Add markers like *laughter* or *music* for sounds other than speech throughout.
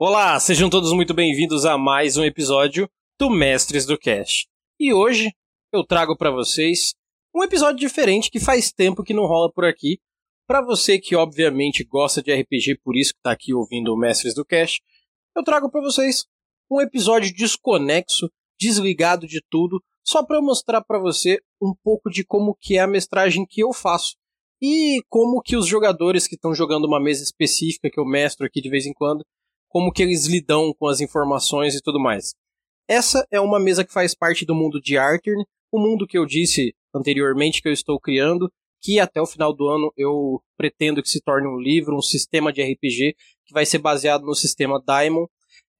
Olá, sejam todos muito bem-vindos a mais um episódio do Mestres do Cast. E hoje eu trago para vocês um episódio diferente que faz tempo que não rola por aqui. Para você que obviamente gosta de RPG, por isso que tá aqui ouvindo o Mestres do Cast, eu trago para vocês um episódio desconexo, desligado de tudo, só para mostrar para você um pouco de como que é a mestragem que eu faço e como que os jogadores que estão jogando uma mesa específica que eu mestro aqui de vez em quando, como que eles lidam com as informações e tudo mais. Essa é uma mesa que faz parte do mundo de Artern, o mundo que eu disse anteriormente que eu estou criando, que até o final do ano eu pretendo que se torne um livro, um sistema de RPG que vai ser baseado no sistema Daimon.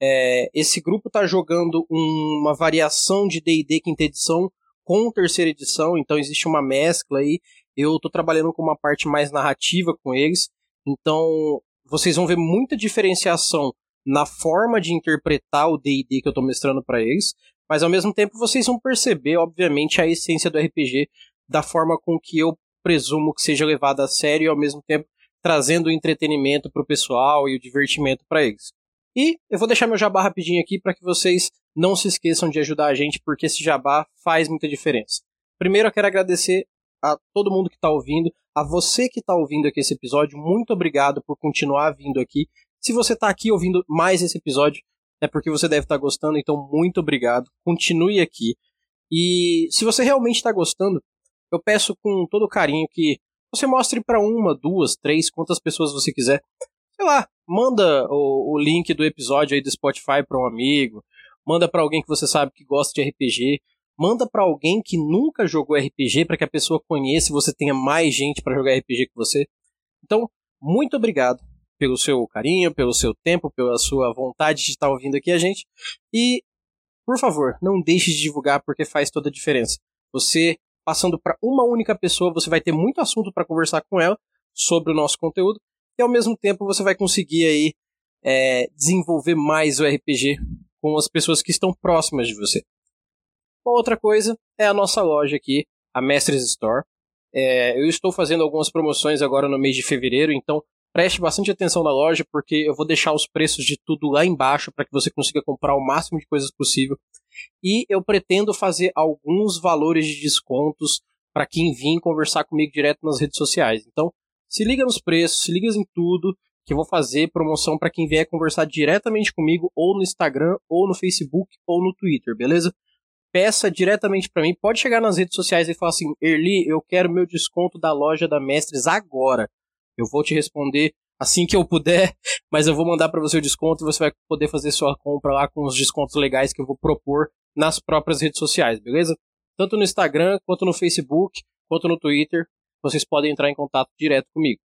É, esse grupo está jogando um, uma variação de D&D quinta edição com terceira edição, então existe uma mescla aí. Eu estou trabalhando com uma parte mais narrativa com eles, então vocês vão ver muita diferenciação na forma de interpretar o D&D que eu estou mestrando para eles, mas ao mesmo tempo vocês vão perceber, obviamente, a essência do RPG da forma com que eu presumo que seja levada a sério e ao mesmo tempo trazendo o entretenimento para o pessoal e o divertimento para eles. E eu vou deixar meu jabá rapidinho aqui para que vocês não se esqueçam de ajudar a gente, porque esse jabá faz muita diferença. Primeiro eu quero agradecer a todo mundo que está ouvindo, a você que está ouvindo aqui esse episódio, muito obrigado por continuar vindo aqui. Se você está aqui ouvindo mais esse episódio, é porque você deve estar tá gostando, então muito obrigado. Continue aqui. E se você realmente está gostando, eu peço com todo carinho que você mostre para uma, duas, três, quantas pessoas você quiser. Sei lá, manda o, o link do episódio aí do Spotify para um amigo, manda para alguém que você sabe que gosta de RPG, manda para alguém que nunca jogou RPG para que a pessoa conheça e você tenha mais gente para jogar RPG que você. Então, muito obrigado pelo seu carinho, pelo seu tempo, pela sua vontade de estar ouvindo aqui a gente. E, por favor, não deixe de divulgar porque faz toda a diferença. Você passando para uma única pessoa, você vai ter muito assunto para conversar com ela sobre o nosso conteúdo e ao mesmo tempo você vai conseguir aí é, desenvolver mais o RPG com as pessoas que estão próximas de você. Uma outra coisa é a nossa loja aqui, a Mestres Store. É, eu estou fazendo algumas promoções agora no mês de fevereiro, então Preste bastante atenção na loja, porque eu vou deixar os preços de tudo lá embaixo para que você consiga comprar o máximo de coisas possível. E eu pretendo fazer alguns valores de descontos para quem vir conversar comigo direto nas redes sociais. Então, se liga nos preços, se liga em tudo, que eu vou fazer promoção para quem vier conversar diretamente comigo ou no Instagram, ou no Facebook, ou no Twitter, beleza? Peça diretamente para mim, pode chegar nas redes sociais e falar assim: "Erli, eu quero meu desconto da loja da Mestres agora". Eu vou te responder assim que eu puder, *laughs* mas eu vou mandar para você o desconto e você vai poder fazer sua compra lá com os descontos legais que eu vou propor nas próprias redes sociais, beleza? Tanto no Instagram, quanto no Facebook, quanto no Twitter, vocês podem entrar em contato direto comigo.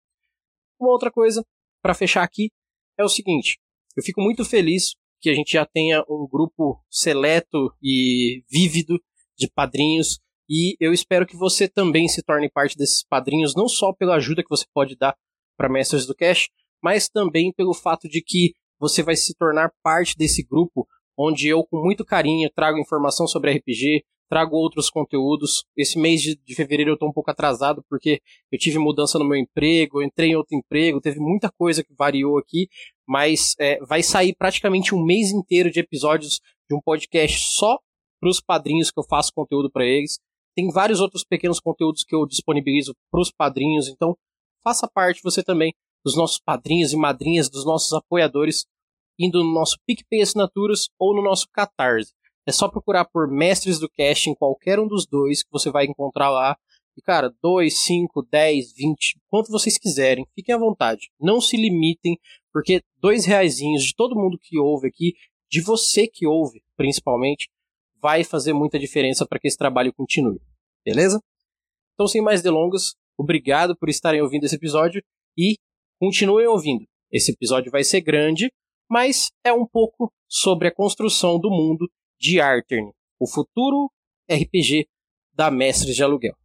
Uma outra coisa, para fechar aqui, é o seguinte: eu fico muito feliz que a gente já tenha um grupo seleto e vívido de padrinhos. E eu espero que você também se torne parte desses padrinhos, não só pela ajuda que você pode dar para Mestres do Cash, mas também pelo fato de que você vai se tornar parte desse grupo, onde eu, com muito carinho, trago informação sobre RPG, trago outros conteúdos. Esse mês de, de fevereiro eu estou um pouco atrasado, porque eu tive mudança no meu emprego, entrei em outro emprego, teve muita coisa que variou aqui, mas é, vai sair praticamente um mês inteiro de episódios de um podcast só para os padrinhos que eu faço conteúdo para eles. Tem vários outros pequenos conteúdos que eu disponibilizo para os padrinhos, então faça parte você também dos nossos padrinhos e madrinhas, dos nossos apoiadores, indo no nosso PicPay Assinaturas ou no nosso Catarse. É só procurar por Mestres do Cast em qualquer um dos dois que você vai encontrar lá. E cara, 2, 5, 10, 20, quanto vocês quiserem, fiquem à vontade. Não se limitem, porque dois reaisinhos de todo mundo que ouve aqui, de você que ouve, principalmente, vai fazer muita diferença para que esse trabalho continue. Beleza? Então, sem mais delongas, obrigado por estarem ouvindo esse episódio e continuem ouvindo. Esse episódio vai ser grande, mas é um pouco sobre a construção do mundo de Artern, o futuro RPG da Mestres de Aluguel.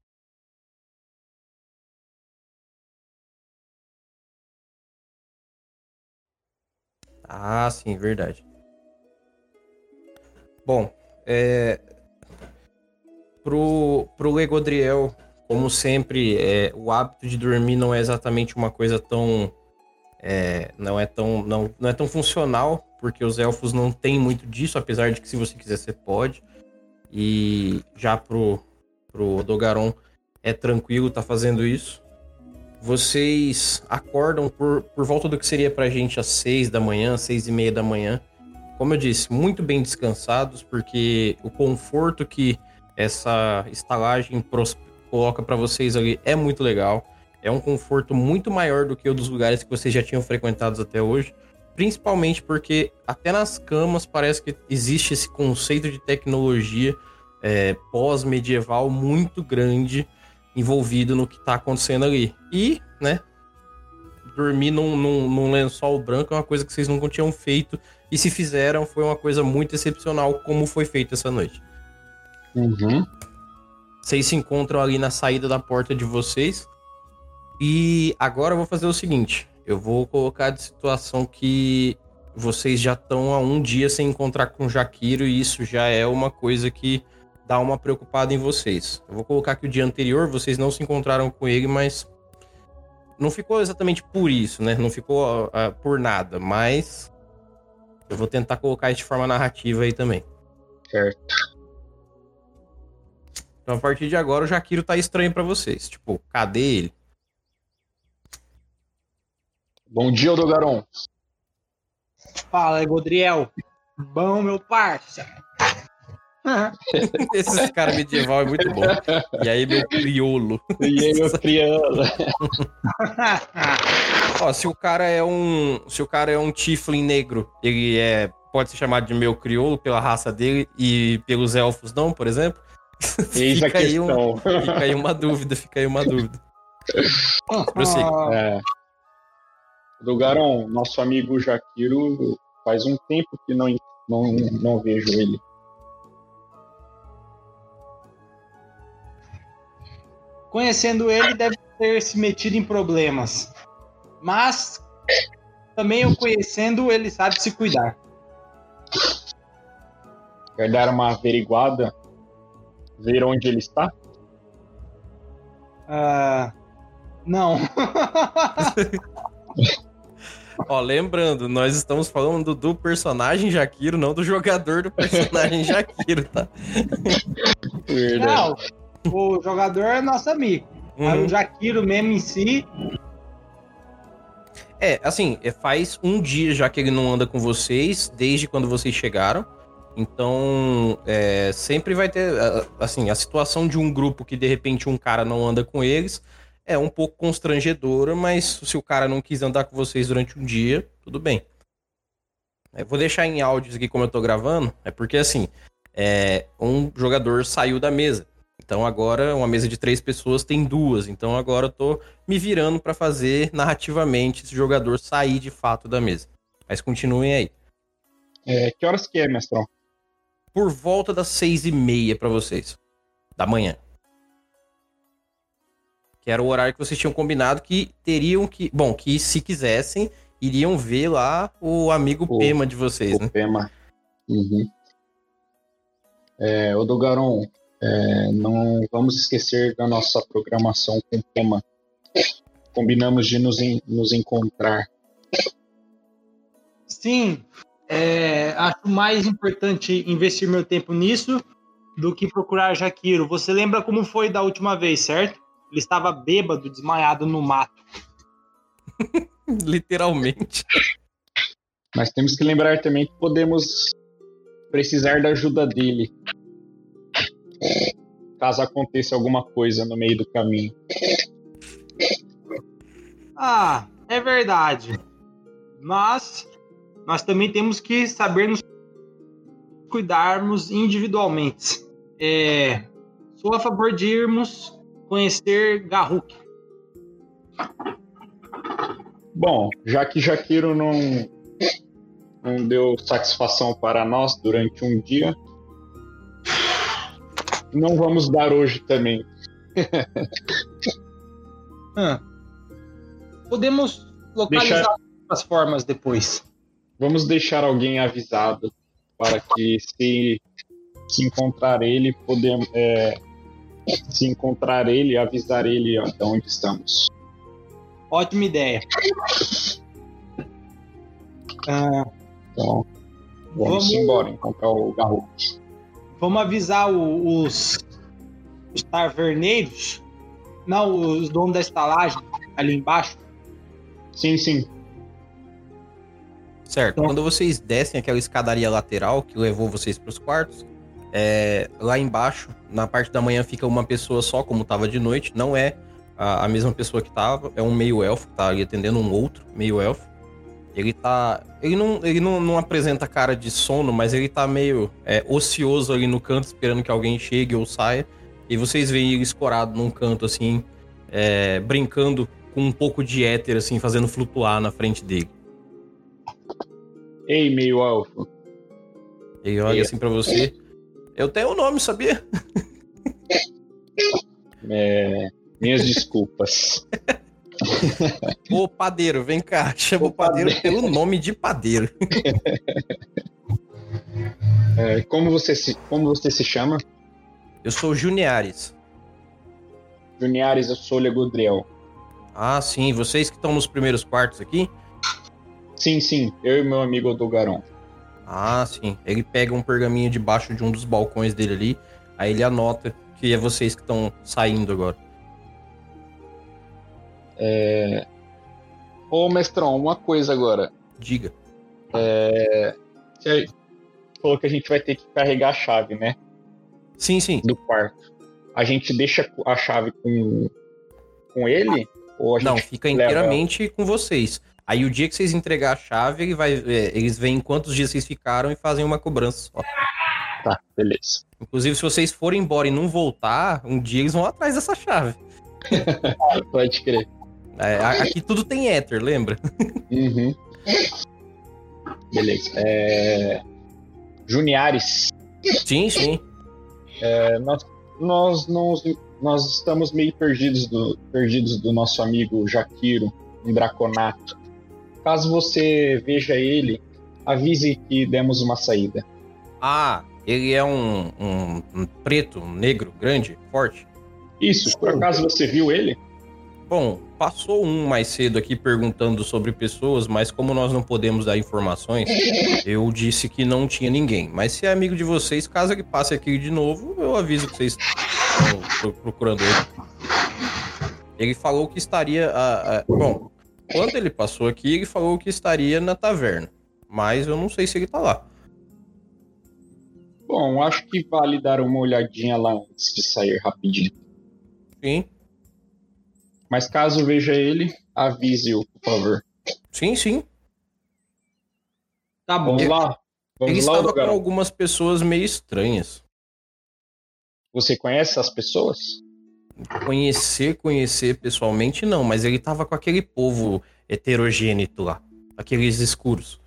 Ah, sim, verdade. Bom, é, pro, pro Legodriel, como sempre, é, o hábito de dormir não é exatamente uma coisa tão é, não, é tão, não, não é tão funcional, porque os elfos não têm muito disso, apesar de que se você quiser, você pode. E já pro, pro Dogaron é tranquilo tá fazendo isso. Vocês acordam por, por volta do que seria pra gente às seis da manhã, seis e meia da manhã. Como eu disse, muito bem descansados, porque o conforto que essa estalagem coloca para vocês ali é muito legal. É um conforto muito maior do que o dos lugares que vocês já tinham frequentados até hoje. Principalmente porque até nas camas parece que existe esse conceito de tecnologia é, pós-medieval muito grande envolvido no que está acontecendo ali. E, né, dormir num, num, num, lençol branco é uma coisa que vocês nunca tinham feito. E se fizeram, foi uma coisa muito excepcional, como foi feito essa noite. Uhum. Vocês se encontram ali na saída da porta de vocês. E agora eu vou fazer o seguinte: eu vou colocar de situação que vocês já estão há um dia sem encontrar com o Jaquiro, e isso já é uma coisa que dá uma preocupada em vocês. Eu vou colocar que o dia anterior vocês não se encontraram com ele, mas não ficou exatamente por isso, né? Não ficou uh, por nada, mas eu vou tentar colocar isso de forma narrativa aí também. Certo. Então a partir de agora o Jaquiro tá estranho para vocês. Tipo, cadê ele? Bom dia, Odogaron. Fala, Godriel. Bom, meu parça. *laughs* Esses caras medieval é muito bom. E aí, meu criolo. E aí, meu *laughs* criolo. *laughs* Ó, se o cara é um. Se o cara é um tiflin negro, ele é. Pode ser chamado de meu criolo pela raça dele e pelos elfos não, por exemplo? Eis fica, a aí um, fica aí uma dúvida, fica aí uma dúvida. Prossiga. É. Odogaron, nosso amigo Jaquiro, faz um tempo que não, não, não vejo ele. Conhecendo ele, deve ter se metido em problemas. Mas também eu conhecendo, ele sabe se cuidar. Quer dar uma averiguada? Ver onde ele está? Ah, não. *laughs* *laughs* Ó, lembrando, nós estamos falando do personagem Jaquiro, não do jogador do personagem *laughs* Jaquiro, tá? não, o jogador é nosso amigo. Uhum. Aí o Jaquiro mesmo em si. É, assim, é, faz um dia já que ele não anda com vocês, desde quando vocês chegaram. Então, é, sempre vai ter, assim, a situação de um grupo que de repente um cara não anda com eles é um pouco constrangedora, mas se o cara não quis andar com vocês durante um dia, tudo bem. Eu vou deixar em áudios aqui como eu tô gravando, é porque assim, é, um jogador saiu da mesa. Então agora uma mesa de três pessoas tem duas. Então agora eu tô me virando para fazer narrativamente esse jogador sair de fato da mesa. Mas continuem aí. É, que horas que é, mestrão? Por volta das seis e meia para vocês. Da manhã. Que era o horário que vocês tinham combinado que teriam que. Bom, que se quisessem, iriam ver lá o amigo o, Pema de vocês, o né? Pema. Uhum. É, Odogaron, é, não vamos esquecer da nossa programação com o Pema. Combinamos de nos, en nos encontrar. Sim, é, acho mais importante investir meu tempo nisso do que procurar Jaquiro. Você lembra como foi da última vez, certo? Ele estava bêbado, desmaiado no mato. *laughs* Literalmente. Mas temos que lembrar também que podemos precisar da ajuda dele. Caso aconteça alguma coisa no meio do caminho. Ah, é verdade. Mas nós também temos que saber nos cuidarmos individualmente. É, sou a favor de irmos conhecer Garruk. Bom, já que Jaquiro não, não deu satisfação para nós durante um dia, não vamos dar hoje também. *laughs* ah, podemos localizar Deixar... as formas depois. Vamos deixar alguém avisado para que se, se encontrar ele, podemos é, se encontrar ele, avisar ele de onde estamos. Ótima ideia. Ah, Então, vamos, Vamos- embora encontrar o Garro. vamos avisar o- os, os taverneiros, não, os donos da estalagem ali embaixo. Sim, sim. Certo. Quando vocês descem aquela escadaria lateral que levou vocês para os quartos, é, lá embaixo, na parte da manhã, fica uma pessoa só, como tava de noite. Não é a, a mesma pessoa que tava, é um meio-elfo que tá ali atendendo um outro meio-elfo. Ele tá. Ele, não, ele não, não apresenta cara de sono, mas ele tá meio é, ocioso ali no canto, esperando que alguém chegue ou saia. E vocês veem ele escorado num canto, assim, é, brincando com um pouco de éter, assim, fazendo flutuar na frente dele. Ei, meio elfo. Ele olha assim pra você. Eu tenho o nome, sabia? É, minhas desculpas. Ô, padeiro, vem cá. Chama o padeiro padeiro. pelo nome de padeiro. É, como, você se, como você se chama? Eu sou o Juniares. Juniares, eu sou Legodriel. Ah, sim. Vocês que estão nos primeiros quartos aqui? Sim, sim, eu e meu amigo Odogaron. Ah, sim. Ele pega um pergaminho debaixo de um dos balcões dele ali. Aí ele anota que é vocês que estão saindo agora. Ô, mestrão, uma coisa agora. Diga. Você falou que a gente vai ter que carregar a chave, né? Sim, sim. Do quarto. A gente deixa a chave com, com ele? Ou a gente Não, fica inteiramente com vocês. Aí o dia que vocês entregar a chave, ele vai, é, eles veem quantos dias vocês ficaram e fazem uma cobrança só. Tá, beleza. Inclusive, se vocês forem embora e não voltar, um dia eles vão atrás dessa chave. *laughs* Pode crer. É, aqui tudo tem éter, lembra? *laughs* Uhum. Beleza. É... Juniares, Sim, sim. é, nós, nós, nós, nós estamos meio perdidos do, perdidos do nosso amigo Jaquiro, em Draconato. Caso você veja ele, avise que demos uma saída. Ah, ele é um, um- um preto, um negro, grande, forte. Isso, por acaso você viu ele? Bom, passou um mais cedo aqui perguntando sobre pessoas, mas como nós não podemos dar informações, *laughs* eu disse que não tinha ninguém. Mas se é amigo de vocês, caso ele passe aqui de novo, eu aviso que vocês estão pro- procurando ele. Ele falou que estaria. ah, ah, bom, quando ele passou aqui, ele falou que estaria na taverna. Mas eu não sei se ele tá lá. Bom, acho que vale dar uma olhadinha lá antes de sair rapidinho. Sim, Mas caso veja ele, avise-o, por favor. sim, sim. Tá bom. Vamos Ele- lá? Ele Vamos lá, estava com algumas pessoas meio estranhas. Você conhece essas pessoas? Conhecer, conhecer pessoalmente não, mas ele tava com aquele povo heterogêneo lá, aqueles escuros.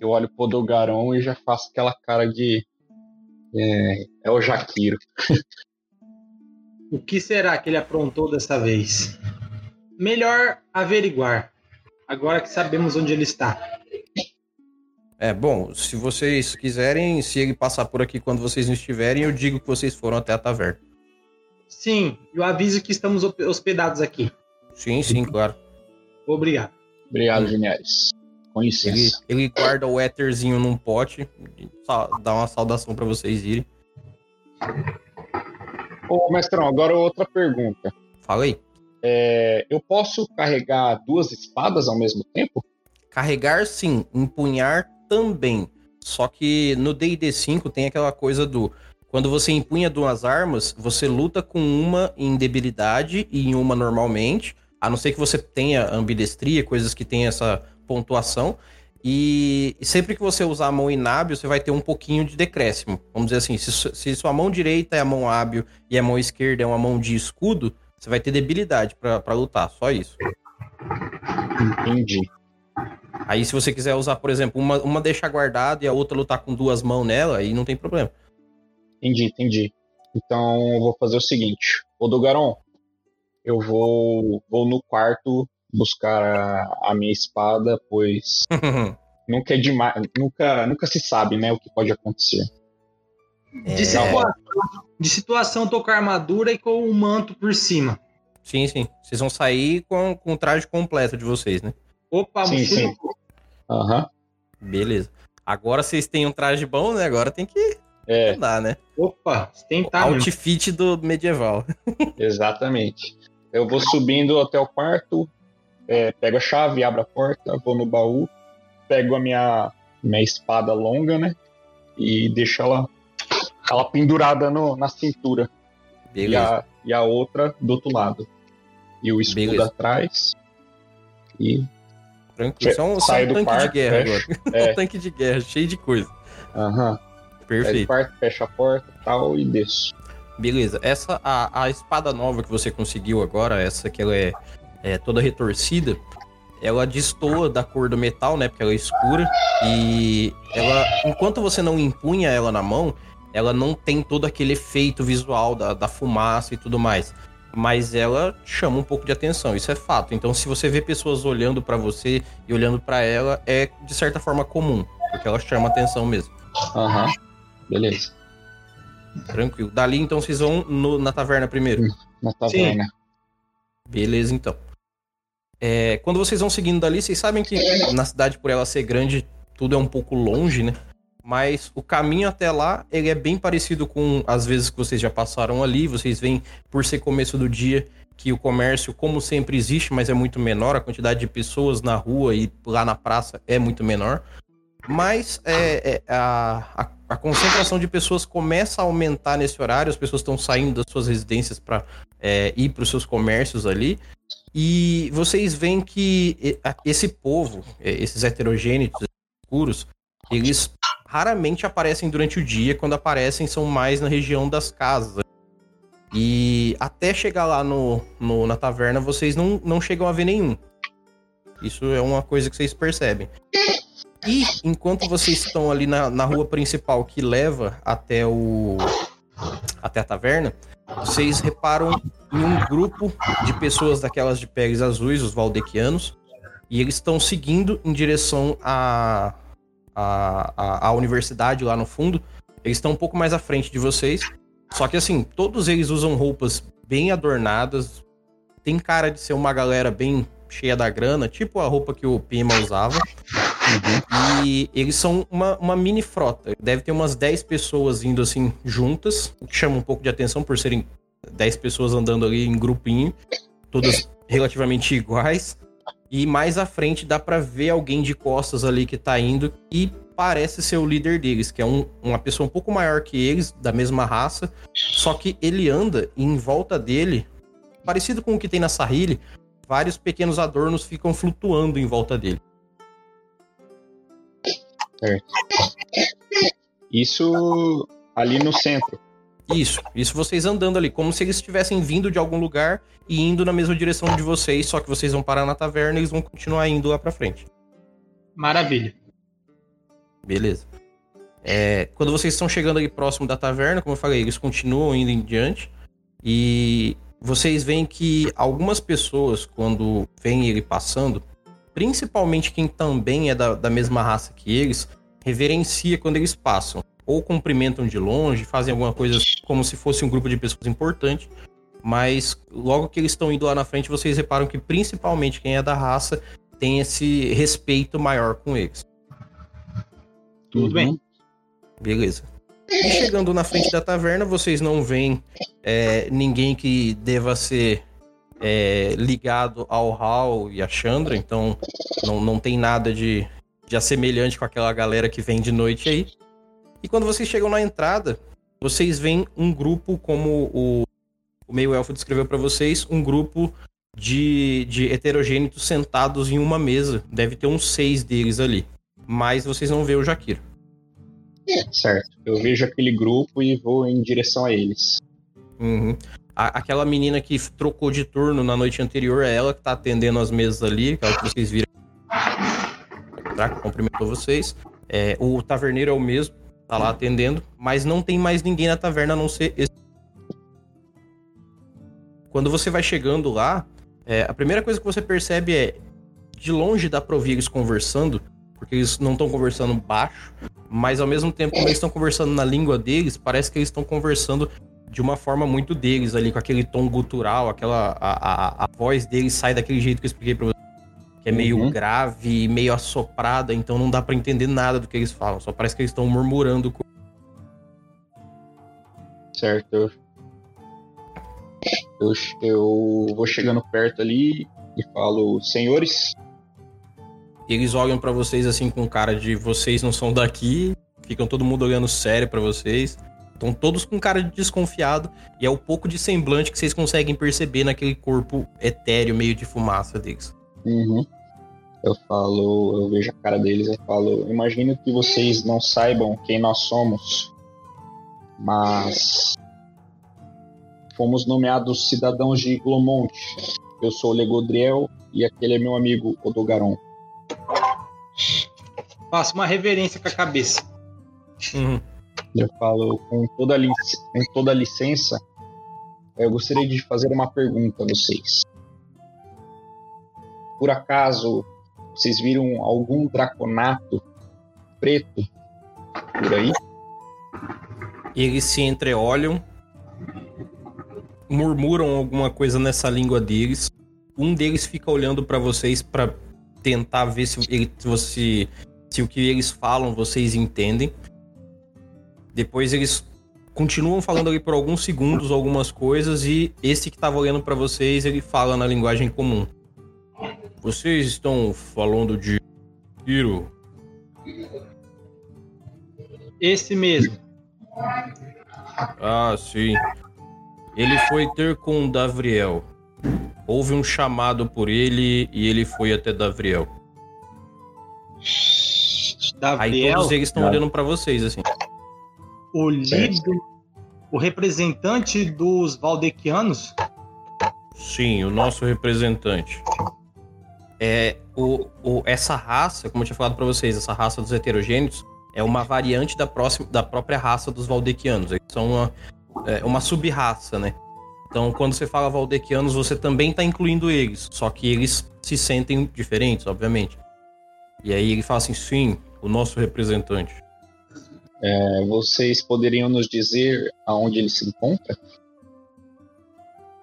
Eu olho pro Dogaron e já faço aquela cara de. É, é o Jaquiro. *laughs* O que será que ele aprontou dessa vez? Melhor averiguar. Agora que sabemos onde ele está. É, bom, se vocês quiserem, se ele passar por aqui quando vocês não estiverem, eu digo que vocês foram até a taverna. Sim, eu aviso que estamos hospedados aqui. Sim, sim, claro. Obrigado. Obrigado, Geniais. Com Ele, licença. ele guarda o éterzinho num pote, dá uma saudação pra vocês irem. Ô, mestrão, agora outra pergunta. Fala aí. É, eu posso carregar duas espadas ao mesmo tempo? Carregar sim, empunhar também. Só que no D&D 5 tem aquela coisa do quando você empunha duas armas, você luta com uma em debilidade e em uma normalmente, a não ser que você tenha ambidestria, coisas que tem essa pontuação. E sempre que você usar a mão inábil, você vai ter um pouquinho de decréscimo. Vamos dizer assim, se, se sua mão direita é a mão hábil e a mão esquerda é uma mão de escudo, você vai ter debilidade pra lutar, só isso. Entendi. Aí, se você quiser usar, por exemplo, uma, uma deixar guardada e a outra lutar com duas mãos nela, aí não tem problema. Entendi, entendi. Então eu vou fazer o seguinte. Ô, Dogaron, eu vou, vou no quarto buscar a, a minha espada, pois *laughs* nunca é demais. Nunca, nunca se sabe, né, o que pode acontecer. De, É. situação, de situação, tô com a armadura e com o manto por cima. sim, sim. Vocês vão sair com, com o traje completo de vocês, né? Opa, Sim, mochila. sim. Aham. Beleza. Agora vocês têm um traje bom, né? Agora tem que É, andar, né? Opa, estar. Outfit do medieval. *laughs* exatamente. Eu vou subindo até o quarto, é, pego a chave, abro a porta, vou no baú, pego a minha, minha espada longa, né? E deixo ela, ela pendurada no, na cintura. E Beleza. a, e a outra do outro lado. E o escudo Beleza. atrás. E. Tranquilo. Só um, só um do tanque de quarto, guerra fecho. agora. É. *laughs* um tanque de guerra, cheio de coisa. Aham. Do Perfeito. quarto, fecho a porta e tal e desço. Beleza. Essa, a, a espada nova que você conseguiu agora, essa que ela é, é toda retorcida, ela destoa da cor do metal, né? Porque ela é escura. E ela, enquanto você não empunha ela na mão, ela não tem todo aquele efeito visual da, da fumaça e tudo mais. Mas ela chama um pouco de atenção, isso é fato. Então, se você vê pessoas olhando pra você e olhando pra ela, é de certa forma comum, porque ela chama atenção mesmo. Aham. Beleza. Tranquilo. Dali, então, vocês vão no- na taverna primeiro. Na taverna. Beleza, então. É, quando vocês vão seguindo dali, vocês sabem que na cidade, por ela ser grande, tudo é um pouco longe, né? Mas o caminho até lá, ele é bem parecido com as vezes que vocês já passaram ali. Vocês veem, por ser começo do dia, que o comércio, como sempre, existe, mas é muito menor. A quantidade de pessoas na rua e lá na praça é muito menor. Mas é, é, a, a, concentração de pessoas começa a aumentar nesse horário. As pessoas estão saindo das suas residências para é, ir para os seus comércios ali. E vocês veem que esse povo, é, esses heterogêneos escuros, eles raramente aparecem durante o dia. Quando aparecem, são mais na região das casas. E até chegar lá no, no- na taverna, vocês não, não chegam a ver nenhum. Isso é uma coisa que vocês percebem. E enquanto vocês estão ali na, na rua principal que leva até o até a taverna, vocês reparam em um grupo de pessoas daquelas de peles azuis, os valdequianos, e eles estão seguindo em direção à, à, à, à universidade lá no fundo. Eles estão um pouco mais à frente de vocês. Só que assim, todos eles usam roupas bem adornadas. Tem cara de ser uma galera bem cheia da grana, tipo a roupa que o Pima usava. E eles são uma, uma mini frota. Deve ter umas 10 pessoas indo assim juntas, o que chama um pouco de atenção por serem 10 pessoas andando ali em grupinho, todas relativamente iguais. E mais à frente dá pra ver alguém de costas ali que tá indo e parece ser o líder deles, que é um- uma pessoa um pouco maior que eles, da mesma raça, só que ele anda e em volta dele, parecido com o que tem na Sahili, vários pequenos adornos ficam flutuando em volta dele. Isso ali no centro. Isso, isso vocês andando ali, como se eles estivessem vindo de algum lugar e indo na mesma direção de vocês, só que vocês vão parar na taverna e eles vão continuar indo lá pra frente. Maravilha. Beleza. É, quando vocês estão chegando ali próximo da taverna, como eu falei, eles continuam indo em diante. E vocês veem que algumas pessoas, quando veem ele passando, principalmente quem também é da, da mesma raça que eles, reverencia quando eles passam. Ou cumprimentam de longe, fazem alguma coisa como se fosse um grupo de pessoas importante. Mas logo que eles estão indo lá na frente, vocês reparam que principalmente quem é da raça tem esse respeito maior com eles. Tudo Uhum. bem. Beleza. E chegando na frente da taverna, vocês não veem é, ninguém que deva ser é, ligado ao Hal e a Chandra, então não, não tem nada de, de assemelhante com aquela galera que vem de noite aí. E quando vocês chegam na entrada, vocês veem um grupo, como o, o meio-elfo descreveu pra vocês, um grupo de, de heterogêneos sentados em uma mesa. Deve ter uns seis deles ali. Mas vocês não vê o Jaquiro. Certo. Eu vejo aquele grupo e vou em direção a eles. Uhum. A- aquela menina que trocou de turno na noite anterior é ela que tá atendendo as mesas ali, aquela que vocês viram. Tá? Que Cumprimentou vocês. É, o taverneiro é o mesmo, tá lá atendendo, mas não tem mais ninguém na taverna a não ser esse. Quando você vai chegando lá, é, a primeira coisa que você percebe é de longe dá pra ouvir eles conversando, porque eles não estão conversando baixo, mas ao mesmo tempo, como eles estão conversando na língua deles, parece que eles estão conversando de uma forma muito deles ali, com aquele tom gutural, aquela. A, a, a voz deles sai daquele jeito que eu expliquei pra você. que é meio Uhum. grave, meio assoprada, então não dá pra entender nada do que eles falam. Só parece que eles estão murmurando. Certo. Eu, eu, vou chegando perto ali e falo, senhores, eles olham pra vocês assim com cara de vocês não são daqui, ficam todo mundo olhando sério pra vocês. Estão todos com cara de desconfiado e é o pouco de semblante que vocês conseguem perceber naquele corpo etéreo meio de fumaça deles. Uhum. Eu falo, eu vejo a cara deles e falo, imagino que vocês não saibam quem nós somos, mas fomos nomeados cidadãos de Glomonte. Eu sou o Legodriel e aquele é meu amigo Odogaron. Faça uma reverência com a cabeça. Uhum. Eu falo com toda, lic com toda licença, eu gostaria de fazer uma pergunta a vocês. Por acaso vocês viram algum draconato preto por aí? Eles se entreolham, murmuram alguma coisa nessa língua deles. Um deles fica olhando pra vocês pra tentar ver se, ele, se, se o que eles falam vocês entendem. Depois eles continuam falando ali por alguns segundos algumas coisas e esse que tava olhando pra vocês, ele fala na linguagem comum. Vocês estão falando de Kiro? Esse mesmo. Ah, sim. Ele foi ter com Davriel. Houve um chamado por ele e ele foi até Davriel. Aí Daviel, todos eles estão olhando pra vocês, assim. O líder, o representante dos Valdequianos. Sim, o nosso representante. É, o, o- essa raça, como eu tinha falado pra vocês, essa raça dos heterogêneos é uma variante da, próxima, da própria raça dos Valdequianos. Eles são uma, é, uma sub-raça, né? Então, quando você fala Valdequianos, você também tá incluindo eles. Só que eles se sentem diferentes, obviamente. E aí ele fala assim, sim, o nosso representante. É, vocês poderiam nos dizer aonde ele se encontra?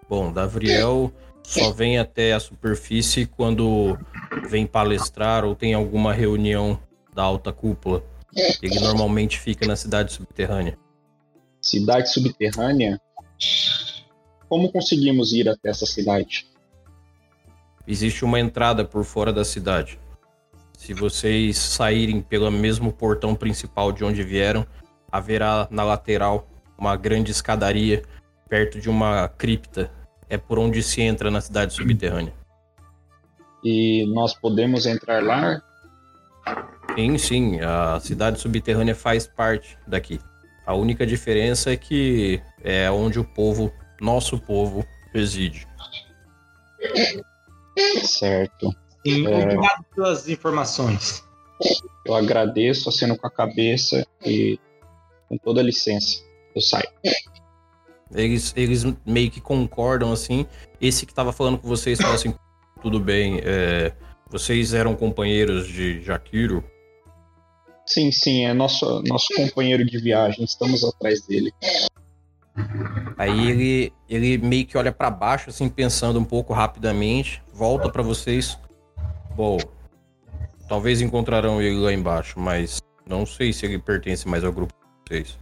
Bom, Davriel só vem até a superfície quando vem palestrar ou tem alguma reunião da alta cúpula. Ele normalmente fica na cidade subterrânea. Cidade subterrânea? Como conseguimos ir até essa cidade? Existe uma entrada por fora da cidade. Se vocês saírem pelo mesmo portão principal de onde vieram, haverá na lateral uma grande escadaria perto de uma cripta. É por onde se entra na cidade subterrânea. E nós podemos entrar lá? Sim, sim, a cidade subterrânea faz parte daqui. A única diferença é que é onde o povo, nosso povo, reside. Certo. Sim, É. obrigado pelas informações. Eu agradeço, aceno com a cabeça e com toda licença, eu saio. Eles, eles meio que concordam assim. Esse que tava falando com vocês fala assim: tudo bem, é, vocês eram companheiros de Jakiro? Sim, sim, é nosso, nosso companheiro de viagem, estamos atrás dele. Aí ele, ele meio que olha pra baixo, assim, pensando um pouco rapidamente, volta pra vocês. Bom, talvez encontrarão ele lá embaixo, mas não sei se ele pertence mais ao grupo de vocês.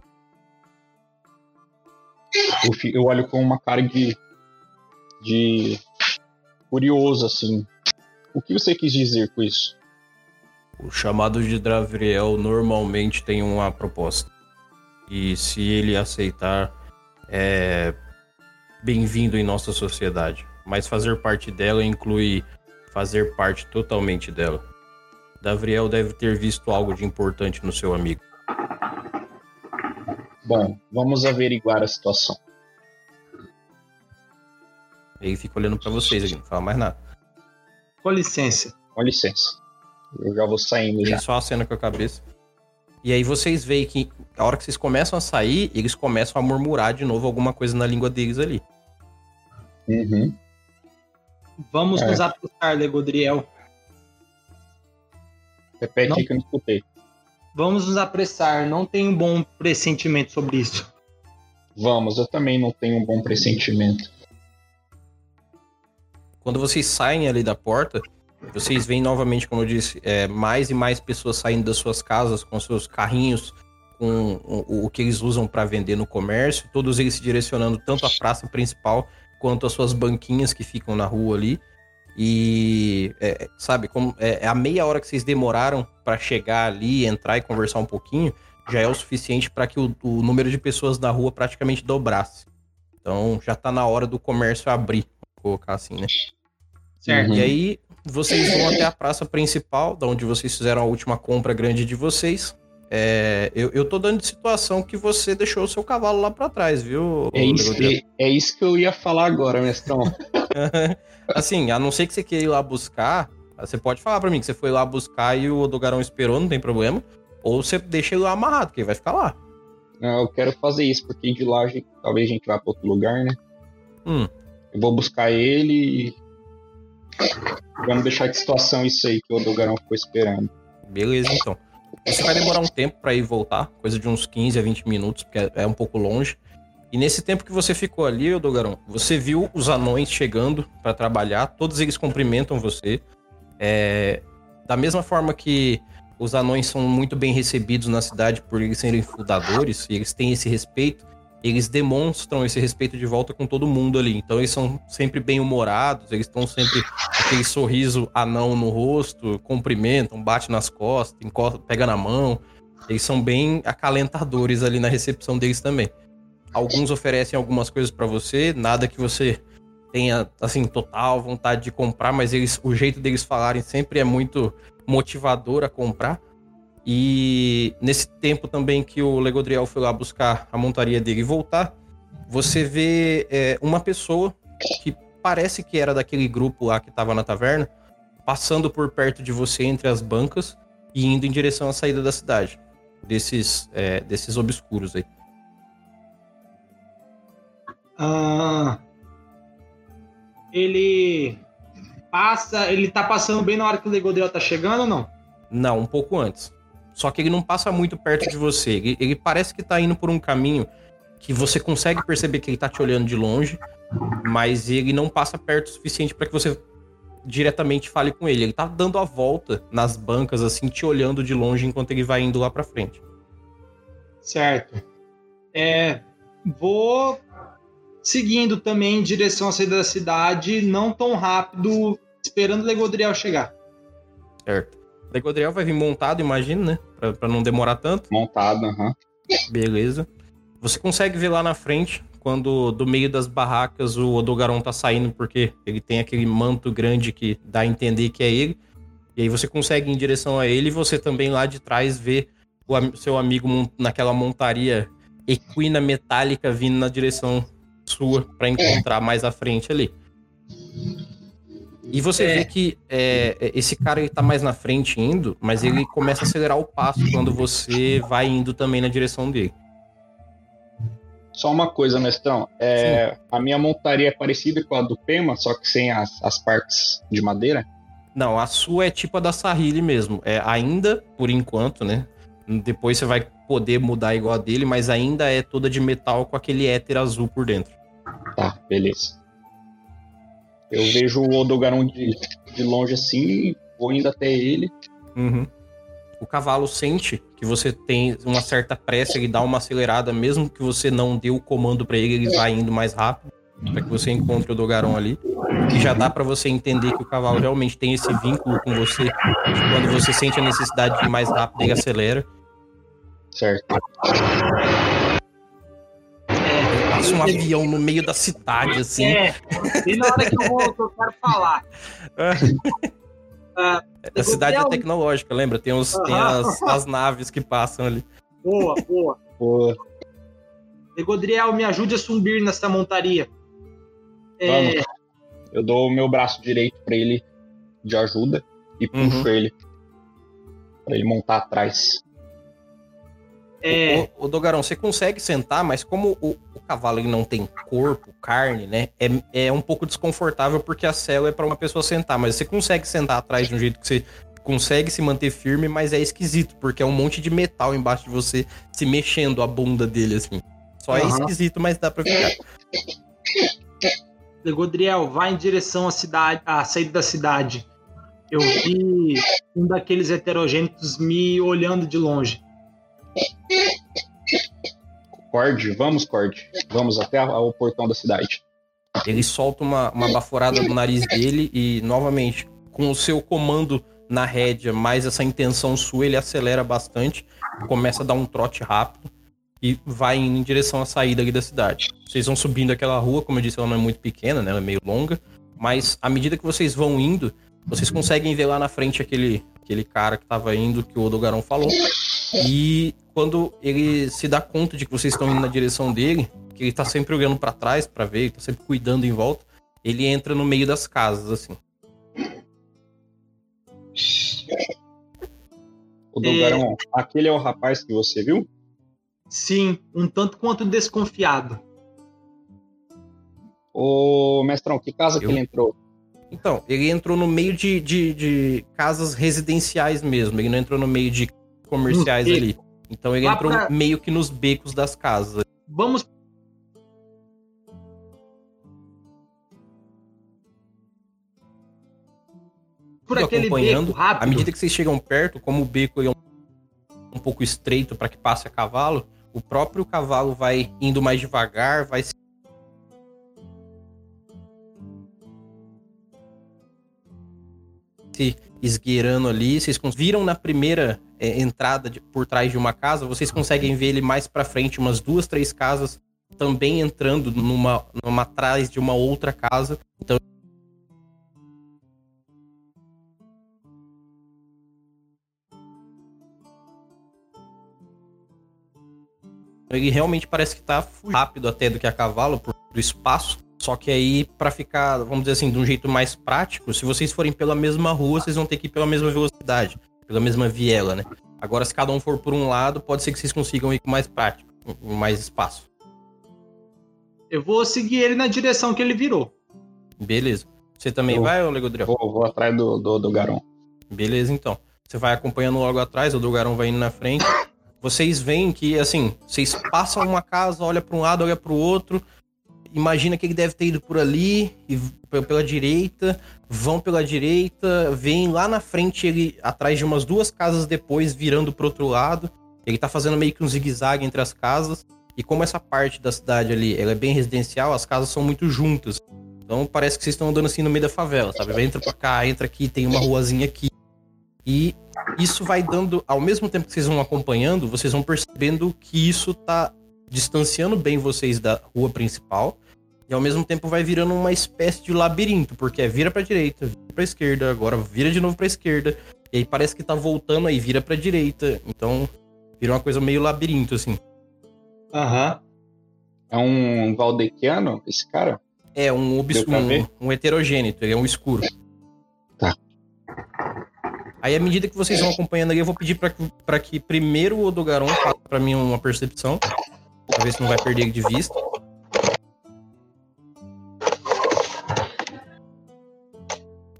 Eu, olho com uma cara de, de curioso, assim. O que você quis dizer com isso? O chamado de Dravriel normalmente tem uma proposta. E se ele aceitar, é bem-vindo em nossa sociedade. Mas fazer parte dela inclui fazer parte totalmente dela. Davriel deve ter visto algo de importante no seu amigo. Bom, vamos averiguar a situação. Ele fica olhando pra vocês aqui, não fala mais nada. Com licença. Com licença. Eu já vou saindo já. Só acena com a cabeça. E aí vocês veem que a hora que vocês começam a sair, eles começam a murmurar de novo alguma coisa na língua deles ali. Uhum. Vamos É. nos apressar, Legodriel. Repete Não. que eu não escutei. Vamos nos apressar. Não tenho um bom pressentimento sobre isso. Vamos, eu também não tenho um bom pressentimento. Quando vocês saem ali da porta, Vocês veem novamente, como eu disse, é, mais e mais pessoas saindo das suas casas com seus carrinhos, com o, o que eles usam para vender no comércio, todos eles se direcionando tanto à praça principal quanto às suas banquinhas que ficam na rua ali. E, é, sabe, como é, é, a meia hora que vocês demoraram para chegar ali, entrar e conversar um pouquinho, já é o suficiente para que o, o, número de pessoas na rua praticamente dobrasse. Então já tá na hora do comércio abrir, vou colocar assim, né? Certo. E aí vocês vão até a praça principal, da onde vocês fizeram a última compra grande de vocês. É, eu, eu tô dando de situação que você deixou o seu cavalo lá para trás, viu? É isso, é, é isso que eu ia falar agora, mestrão. *laughs* assim, a não ser que você queira ir lá buscar, você pode falar para mim que você foi lá buscar e o Odogarão esperou, não tem problema. Ou você deixa ele lá amarrado, que ele vai ficar lá. Não, eu quero fazer isso, porque de lá talvez a gente vá para outro lugar, né? Hum. Eu vou buscar ele e. Vamos deixar de situação isso aí que o Odogarão ficou esperando. Beleza, então. Você vai demorar um tempo para ir voltar, coisa de uns 15 a 20 minutos, porque é um pouco longe. E nesse tempo que você ficou ali, Odogarão, você viu os anões chegando para trabalhar, todos eles cumprimentam você. É, da mesma forma que os anões são muito bem recebidos na cidade por eles serem fundadores, e eles têm esse respeito, eles demonstram esse respeito de volta com todo mundo ali. Então eles são sempre bem humorados, eles estão sempre aquele sorriso anão no rosto, cumprimentam, bate nas costas, encosta, pega na mão. Eles são bem acalentadores ali na recepção deles também. Alguns oferecem algumas coisas para você, nada que você tenha assim total vontade de comprar, mas eles, o jeito deles falarem sempre é muito motivador a comprar. E nesse tempo também que o Legodriel foi lá buscar a montaria dele e voltar, você vê é, uma pessoa que parece que era daquele grupo lá que estava na taverna, passando por perto de você entre as bancas e indo em direção à saída da cidade, desses, é, desses obscuros aí. Ah, ele passa, ele tá passando bem na hora que o Legodriel tá chegando ou não? Não, um pouco antes. Só que ele não passa muito perto de você. Ele, ele, parece que tá indo por um caminho que você consegue perceber que ele tá te olhando de longe, mas ele não passa perto o suficiente para que você diretamente fale com ele. Ele tá dando a volta nas bancas, assim, te olhando de longe enquanto ele vai indo lá pra frente. Certo. É, vou seguindo também em direção à saída da cidade, não tão rápido, esperando o Legodriel chegar. Certo. Legodriel vai vir montado, imagino, né? Pra, pra não demorar tanto. Montado, aham. Uhum. Beleza. Você consegue ver lá na frente, quando do meio das barracas o Odogaron tá saindo, porque ele tem aquele manto grande que dá a entender que é ele. E aí você consegue ir em direção a ele e você também lá de trás vê o seu amigo naquela montaria equina metálica vindo na direção sua para encontrar mais à frente ali. E você é. vê que é, esse cara ele tá mais na frente indo, mas ele começa a acelerar o passo quando você vai indo também na direção dele. Só uma coisa, mestrão. É, a minha montaria é parecida com a do Pema, só que sem as, as partes de madeira? Não, a sua é tipo a da Sahili mesmo. É, ainda, por enquanto, né? Depois você vai poder mudar igual a dele, mas ainda é toda de metal com aquele éter azul por dentro. Tá, beleza. Eu vejo o Odogaron de, de longe assim, vou indo até ele. Uhum. O cavalo sente que você tem uma certa pressa, ele dá uma acelerada, mesmo que você não dê o comando para ele, ele vai indo mais rápido, para que você encontre o Odogaron ali. E já dá para você entender que o cavalo realmente tem esse vínculo com você. Quando você sente a necessidade de ir mais rápido, ele acelera. Certo passa um avião no meio da cidade, assim. É, e na hora que eu, vou, eu quero falar. *laughs* Ah, a cidade é tecnológica, lembra? Tem, os, tem as, as naves que passam ali. Boa, boa. Boa. Godriel, me ajude a subir nessa montaria. É... Eu dou o meu braço direito para ele de ajuda e puxo uhum. ele para ele montar atrás. É... O, o, Dogarão, você consegue sentar, mas como o, o cavalo não tem corpo, carne, né? É, é um pouco desconfortável porque a cela é para uma pessoa sentar, mas você consegue sentar atrás de um jeito que você consegue se manter firme, mas é esquisito, porque é um monte de metal embaixo de você se mexendo a bunda dele, assim. Só uhum. é esquisito, mas dá pra ficar. Godriel, vai em direção à cidade, à saída da cidade. eu vi um daqueles heterogênicos me olhando de longe. Cord, vamos, Cord. Vamos até o portão da cidade. Ele solta uma, uma baforada no nariz dele e, novamente, com o seu comando na rédea, mais essa intenção sua, ele acelera bastante, começa a dar um trote rápido e vai em direção à saída ali da cidade. Vocês vão subindo aquela rua, como eu disse, ela não é muito pequena, né? Ela é meio longa, mas à medida que vocês vão indo, vocês conseguem ver lá na frente aquele, aquele cara que estava indo, que o Odogaron falou. E quando ele se dá conta de que vocês estão indo na direção dele, que ele tá sempre olhando para trás para ver, ele tá sempre cuidando em volta, ele entra no meio das casas, assim. O Dogarão, é... aquele é o rapaz que você viu? Sim, um tanto quanto desconfiado. Ô, mestrão, que casa Eu... que ele entrou? Então, ele entrou no meio de, de, de, casas residenciais mesmo. Ele não entrou no meio de comerciais ali. Então ele entrou pra... meio que nos becos das casas. Vamos por aquele acompanhando. beco rápido. À medida que vocês chegam perto, como o beco é um, um pouco estreito para que passe a cavalo, o próprio cavalo vai indo mais devagar, vai se esgueirando ali. Vocês viram na primeira é, entrada de, por trás de uma casa, vocês conseguem ver ele mais para frente, umas duas, três casas também entrando numa, numa atrás de uma outra casa. Então Ele realmente parece que tá rápido até do que a cavalo, por do espaço. Só que aí, para ficar, vamos dizer assim, de um jeito mais prático, se vocês forem pela mesma rua, vocês vão ter que ir pela mesma velocidade, pela mesma viela, né? Agora, se cada um for por um lado, pode ser que vocês consigam ir com mais prático, com mais espaço. Eu vou seguir ele na direção que ele virou. Beleza. Você também eu vai, ô Legodriel? Vou, vou atrás do, do, do Garon. Beleza, então. Você vai acompanhando logo atrás, o do Garon vai indo na frente vocês veem que, assim, vocês passam uma casa, olha para um lado, olha para o outro, imagina que ele deve ter ido por ali, e pela direita, vão pela direita, vem lá na frente ele atrás de umas duas casas depois, virando pro outro lado. Ele tá fazendo meio que um zigue-zague entre as casas. E como essa parte da cidade ali ela é bem residencial, as casas são muito juntas. Então parece que vocês estão andando assim no meio da favela, sabe? Entra pra cá, entra aqui, tem uma ruazinha aqui. E isso vai dando, ao mesmo tempo que vocês vão acompanhando, vocês vão percebendo que isso tá distanciando bem vocês da rua principal. E ao mesmo tempo vai virando uma espécie de labirinto, porque é vira pra direita, vira pra esquerda, agora vira de novo pra esquerda. E aí parece que tá voltando aí, vira pra direita. Então, vira uma coisa meio labirinto, assim. Aham. É um Valdequiano, esse cara? É, um, obs... um, um heterogênito, ele é um escuro. Tá. Aí, à medida que vocês vão acompanhando ali, eu vou pedir para que, pra que primeiro o Odogaron faça pra mim uma percepção. Pra ver se não vai perder de vista.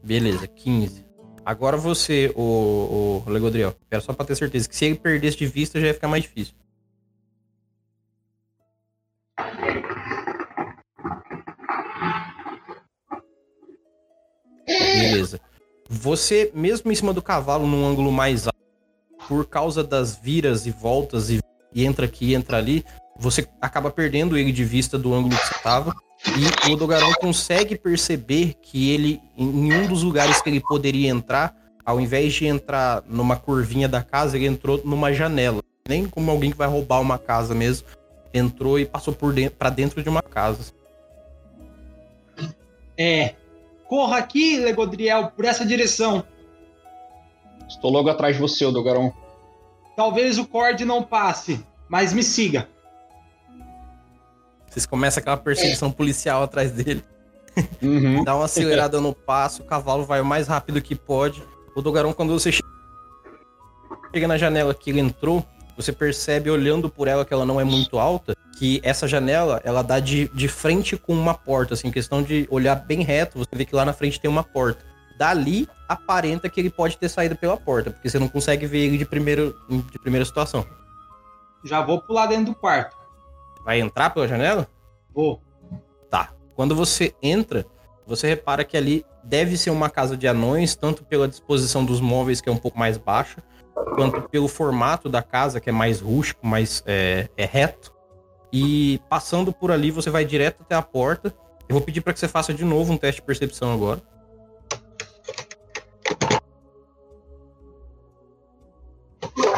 Beleza, 15. Agora você, o, o Legodriel. Quero só pra ter certeza que se ele perdesse de vista já ia ficar mais difícil. Beleza. Você, mesmo em cima do cavalo, num ângulo mais alto, por causa das viras e voltas e, e entra aqui, entra ali, você acaba perdendo ele de vista do ângulo que você estava. E o Dogarão consegue perceber que ele, em um dos lugares que ele poderia entrar, ao invés de entrar numa curvinha da casa, ele entrou numa janela. Nem como alguém que vai roubar uma casa mesmo. Entrou e passou por dentro, para dentro de uma casa. É, Corra aqui, Legodriel, por essa direção. Estou logo atrás de você, Dogarão. Talvez o Cord não passe, mas me siga. Vocês começam aquela perseguição é. policial atrás dele. Uhum. Dá uma acelerada no passo, o cavalo vai o mais rápido que pode. O Dogarão, quando você chega na janela que ele entrou, você percebe olhando por ela que ela não é muito alta, que essa janela, ela dá de, de frente com uma porta, assim, questão de olhar bem reto, você vê que lá na frente tem uma porta. Dali, aparenta que ele pode ter saído pela porta, porque você não consegue ver ele de, primeiro, de primeira situação. Já vou pular dentro do quarto. Vai entrar pela janela? Vou. Tá. Quando você entra, você repara que ali deve ser uma casa de anões, tanto pela disposição dos móveis, que é um pouco mais baixa, quanto pelo formato da casa, que é mais rústico, mais é, é reto. E passando por ali, você vai direto até a porta. Eu vou pedir para que você faça de novo um teste de percepção agora.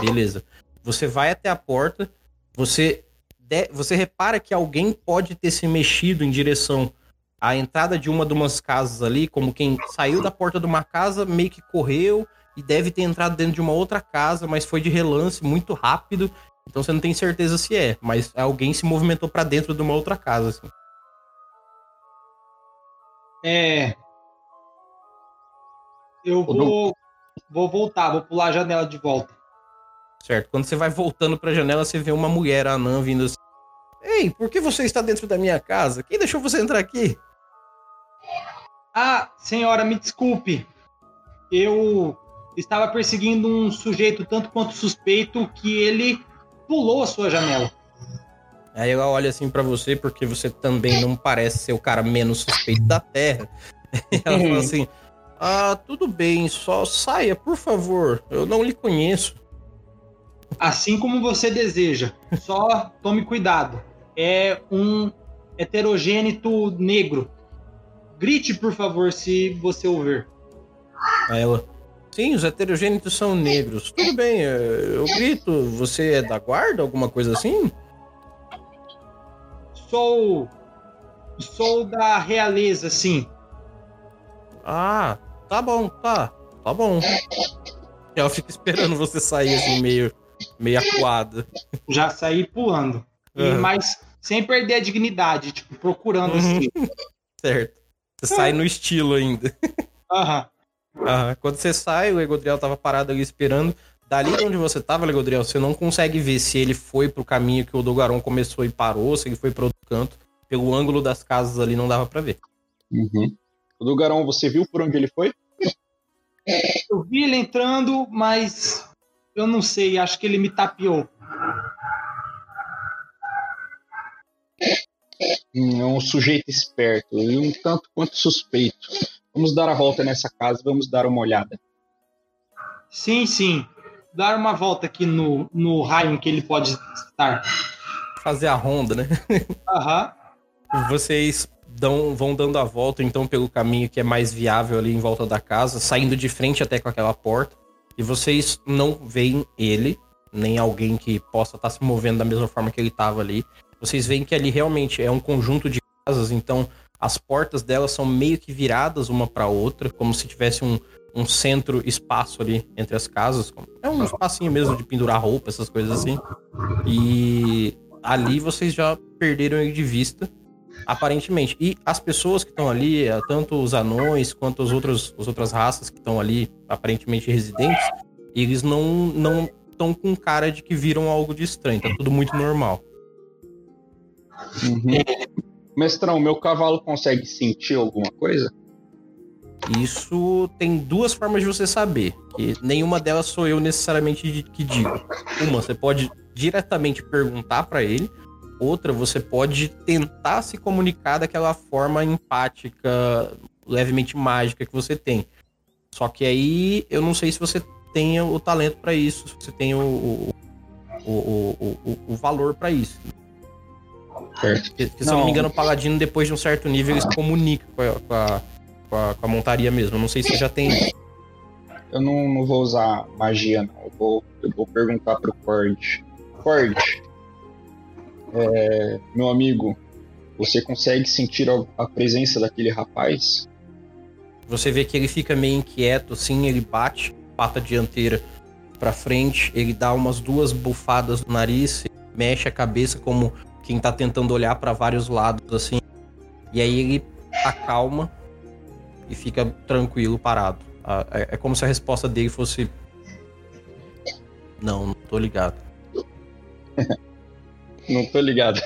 Beleza. Você vai até a porta, você, de, você repara que alguém pode ter se mexido em direção à entrada de uma de umas casas ali, como quem saiu da porta de uma casa, meio que correu e deve ter entrado dentro de uma outra casa, mas foi de relance, muito rápido. Então você não tem certeza se é, mas alguém se movimentou para dentro de uma outra casa, assim. É. Eu vou, vou voltar, vou pular a janela de volta. Certo. Quando você vai voltando pra janela, você vê uma mulher anã vindo assim. Ei, por que você está dentro da minha casa? Quem deixou você entrar aqui? Ah, senhora, me desculpe. Eu estava perseguindo um sujeito tanto quanto suspeito que ele pulou a sua janela. Aí ela olha assim para você, porque você também não parece ser o cara menos suspeito da Terra. *laughs* ela fala *laughs* assim: Ah, tudo bem, só saia, por favor. Eu não lhe conheço. Assim como você deseja. Só tome cuidado. É um heterogênito negro. Grite, por favor, se você ouvir. Aí ela. Sim, os heterogênitos são negros. Tudo bem, eu grito. Você é da guarda, alguma coisa assim? Sou. Sou da realeza, sim. Ah, tá bom, tá. Tá bom. Ela fica esperando você sair assim, meio meio acuado. Já saí pulando. Uhum. E, mas sem perder a dignidade, tipo, procurando uhum. assim. certo. Você sai no estilo ainda. Aham. Uhum. Quando você sai, o Egodriel tava parado ali esperando. Dali de onde você tava, Egodriel, você não consegue ver se ele foi pro caminho que o Dogaron começou e parou, se ele foi pro outro canto. Pelo ângulo das casas ali não dava para ver. Uhum. O Dogaron, você viu por onde ele foi? Eu vi ele entrando, mas eu não sei, acho que ele me tapeou. É um sujeito esperto e um tanto quanto suspeito. Vamos dar a volta nessa casa, vamos dar uma olhada. Sim, sim. Dar uma volta aqui no, no raio em que ele pode estar. Fazer a ronda, né? *laughs* Aham. Vocês dão, vão dando a volta, então, pelo caminho que é mais viável ali em volta da casa, saindo de frente até com aquela porta. E vocês não veem ele, nem alguém que possa estar tá se movendo da mesma forma que ele estava ali. Vocês veem que ali realmente é um conjunto de casas, então as portas delas são meio que viradas uma para outra, como se tivesse um, um centro espaço ali entre as casas. É um espacinho mesmo de pendurar roupa, essas coisas assim. E ali vocês já perderam ele de vista aparentemente. E as pessoas que estão ali, é, tanto os anões quanto as outras, as outras raças que estão ali, aparentemente residentes, eles não não estão com cara de que viram algo de estranho. Tá tudo muito normal. Uhum. Mestrão, meu cavalo consegue sentir alguma coisa? Isso tem duas formas de você saber. Que nenhuma delas sou eu necessariamente que digo. Uma, você pode diretamente perguntar para ele, Outra, você pode tentar se comunicar daquela forma empática, levemente mágica que você tem. Só que aí eu não sei se você tem o talento para isso, se você tem o, o, o, o, o valor para isso. Porque, se eu não me engano, o Paladino, depois de um certo nível, ele se comunica com a, com a, com a, com a montaria mesmo. Eu não sei se já tem. Eu não, não vou usar magia, não. Eu vou, eu vou perguntar pro Cord. Cord, é, meu amigo, você consegue sentir a, presença daquele rapaz? Você vê que ele fica meio inquieto, assim, ele bate pata dianteira para frente, ele dá umas duas bufadas no nariz, mexe a cabeça como quem tá tentando olhar para vários lados, assim. E aí ele acalma e fica tranquilo, parado. É, é como se a resposta dele fosse: Não, não tô ligado. *laughs* Não tô ligado.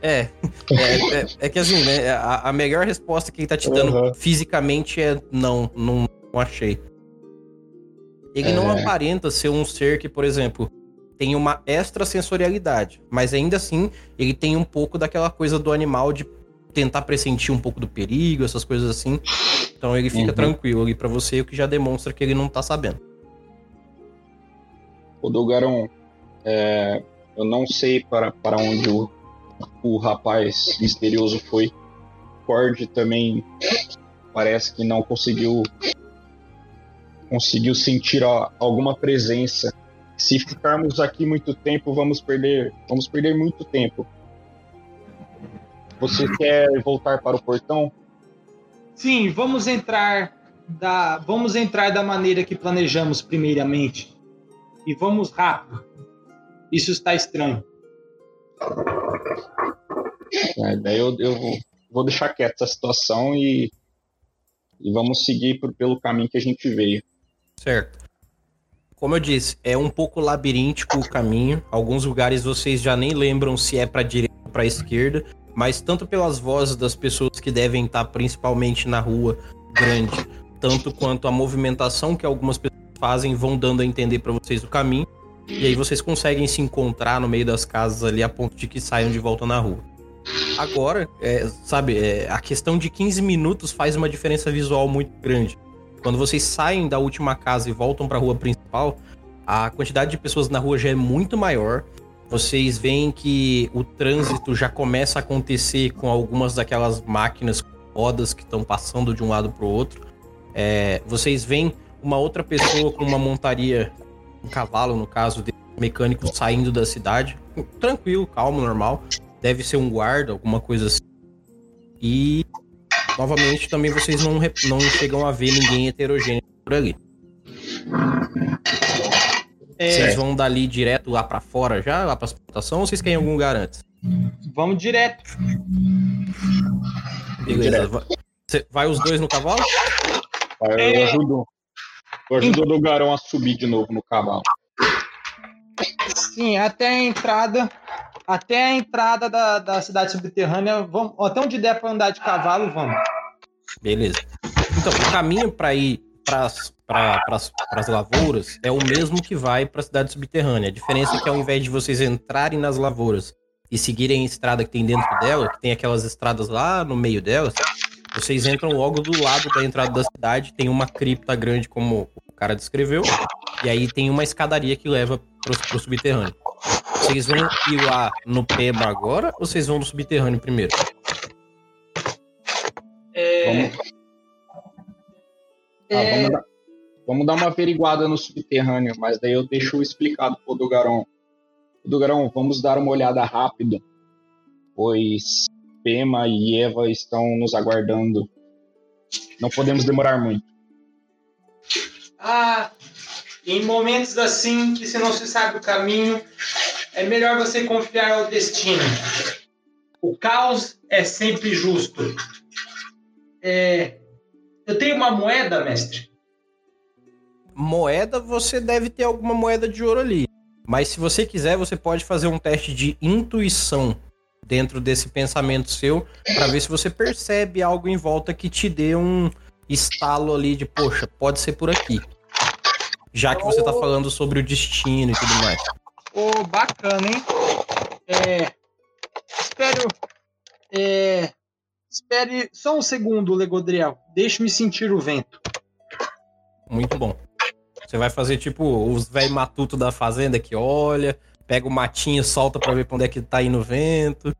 É, é, é, é, que assim, né? A, a, melhor resposta que ele tá te dando uhum. fisicamente é não, não, não achei. Ele é. não aparenta ser um ser que, por exemplo, tem uma extrasensorialidade, mas ainda assim ele tem um pouco daquela coisa do animal de tentar pressentir um pouco do perigo, essas coisas assim. Então ele fica Uhum. tranquilo ali pra você, o que já demonstra que ele não tá sabendo. O Dogaron, é, eu não sei para, para onde o, o rapaz misterioso foi. Cord também parece que não conseguiu conseguiu sentir ó, alguma presença. Se ficarmos aqui muito tempo, vamos perder, vamos perder muito tempo. Você quer voltar para o portão? Sim, vamos entrar da, vamos entrar da maneira que planejamos primeiramente. E vamos rápido. Isso está estranho. É, daí eu, eu vou, vou deixar quieta essa situação e, e vamos seguir por- pelo caminho que a gente veio. Certo. Como eu disse, é um pouco labiríntico o caminho. Alguns lugares vocês já nem lembram se é pra direita ou pra esquerda, mas tanto pelas vozes das pessoas que devem estar principalmente na rua grande, tanto quanto a movimentação que algumas pessoas fazem vão dando a entender pra vocês o caminho. E aí vocês conseguem se encontrar no meio das casas ali a ponto de que saiam de volta na rua. Agora, é, sabe, é, a questão de 15 minutos faz uma diferença visual muito grande. Quando vocês saem da última casa e voltam para a rua principal, a quantidade de pessoas na rua já é muito maior. Vocês veem que o trânsito já começa a acontecer com algumas daquelas máquinas rodas que estão passando de um lado para o outro. É, vocês veem uma outra pessoa com uma montaria, um cavalo no caso, de mecânico saindo da cidade, tranquilo, calmo, normal. Deve ser um guarda, alguma coisa assim. E novamente também vocês não, não chegam a ver ninguém heterogêneo por ali. É, Vocês vão dali direto lá pra fora já, lá pra explotação, ou vocês querem algum lugar antes? vamos direto. Beleza. Direto. va- Cê- vai os dois no cavalo? Eu É. ajudo, eu ajudo o Dogarão a subir de novo no cavalo. Sim, até a entrada, até a entrada da, da cidade subterrânea, vamos, até onde der para andar de cavalo, vamos. Beleza. Então, o caminho pra ir pras, pra, pras, pras lavouras é o mesmo que vai pra cidade subterrânea. A diferença é que ao invés de vocês entrarem nas lavouras e seguirem a estrada que tem dentro dela, que tem aquelas estradas lá no meio delas, vocês entram logo do lado da entrada da cidade, tem uma cripta grande como o cara descreveu, e aí tem uma escadaria que leva pro, pro subterrâneo. Vocês vão ir lá no Peba agora ou vocês vão no subterrâneo primeiro? É, Vamos, ah, é, vamos, dar, vamos dar uma averiguada no subterrâneo, mas daí eu deixo explicado pro Dogarão. Dogarão, vamos dar uma olhada rápido, pois Pema e Eva estão nos aguardando. Não podemos demorar muito. ah, em momentos assim que você não se sabe o caminho, é melhor você confiar ao destino. O caos é sempre justo. É, eu tenho uma moeda, mestre. moeda, você deve ter alguma moeda de ouro ali. Mas se você quiser, você pode fazer um teste de intuição dentro desse pensamento seu para ver se você percebe algo em volta que te dê um estalo ali de, poxa, pode ser por aqui. Já que você tá falando sobre o destino e tudo mais. Ô, bacana, hein? É, espero. É, espere só um segundo, Legodriel. Deixe-me sentir o vento. Muito bom. Você vai fazer tipo os velho matuto da fazenda que olha, pega o matinho, solta pra ver pra onde é que tá indo o vento.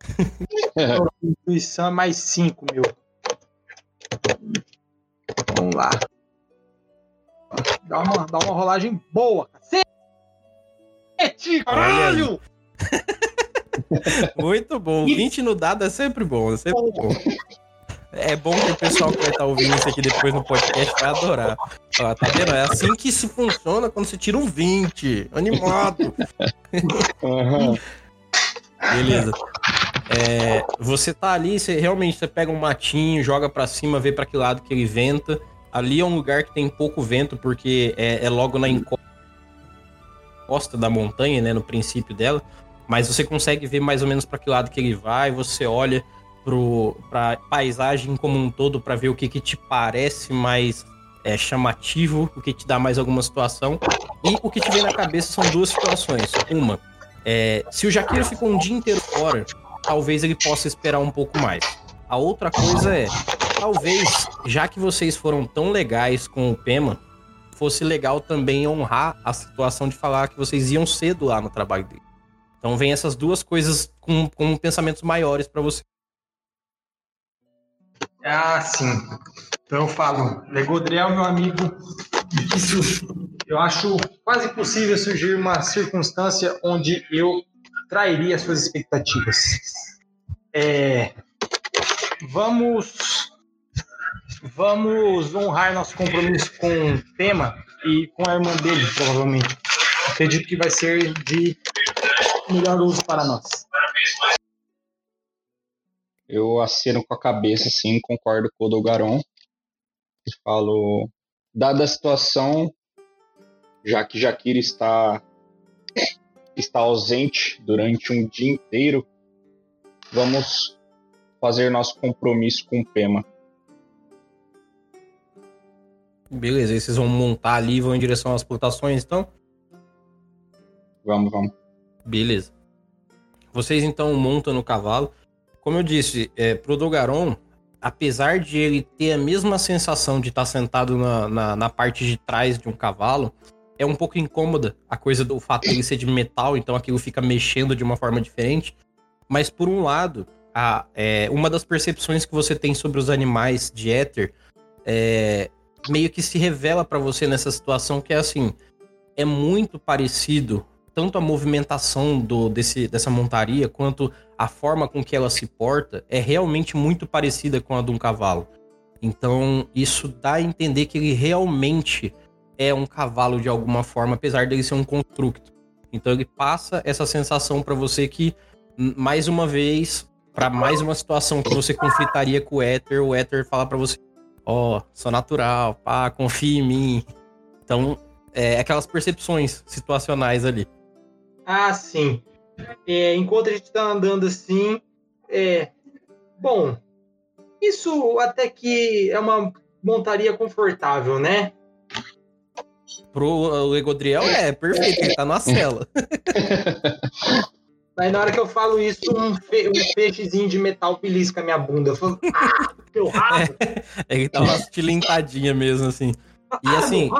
*laughs* Intuição é mais 5, meu. Vamos lá. Dá uma, dá uma rolagem boa. Cacete, caralho! *laughs* Muito bom. 20 no dado é sempre bom, é sempre bom. É bom que o pessoal que vai estar ouvindo isso aqui depois no podcast vai adorar. Ó, tá vendo? É assim que se funciona quando você tira um 20. Animado. Aham. Beleza. É, você tá ali, você realmente você pega um matinho, joga pra cima, vê pra que lado que ele venta. Ali é um lugar que tem pouco vento, porque é, é logo na encosta da montanha, né? No princípio dela. Mas você consegue ver mais ou menos pra que lado que ele vai. Você olha pro, pra paisagem como um todo pra ver o que, que te parece mais é, chamativo, o que te dá mais alguma situação. E o que te vem na cabeça são duas situações. Uma, é, se o Jaqueiro ficou um dia inteiro fora, talvez ele possa esperar um pouco mais. A outra coisa é, talvez, já que vocês foram tão legais com o Pema, fosse legal também honrar a situação de falar que vocês iam cedo lá no trabalho dele. Então vem essas duas coisas com, com pensamentos maiores para você. Ah, sim. Então eu falo, Legodriel, meu amigo, isso eu acho quase possível surgir uma circunstância onde eu trairia suas expectativas. É, vamos vamos honrar nosso compromisso com o tema e com a irmã dele, provavelmente. Acredito que vai ser de melhor uso para nós. Eu aceno com a cabeça, sim, concordo com o Dogaron. E falo, dada a situação, já que Jakira está está ausente durante um dia inteiro, vamos fazer nosso compromisso com o Pema. Beleza, aí vocês vão montar ali e vão em direção às plantações, então? Vamos, vamos. Beleza. Vocês então montam no cavalo. Como eu disse, é, pro Dogaron, apesar de ele ter a mesma sensação de estar sentado na, na, na, parte de trás de um cavalo, é um pouco incômoda a coisa do fato de ele ser de metal, então aquilo fica mexendo de uma forma diferente. Mas por um lado, a, é, uma das percepções que você tem sobre os animais de éter é, meio que se revela para você nessa situação que é assim, é muito parecido tanto a movimentação do, desse, dessa montaria quanto a forma com que ela se porta é realmente muito parecida com a de um cavalo. Então, isso dá a entender que ele realmente é um cavalo de alguma forma, apesar dele ser um construto. Então, ele passa essa sensação para você que, mais uma vez, para mais uma situação que você conflitaria com o éter, o éter fala para você: Ó, oh, sou natural, pá, confia em mim. Então, é aquelas percepções situacionais ali. Ah, sim. É, enquanto a gente está andando assim, é. Bom, isso até que é uma montaria confortável, né? Pro Egodriel é perfeito, ele tá na cela. *laughs* Aí na hora que eu falo isso, um, fe um peixezinho de metal belisca a minha bunda. Eu falo, ah, meu rabo! *laughs* É, ele tá uma tilintadinha *laughs* mesmo, assim. E ah, assim,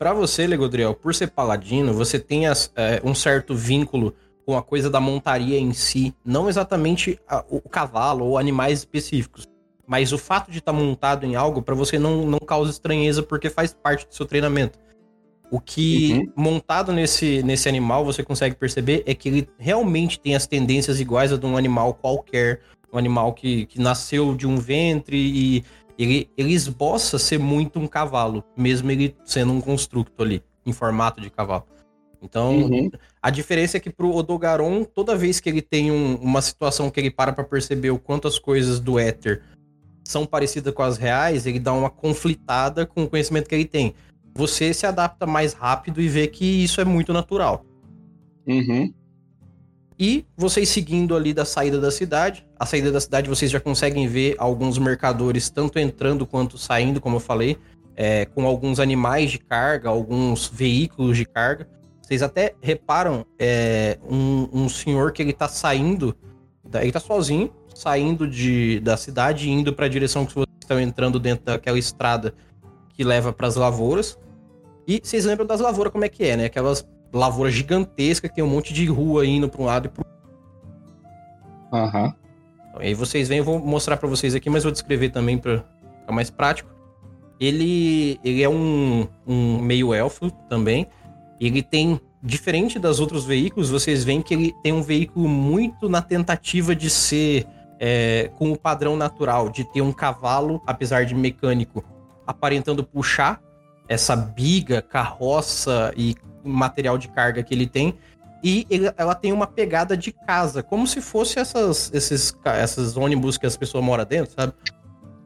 para você, Legodriel, por ser paladino, você tem as, é, um certo vínculo com a coisa da montaria em si, não exatamente a, o cavalo ou animais específicos, mas o fato de estar tá montado em algo para você não, não causa estranheza porque faz parte do seu treinamento. O que uhum. montado nesse, nesse animal você consegue perceber é que ele realmente tem as tendências iguais a de um animal qualquer, um animal que, que nasceu de um ventre e ele, ele esboça ser muito um cavalo, mesmo ele sendo um construto ali, em formato de cavalo. Então, uhum. a diferença é que pro Odogaron, toda vez que ele tem um, uma situação que ele para pra perceber o quanto as coisas do éter são parecidas com as reais, ele dá uma conflitada com o conhecimento que ele tem. Você se adapta mais rápido e vê que isso é muito natural. Uhum. E vocês seguindo ali da saída da cidade, a saída da cidade vocês já conseguem ver alguns mercadores tanto entrando quanto saindo, como eu falei, é, com alguns animais de carga, alguns veículos de carga. Vocês até reparam é, um, um, senhor que ele tá saindo, ele tá sozinho, saindo de, da cidade e indo para a direção que vocês estão entrando dentro daquela estrada que leva para as lavouras. E vocês lembram das lavouras como é que é, né? Aquelas lavoura gigantesca que tem um monte de rua indo para um lado e pro Aham. Uhum. Então, aí vocês vêm, eu vou mostrar para vocês aqui, mas vou descrever também para ficar mais prático. Ele, ele é um, um meio elfo também. Ele tem, diferente das outros veículos, vocês veem que ele tem um veículo muito na tentativa de ser é, com o padrão natural, de ter um cavalo, apesar de mecânico, aparentando puxar essa biga, carroça e material de carga que ele tem. E ele, ela tem uma pegada de casa, como se fosse essas, esses, essas ônibus que as pessoas moram dentro, sabe?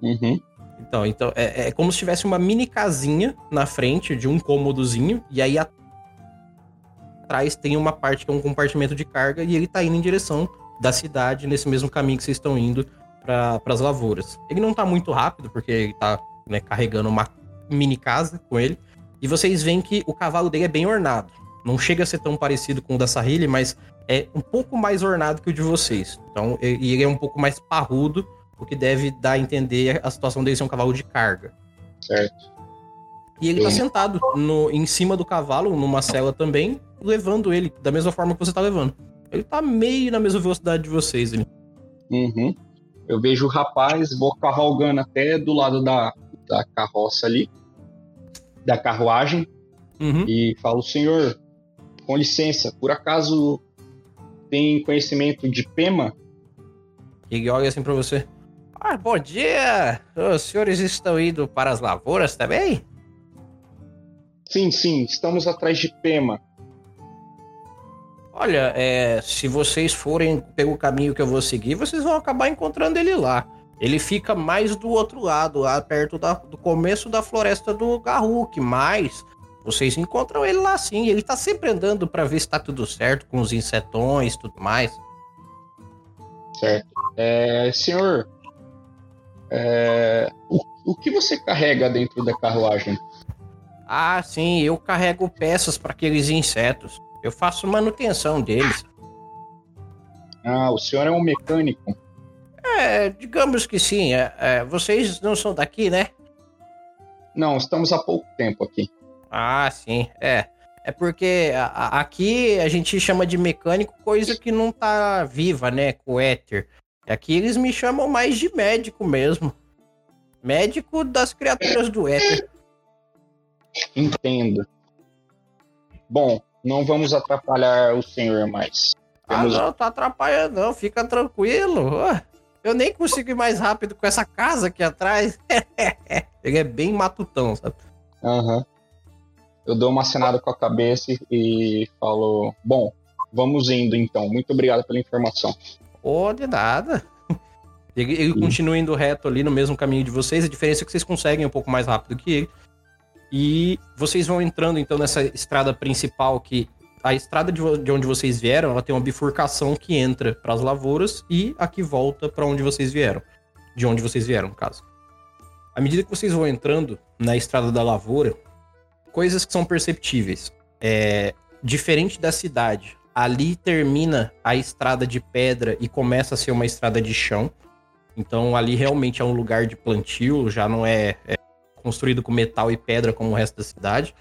Uhum. Então, então é, é, como se tivesse uma mini casinha na frente de um cômodozinho, e aí atrás tem uma parte que é um compartimento de carga, e ele tá indo em direção da cidade, nesse mesmo caminho que vocês estão indo para as lavouras. Ele não tá muito rápido, porque ele tá né, carregando uma mini casa com ele, e vocês veem que o cavalo dele é bem ornado. Não chega a ser tão parecido com o da Sahili, mas é um pouco mais ornado que o de vocês. Então, e ele é um pouco mais parrudo, o que deve dar a entender a situação dele ser um cavalo de carga. Certo. E ele tá sentado no, em cima do cavalo, numa cela também, levando ele, da mesma forma que você tá levando. Ele tá meio na mesma velocidade de vocês ali. Uhum. Eu vejo o rapaz, vou cavalgando até do lado da, da carroça ali, da carruagem, Uhum. e falo, senhor, com licença, por acaso tem conhecimento de Pema? Ele olha assim pra você. Ah, bom dia! Os senhores estão indo para as lavouras também? Sim, sim, estamos atrás de Pema. Olha, é, se vocês forem pelo caminho que eu vou seguir, vocês vão acabar encontrando ele lá. Ele fica mais do outro lado, lá perto da- do começo da floresta do Garruk, mas vocês encontram ele lá sim. Ele tá sempre andando pra ver se tá tudo certo com os insetões e tudo mais. Certo. É, senhor, é, o, o que você carrega dentro da carruagem? Ah, sim, eu carrego peças para aqueles insetos. Eu faço manutenção deles. Ah, o senhor é um mecânico. É, digamos que sim. é, é, vocês não são daqui, né? Não, estamos há pouco tempo aqui. Ah, sim, é. É porque a- a- aqui a gente chama de mecânico coisa que não tá viva, né? Com éter. Aqui eles me chamam mais de médico mesmo. Médico das criaturas do éter. Entendo. Bom, não vamos atrapalhar o senhor mais. Ah, Temos- não, tá atrapalhando não, fica tranquilo. Ah, Eu nem consigo ir mais rápido com essa casa aqui atrás. *laughs* Ele é bem matutão, sabe? Aham. Eu dou uma acenada com a cabeça e- falo: Bom, vamos indo então. Muito obrigado pela informação. Ô, de nada. Ele, ele continua indo reto ali no mesmo caminho de vocês. A diferença é que vocês conseguem um pouco mais rápido que ele. E vocês vão entrando então nessa estrada principal que a estrada de, de onde vocês vieram, ela tem uma bifurcação que entra para as lavouras e a que volta para onde vocês vieram. De onde vocês vieram, no caso. À medida que vocês vão entrando na estrada da lavoura, coisas que são perceptíveis. É, diferente da cidade, ali termina a estrada de pedra e começa a ser uma estrada de chão. Então ali realmente é um lugar de plantio, já não é, é construído com metal e pedra como o resto da cidade.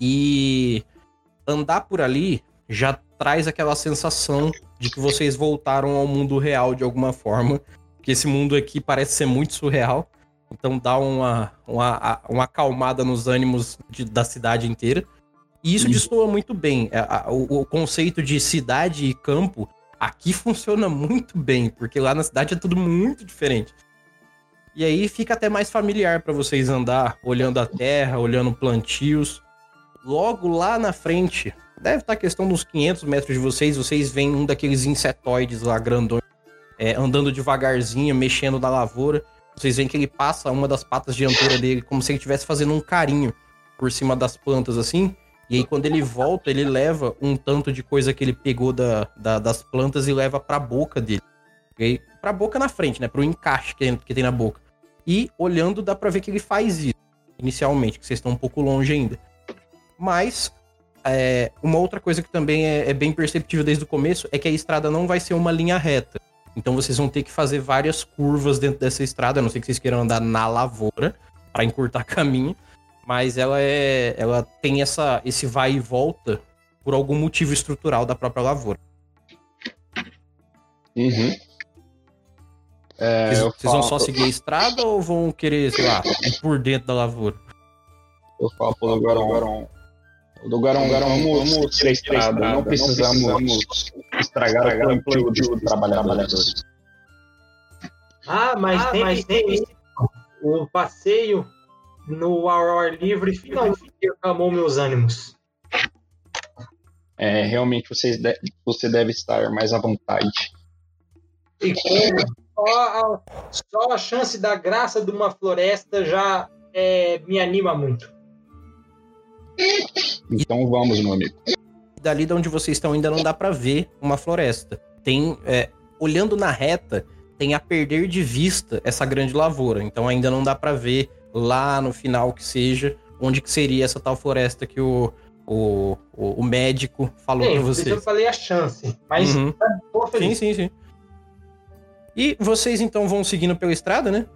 E andar por ali já traz aquela sensação de que vocês voltaram ao mundo real de alguma forma. Que esse mundo aqui parece ser muito surreal. Então dá uma, uma, uma acalmada nos ânimos de- da cidade inteira. E isso destoa muito bem. A- O, o conceito de cidade e campo aqui funciona muito bem, porque lá na cidade é tudo muito diferente. E aí fica até mais familiar para vocês andar olhando a terra, olhando plantios. Logo lá na frente, deve estar questão dos 500 metros de vocês, vocês veem um daqueles insetoides lá grandões, é, andando devagarzinho, mexendo na lavoura. Vocês veem que ele passa uma das patas dianteiras dele como se ele estivesse fazendo um carinho por cima das plantas assim. E aí, quando ele volta, ele leva um tanto de coisa que ele pegou da, da- das plantas e leva pra boca dele. E pra boca na frente, né? Pro encaixe que, que tem na boca. E olhando, dá pra ver que ele faz isso inicialmente, que vocês estão um pouco longe ainda. Mas, é, uma outra coisa que também é, é bem perceptível desde o começo é que a estrada não vai ser uma linha reta. Então vocês vão ter que fazer várias curvas dentro dessa estrada, a não sei que vocês queiram andar na lavoura para encurtar *laughs* caminho, mas ela é, ela tem essa esse vai e volta por algum motivo estrutural da própria lavoura. Uhum. É, Vocês, vocês vão falo- só seguir a estrada ou vão querer, sei lá, ir por dentro da lavoura? Eu falo pro Dogaron. O Dogaron, vamos, vamos seguir a estrada. Não precisamos estragar o plantio dos trabalhadores. Ah, mas Ah, tem, mas tem o passeio no ao ar livre finalmente acalmou meus ânimos. É, realmente vocês de- você deve estar mais à vontade. E como só a, só a chance da graça de uma floresta já é, me anima muito. Então vamos, meu amigo. dali de onde vocês estão ainda não dá pra ver uma floresta. Tem, é, olhando na reta, tem a perder de vista essa grande lavoura. Então ainda não dá pra ver lá no final que seja onde que seria essa tal floresta que o, o, o, o médico falou isso vocês. eu falei a chance. Mas Uhum. tô Sim, sim, sim. E vocês então vão seguindo pela estrada, né?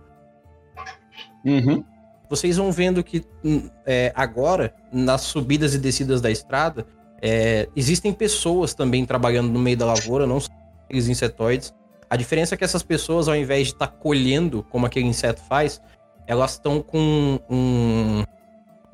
Uhum. Vocês vão vendo que hum, é, agora, nas subidas e descidas da estrada, é, existem pessoas também trabalhando no meio da lavoura, não só aqueles insetoides. A diferença é que essas pessoas, ao invés de estar colhendo, como aquele inseto faz, elas estão com um,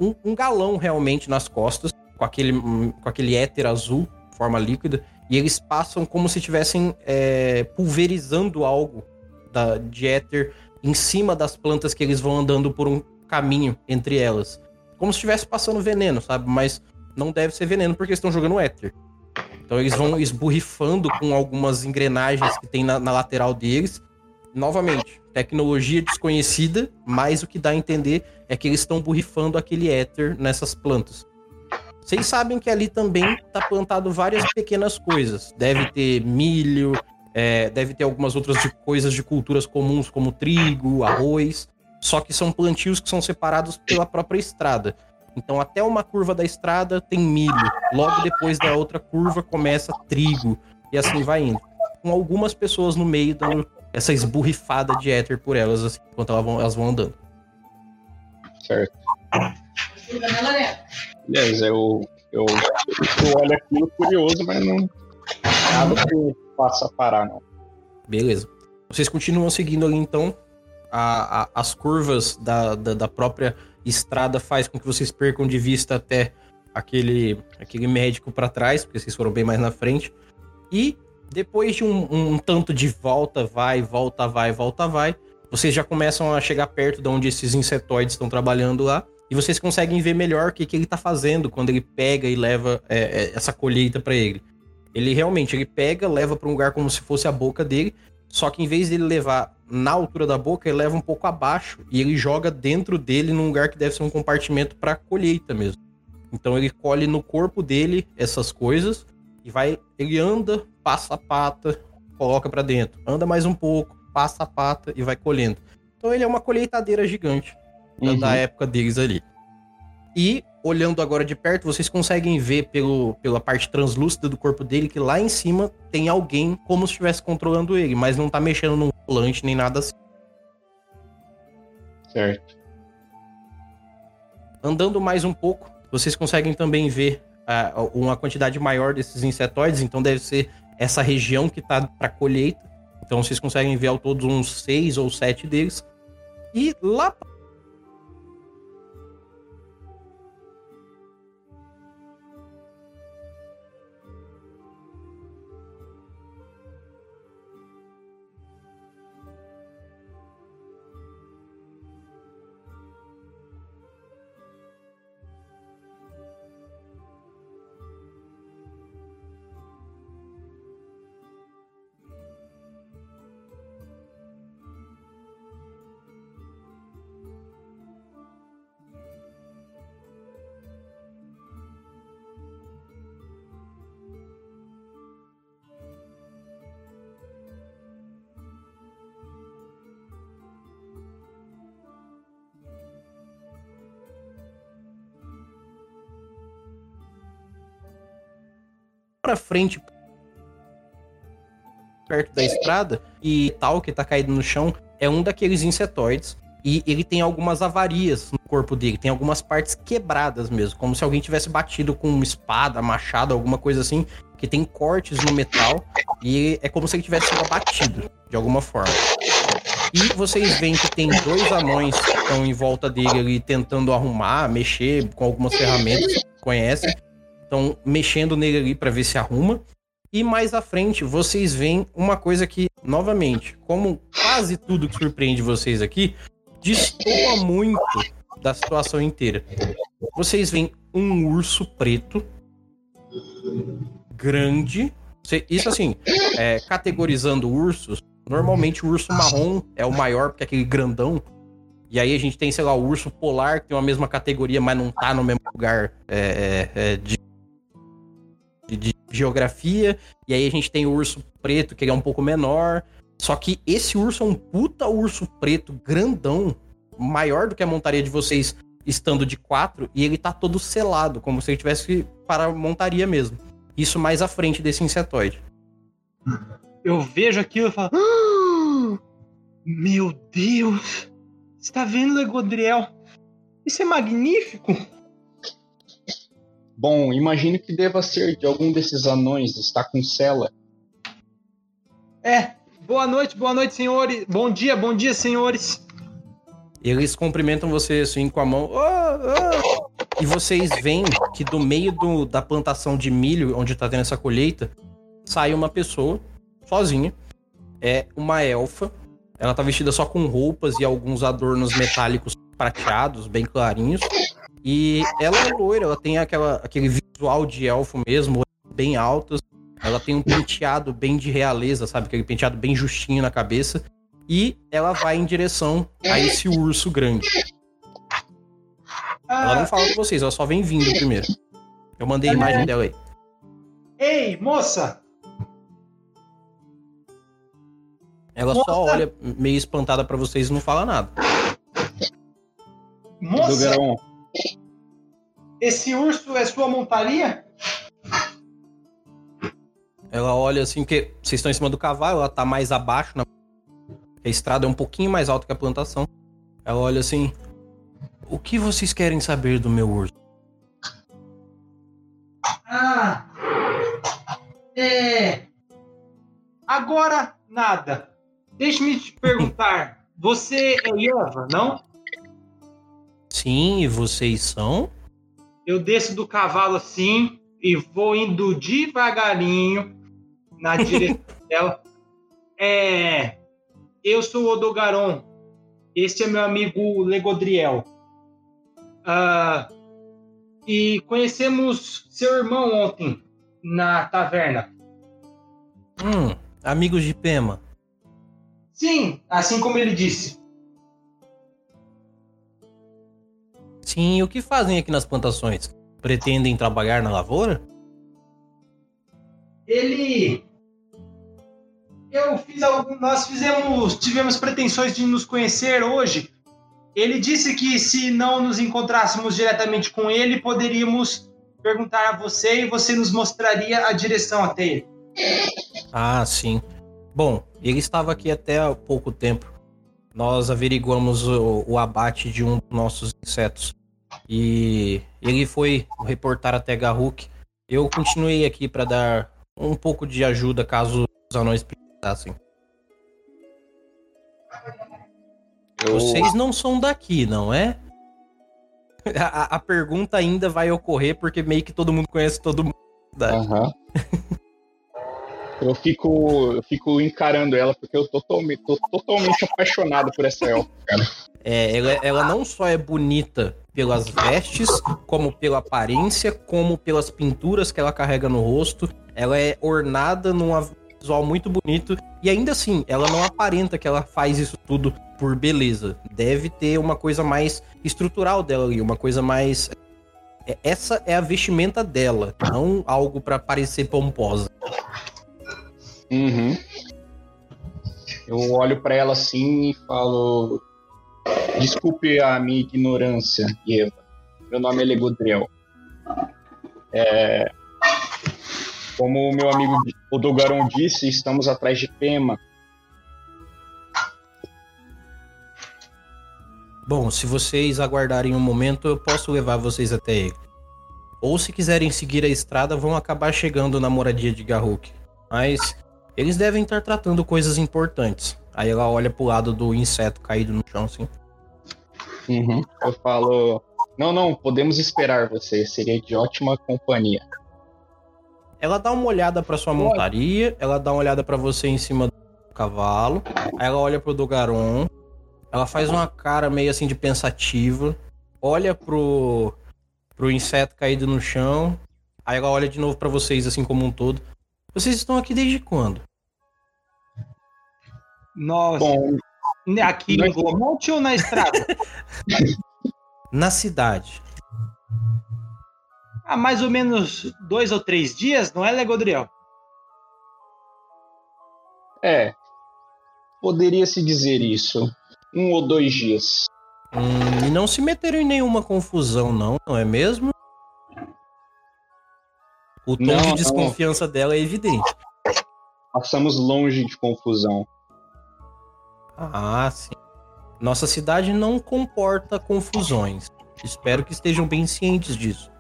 um, um galão realmente nas costas, com aquele, hum, com aquele éter azul, forma líquida, e eles passam como se estivessem é, pulverizando algo da, de éter em cima das plantas que eles vão andando por um caminho entre elas. Como se estivesse passando veneno, sabe? Mas não deve ser veneno porque eles estão jogando éter. Então eles vão esburrifando com algumas engrenagens que tem na, na lateral deles. Novamente, tecnologia desconhecida, mas o que dá a entender é que eles estão borrifando aquele éter nessas plantas. Vocês sabem que ali também tá plantado várias pequenas coisas. Deve ter milho, é, deve ter algumas outras de- coisas de culturas comuns, como trigo, arroz. Só que são plantios que são separados pela própria estrada. Então, até uma curva da estrada tem milho. Logo depois da outra curva começa trigo. E assim vai indo. Com algumas pessoas no meio dando essa esburrifada de éter por elas, assim, enquanto elas vão, elas vão andando. Certo. Beleza, eu, eu, eu olho aquilo curioso, mas não. Nada que faça parar, não. Beleza. Vocês continuam seguindo ali, então. A- a- as curvas da, da, da própria estrada faz com que vocês percam de vista até aquele, aquele médico para trás, porque vocês foram bem mais na frente. E depois de um, um tanto de volta, vai, volta, vai, volta, vai, vocês já começam a chegar perto de onde esses insetoides estão trabalhando lá. E vocês conseguem ver melhor o que, que ele tá fazendo quando ele pega e leva é, é, essa colheita para ele. Ele realmente ele pega, leva para um lugar como se fosse a boca dele, só que em vez dele levar na altura da boca, ele leva um pouco abaixo e ele joga dentro dele num lugar que deve ser um compartimento para colheita mesmo. Então ele colhe no corpo dele essas coisas e vai, ele anda, passa a pata, coloca para dentro, anda mais um pouco, passa a pata e vai colhendo. Então ele é uma colheitadeira gigante Uhum. da época deles ali. E olhando agora de perto, vocês conseguem ver pelo, pela parte translúcida do corpo dele que lá em cima tem alguém como se estivesse controlando ele, mas não tá mexendo num volante nem nada assim. Certo. Andando mais um pouco, vocês conseguem também ver ah, uma quantidade maior desses insetoides, então deve ser essa região que tá para colheita. Então vocês conseguem ver ao todo uns seis ou sete deles. E lá pra frente perto da estrada e tal que tá caído no chão é um daqueles insetoides e ele tem algumas avarias no corpo dele, tem algumas partes quebradas mesmo, como se alguém tivesse batido com uma espada, machado, alguma coisa assim, que tem cortes no metal e é como se ele tivesse sido abatido de alguma forma. E vocês veem que tem dois anões que estão em volta dele ali tentando arrumar, mexer com algumas ferramentas que conhecem. Estão mexendo nele ali para ver se arruma. E mais à frente, vocês veem uma coisa que, novamente, como quase tudo que surpreende vocês aqui, destoa muito da situação inteira. Vocês veem um urso preto, grande. Isso assim, é, categorizando ursos, normalmente o urso marrom é o maior, porque é aquele grandão. E aí a gente tem, sei lá, o urso polar, que tem a mesma categoria, mas não tá no mesmo lugar é, é, é, de, de- geografia. E aí a gente tem o urso preto, que ele é um pouco menor. Só que esse urso é um puta urso preto grandão, maior do que a montaria de vocês estando de quatro e ele tá todo selado, como se ele tivesse para montaria mesmo. Isso mais à frente desse insetoide. Eu vejo aquilo e falo. "Ah, meu Deus! Está vendo, Legodriel? Isso é magnífico! Bom, imagino que deva ser de algum desses anões, está com cela. É, boa noite, boa noite, senhores. Bom dia, bom dia, senhores. Eles cumprimentam você assim com a mão. "Ah, ah", E vocês veem que do meio do- da plantação de milho, onde tá tendo essa colheita, sai uma pessoa, sozinha. É uma elfa. Ela tá vestida só com roupas e alguns adornos metálicos prateados, bem clarinhos. E ela é loira, ela tem aquela, aquele visual de elfo mesmo, bem altas. Ela tem um penteado bem de realeza, sabe? Aquele penteado bem justinho na cabeça. E ela vai em direção a esse urso grande. Ela não fala com vocês, ela só vem vindo primeiro. Eu mandei a imagem dela aí. ei, moça! Ela Nossa. só olha meio espantada pra vocês e não fala nada. Moça, esse urso é sua montaria? Ela olha assim, que vocês estão em cima do cavalo, ela tá mais abaixo. Na... A estrada é um pouquinho mais alta que a plantação. Ela olha assim. O que vocês querem saber do meu urso? Ah, é. Agora nada. Deixe-me te perguntar. *laughs* Você é Ieva, não? Sim, e vocês são? Eu desço do cavalo assim e vou indo devagarinho na *laughs* direção dela. É. Eu sou o Odogaron. Este é meu amigo Legodriel. Ah, e conhecemos seu irmão ontem na taverna. Hum, amigos de Pema. Sim, assim como ele disse. Sim, o que fazem aqui nas plantações? Pretendem trabalhar na lavoura? Ele. Eu fiz algum. Nós fizemos. Tivemos pretensões de nos conhecer hoje. Ele disse que se não nos encontrássemos diretamente com ele, poderíamos perguntar a você e você nos mostraria a direção até ele. Ah, sim. Bom, ele estava aqui até há pouco tempo. Nós averiguamos o, o abate de um dos nossos insetos. E ele foi reportar até Garruk. Eu continuei aqui para dar um pouco de ajuda caso os anões precisassem. eu, Vocês não são daqui, não é? *laughs* A, a- pergunta ainda vai ocorrer porque meio que todo mundo conhece todo mundo. Aham. *laughs* Eu fico, eu fico encarando ela porque eu tô, tô totalmente apaixonado por essa elfa, cara. É, ela, ela não só é bonita pelas vestes, como pela aparência, como pelas pinturas que ela carrega no rosto. Ela é ornada num visual muito bonito. E ainda assim, ela não aparenta que ela faz isso tudo por beleza. Deve ter uma coisa mais estrutural dela ali, uma coisa mais. é- Essa é a vestimenta dela, não algo pra parecer pomposa. Uhum. Eu olho pra ela assim e falo: Desculpe a minha ignorância, Eva. Meu nome é Legodriel. É, Como o meu amigo Odogaron disse, estamos atrás de Pema. Bom, se vocês aguardarem um momento, eu posso levar vocês até ele. Ou se quiserem seguir a estrada, vão acabar chegando na moradia de Garruk. Mas eles devem estar tratando coisas importantes. Aí ela olha pro lado do inseto caído no chão, assim. Uhum. Eu falo: Não, não, podemos esperar você. Seria de ótima companhia. Ela dá uma olhada pra sua montaria, ela dá uma olhada pra você em cima do cavalo. Aí ela olha pro Dogaron. Ela faz uma cara meio assim de pensativa. Olha pro, pro inseto caído no chão. Aí ela olha de novo pra vocês, assim como um todo. Vocês estão aqui desde quando? Nós. Bom, aqui nós- no Glomonte ou na estrada? *laughs* Na cidade. Há mais ou menos dois ou três dias, não é, Legodriel? é. Poderia se dizer isso. Um ou dois dias. Hum, e não se meteram em nenhuma confusão, não, não é mesmo? O tom Não, de não. desconfiança dela é evidente. Passamos longe de confusão. Ah, sim. Nossa cidade não comporta confusões. Espero que estejam bem cientes disso.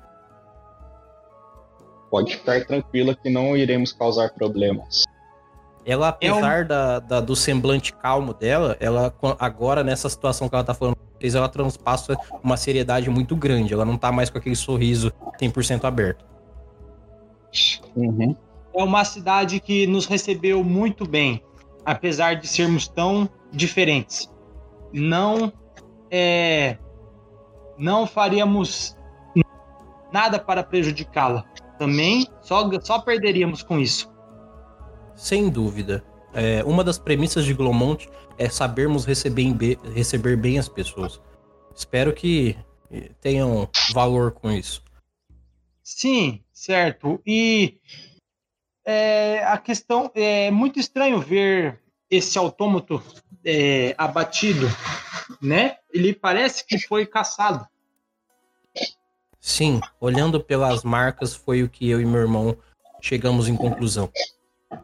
Pode ficar tranquila que não iremos causar problemas. Ela, apesar da, da- do semblante calmo dela, ela agora, nessa situação que ela tá falando pra vocês, ela transpassa uma seriedade muito grande. Ela não tá mais com aquele sorriso 100% aberto. Uhum. É uma cidade que nos recebeu muito bem, apesar de sermos tão diferentes. Não é, não faríamos nada para prejudicá-la. Também só, só perderíamos com isso. Sem dúvida. É, uma das premissas de Glomont é sabermos receber, em be- receber bem as pessoas. Espero que tenham valor com isso. Sim, certo. E é, a questão é muito estranho ver esse autômato é, abatido, né? Ele parece que foi caçado. Sim, olhando pelas marcas, foi o que eu e meu irmão chegamos em conclusão.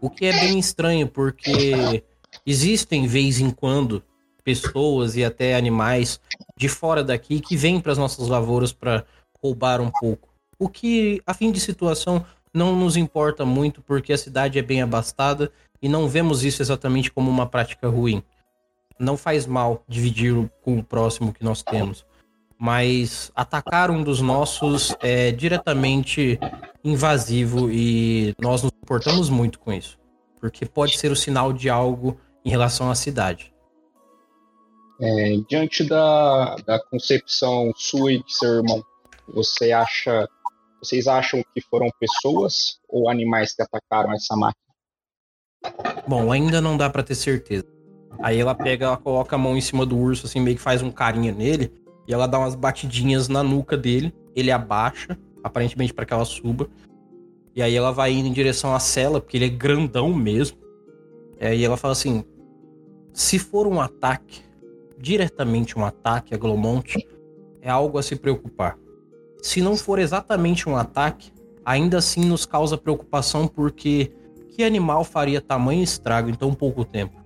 O que é bem estranho, porque existem, vez em quando, pessoas e até animais de fora daqui que vêm para as nossas lavouras para roubar um pouco. O que, a fim de situação, não nos importa muito, porque a cidade é bem abastada e não vemos isso exatamente como uma prática ruim. Não faz mal dividir com o próximo que nós temos mas atacar um dos nossos é diretamente invasivo e nós nos importamos muito com isso, porque pode ser o sinal de algo em relação à cidade. É, diante da, da concepção sua e de seu irmão, você acha, vocês acham que foram pessoas ou animais que atacaram essa máquina? Bom, ainda não dá pra ter certeza. Aí ela pega, ela coloca a mão em cima do urso, assim, meio que faz um carinho nele, e ela dá umas batidinhas na nuca dele, ele abaixa, aparentemente para que ela suba, e aí ela vai indo em direção à cela, porque ele é grandão mesmo. E aí ela fala assim: se for um ataque, diretamente um ataque a Glomont, é algo a se preocupar. Se não for exatamente um ataque, ainda assim nos causa preocupação porque que animal faria tamanho estrago em tão pouco tempo?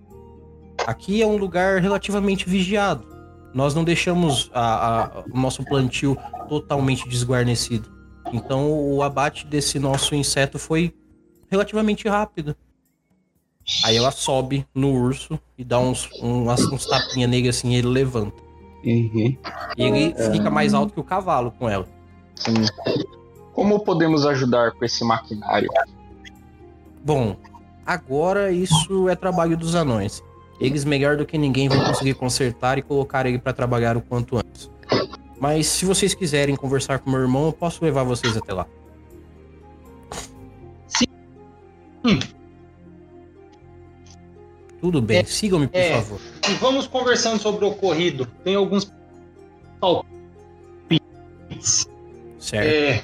Aqui é um lugar relativamente vigiado. Nós não deixamos a- a- o nosso plantio totalmente desguarnecido. Então o abate desse nosso inseto foi relativamente rápido. Aí ela sobe no urso e dá uns, uns, uns tapinhas nele assim e ele levanta. Uhum. E ele fica mais alto que o cavalo com ela. Sim. Como podemos ajudar com esse maquinário? Bom, agora isso é trabalho dos anões. Eles, melhor do que ninguém, vão conseguir consertar e colocar ele para trabalhar o quanto antes. Mas se vocês quiserem conversar com meu irmão, eu posso levar vocês até lá. Sim. Tudo bem, sigam-me, por é. favor. E vamos conversando sobre o ocorrido. Tem alguns palpites. Certo, É,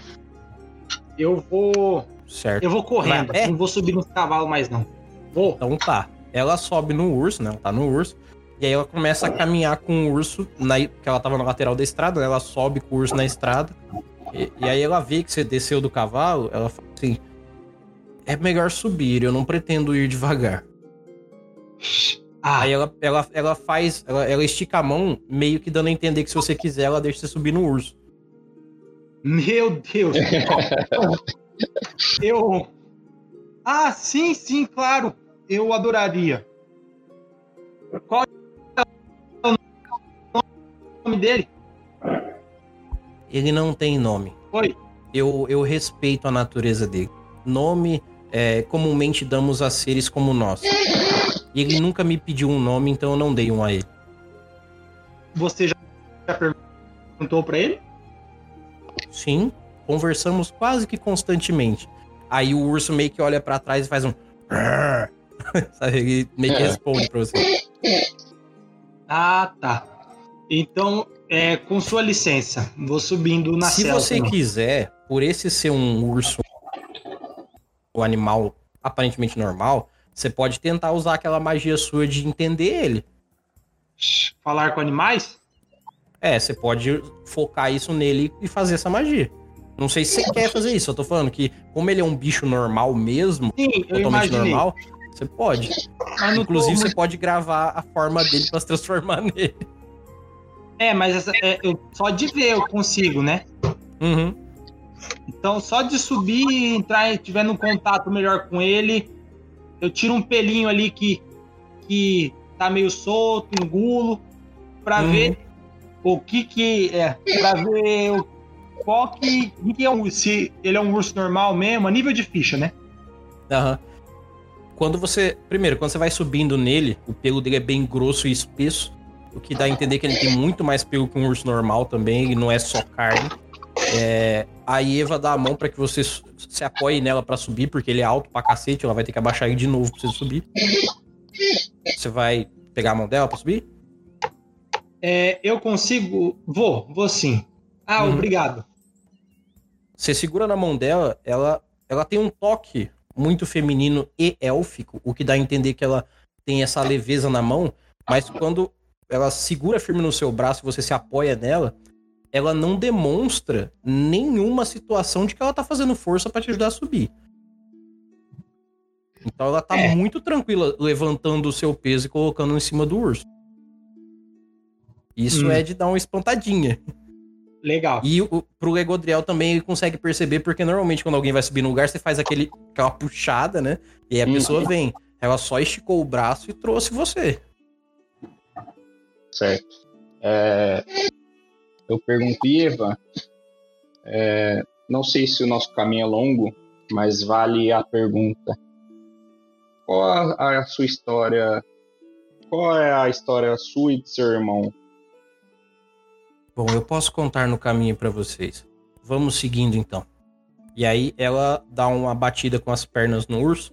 eu vou. certo. Eu vou correndo. É. Não vou subir no cavalo mais, não. Vou. Então tá. Ela sobe no urso, né? Ela tá no urso. E aí ela começa a caminhar com o urso, na, porque ela tava na lateral da estrada, né? Ela sobe com o urso na estrada. E, e aí ela vê que você desceu do cavalo, ela fala assim: É melhor subir, eu não pretendo ir devagar. Ah, Aí ela, ela, ela faz. Ela, ela estica a mão, meio que dando a entender que se você quiser, ela deixa você subir no urso. meu Deus. *laughs* eu. Ah, sim, sim, claro. Eu adoraria. Qual é o nome dele? Ele não tem nome. Oi. Eu, eu respeito a natureza dele. Nome é, comumente damos a seres como nós. Ele nunca me pediu um nome, então eu não dei um a ele. Você já já perguntou pra ele? Sim, conversamos quase que constantemente. Aí o urso meio que olha pra trás e faz um. *laughs* Sabe, ele meio que É. responde pra você. Ah, tá. Então, é, com sua licença, vou subindo na Se cela. você também. quiser, por esse ser um urso, o animal aparentemente normal, você pode tentar usar aquela magia sua de entender ele. Falar com animais? É, você pode focar isso nele e fazer essa magia. Não sei se você quer fazer isso. Eu tô falando que, como ele é um bicho normal mesmo, Sim, totalmente normal, você pode. Mas Inclusive, você pode gravar a forma dele pra se transformar *laughs* nele. É, mas essa- é, eu, só de ver eu consigo, né? Uhum. Então, só de subir e entrar e tiver no contato melhor com ele, eu tiro um pelinho ali que, que tá meio solto, engulo, pra Uhum. ver o que que é, pra ver o, qual que, que é um, se ele é um urso normal mesmo, a nível de ficha, né? Aham. Quando você. Primeiro, quando você vai subindo nele, o pelo dele é bem grosso e espesso. O que dá a entender que ele tem muito mais pelo que um urso normal também, ele não é só carne. É, a Eva dá a mão pra que você se apoie nela pra subir, porque ele é alto pra cacete, ela vai ter que abaixar ele de novo pra você subir. Você vai pegar a mão dela pra subir? É, eu consigo. Vou, vou sim. Ah, Uhum. obrigado. Você segura na mão dela, ela, ela tem um toque muito feminino e élfico, o que dá a entender que ela tem essa leveza na mão, mas quando ela segura firme no seu braço e você se apoia nela, ela não demonstra nenhuma situação de que ela tá fazendo força pra te ajudar a subir. Então ela tá É. muito tranquila levantando o seu peso e colocando em cima do urso. Isso Hum. é de dar uma espantadinha. Legal. E o, pro Legodriel também ele consegue perceber, porque normalmente quando alguém vai subir no lugar, você faz aquele, aquela puxada, né? E aí a Uhum. pessoa vem. Ela só esticou o braço e trouxe você. Certo. É, eu pergunto, Eva, é, não sei se o nosso caminho é longo, mas vale a pergunta. Qual a, a sua história? Qual é a história sua e de seu irmão? Bom, eu posso contar no caminho pra vocês. Vamos seguindo então. E aí ela dá uma batida com as pernas no urso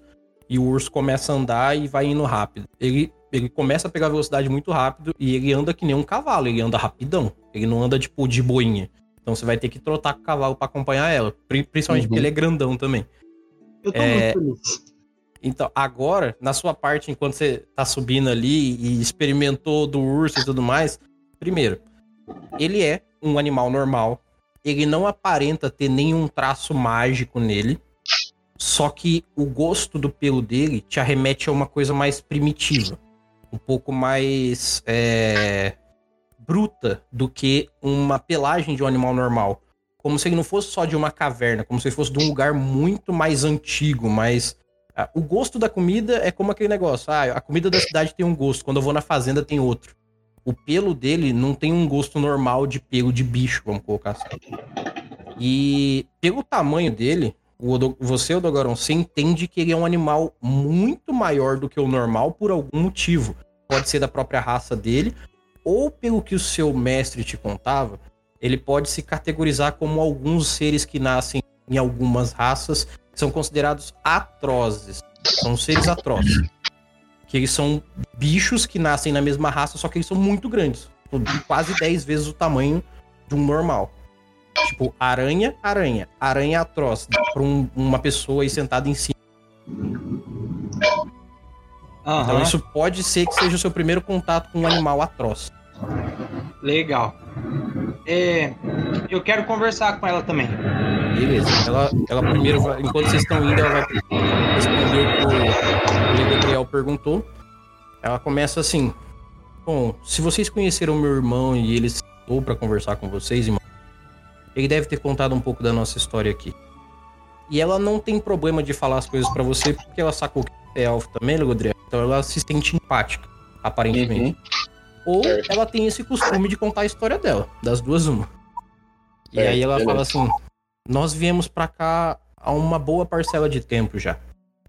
e o urso começa a andar e vai indo rápido. Ele, ele começa a pegar velocidade muito rápido e ele anda que nem um cavalo, ele anda rapidão. Ele não anda tipo de boinha. Então você vai ter que trotar com o cavalo pra acompanhar ela, pri- principalmente Uhum. porque ele é grandão também. Eu tô É, muito feliz. Então, agora, na sua parte, enquanto você tá subindo ali e experimentou do urso e tudo mais, primeiro, ele é um animal normal. Ele não aparenta ter nenhum traço mágico nele. Só que o gosto do pelo dele te arremete a uma coisa mais primitiva. Um pouco mais é, bruta do que uma pelagem de um animal normal. Como se ele não fosse só de uma caverna, como se ele fosse de um lugar muito mais antigo, mais ah, O gosto da comida é como aquele negócio. Ah, a comida da cidade tem um gosto, quando eu vou na fazenda tem outro. O pelo dele não tem um gosto normal de pelo de bicho, vamos colocar assim. E pelo tamanho dele, o Odo- você, Odogaron, você entende que ele é um animal muito maior do que o normal por algum motivo. Pode ser da própria raça dele, ou pelo que o seu mestre te contava, ele pode se categorizar como alguns seres que nascem em algumas raças são considerados atrozes. São seres atrozes. Que eles são bichos que nascem na mesma raça, só que eles são muito grandes. Quase 10 vezes o tamanho de um normal. Tipo, aranha, aranha. Aranha atroz. Pra um- uma pessoa aí sentada em cima. Aham, Então isso pode ser que seja o seu primeiro contato com um animal atroz. legal. É, eu quero conversar com ela também. Beleza. Ela, ela primeiro, vai, enquanto vocês estão indo, ela vai responder o que o Gabriel perguntou. Ela começa assim: Bom, se vocês conheceram meu irmão e ele sentou pra conversar com vocês, irmão, ele deve ter contado um pouco da nossa história aqui. E ela não tem problema de falar as coisas pra você, porque ela sacou que é elfo também, Legodriel. Então ela se sente empática, aparentemente. Ou Certo. ela tem esse costume de contar a história dela, das duas uma. E Certo, aí ela beleza. fala assim: Nós viemos pra cá há uma boa parcela de tempo já.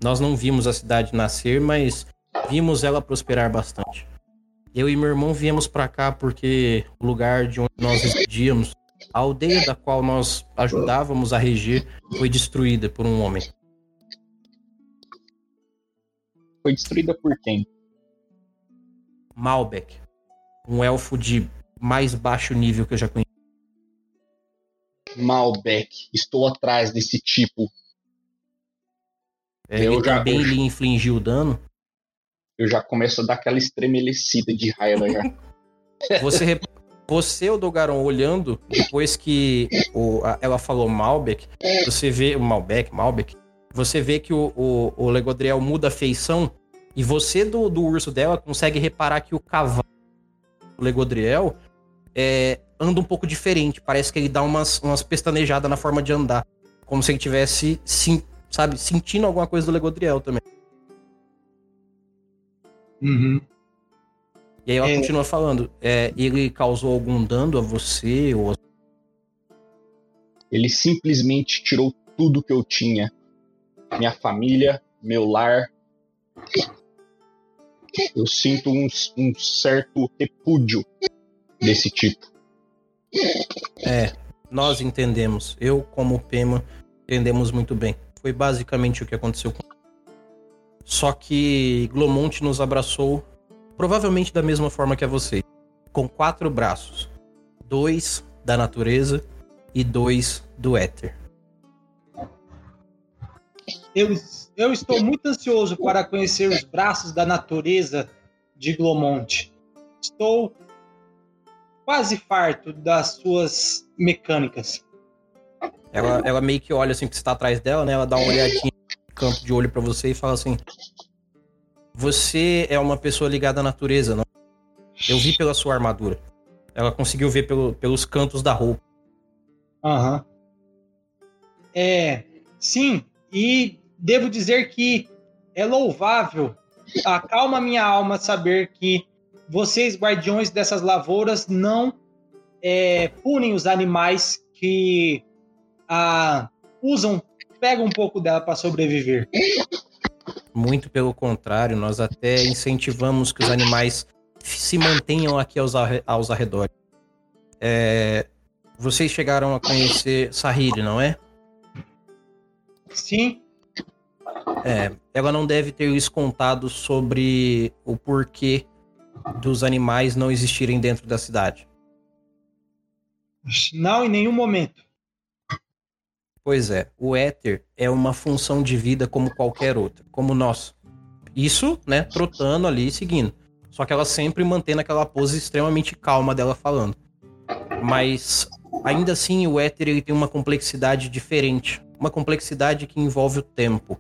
Nós não vimos a cidade nascer, mas vimos ela prosperar bastante. Eu e meu irmão viemos pra cá porque o lugar de onde nós residíamos, a aldeia da qual nós ajudávamos a reger, foi destruída por um homem. Foi destruída por quem? Malbec, um elfo de mais baixo nível que eu já conheci. Malbec. Estou atrás desse tipo. Ele Eu já- também lhe infligiu dano. Eu já começo a dar aquela estremelecida de raiva já. *laughs* *laughs* Você, Você, o Dogaron, olhando, depois que o, a, ela falou Malbec, você vê. O Malbec, Malbec. Você vê que o, o, o Legodriel muda a feição. E você, do, do urso dela, consegue reparar que o cavalo Legodriel é, anda um pouco diferente. Parece que ele dá umas, umas pestanejadas na forma de andar. Como se ele tivesse, sim, sabe, sentindo alguma coisa do Legodriel também. Uhum. E aí ela É. continua falando. é, ele causou algum dano a você? Ou... Ele simplesmente tirou tudo que eu tinha. Minha família, meu lar. Eu sinto um, um certo repúdio desse tipo. É, nós entendemos. Eu, como Pema, entendemos muito bem. Foi basicamente o que aconteceu com. Só que Glomont nos abraçou, provavelmente da mesma forma que a você, com quatro braços: dois da natureza e dois do éter. Eu, eu estou muito ansioso para conhecer os braços da natureza de Glomont. Estou quase farto das suas mecânicas. Ela, ela meio que olha assim que você tá atrás dela, né? Ela dá uma olhadinha canto de olho pra você e fala assim: Você é uma pessoa ligada à natureza, não? Eu vi pela sua armadura. Ela conseguiu ver pelo- pelos cantos da roupa. Aham. É, sim, e devo dizer que é louvável, acalma minha alma saber que vocês, guardiões dessas lavouras, não é, punem os animais que ah, usam, pegam um pouco dela para sobreviver. Muito pelo contrário, nós até incentivamos que os animais se mantenham aqui aos, aos arredores. É, vocês chegaram a conhecer Sahiri, não é? Sim, É, ela não deve ter lhes contado sobre o porquê dos animais não existirem dentro da cidade. não em nenhum momento. Pois é, o éter é uma função de vida como qualquer outra, como nós. Isso, né, trotando ali, seguindo. Só que ela sempre mantendo aquela pose extremamente calma dela falando. Mas ainda assim o éter ele tem uma complexidade diferente, uma complexidade que envolve o tempo.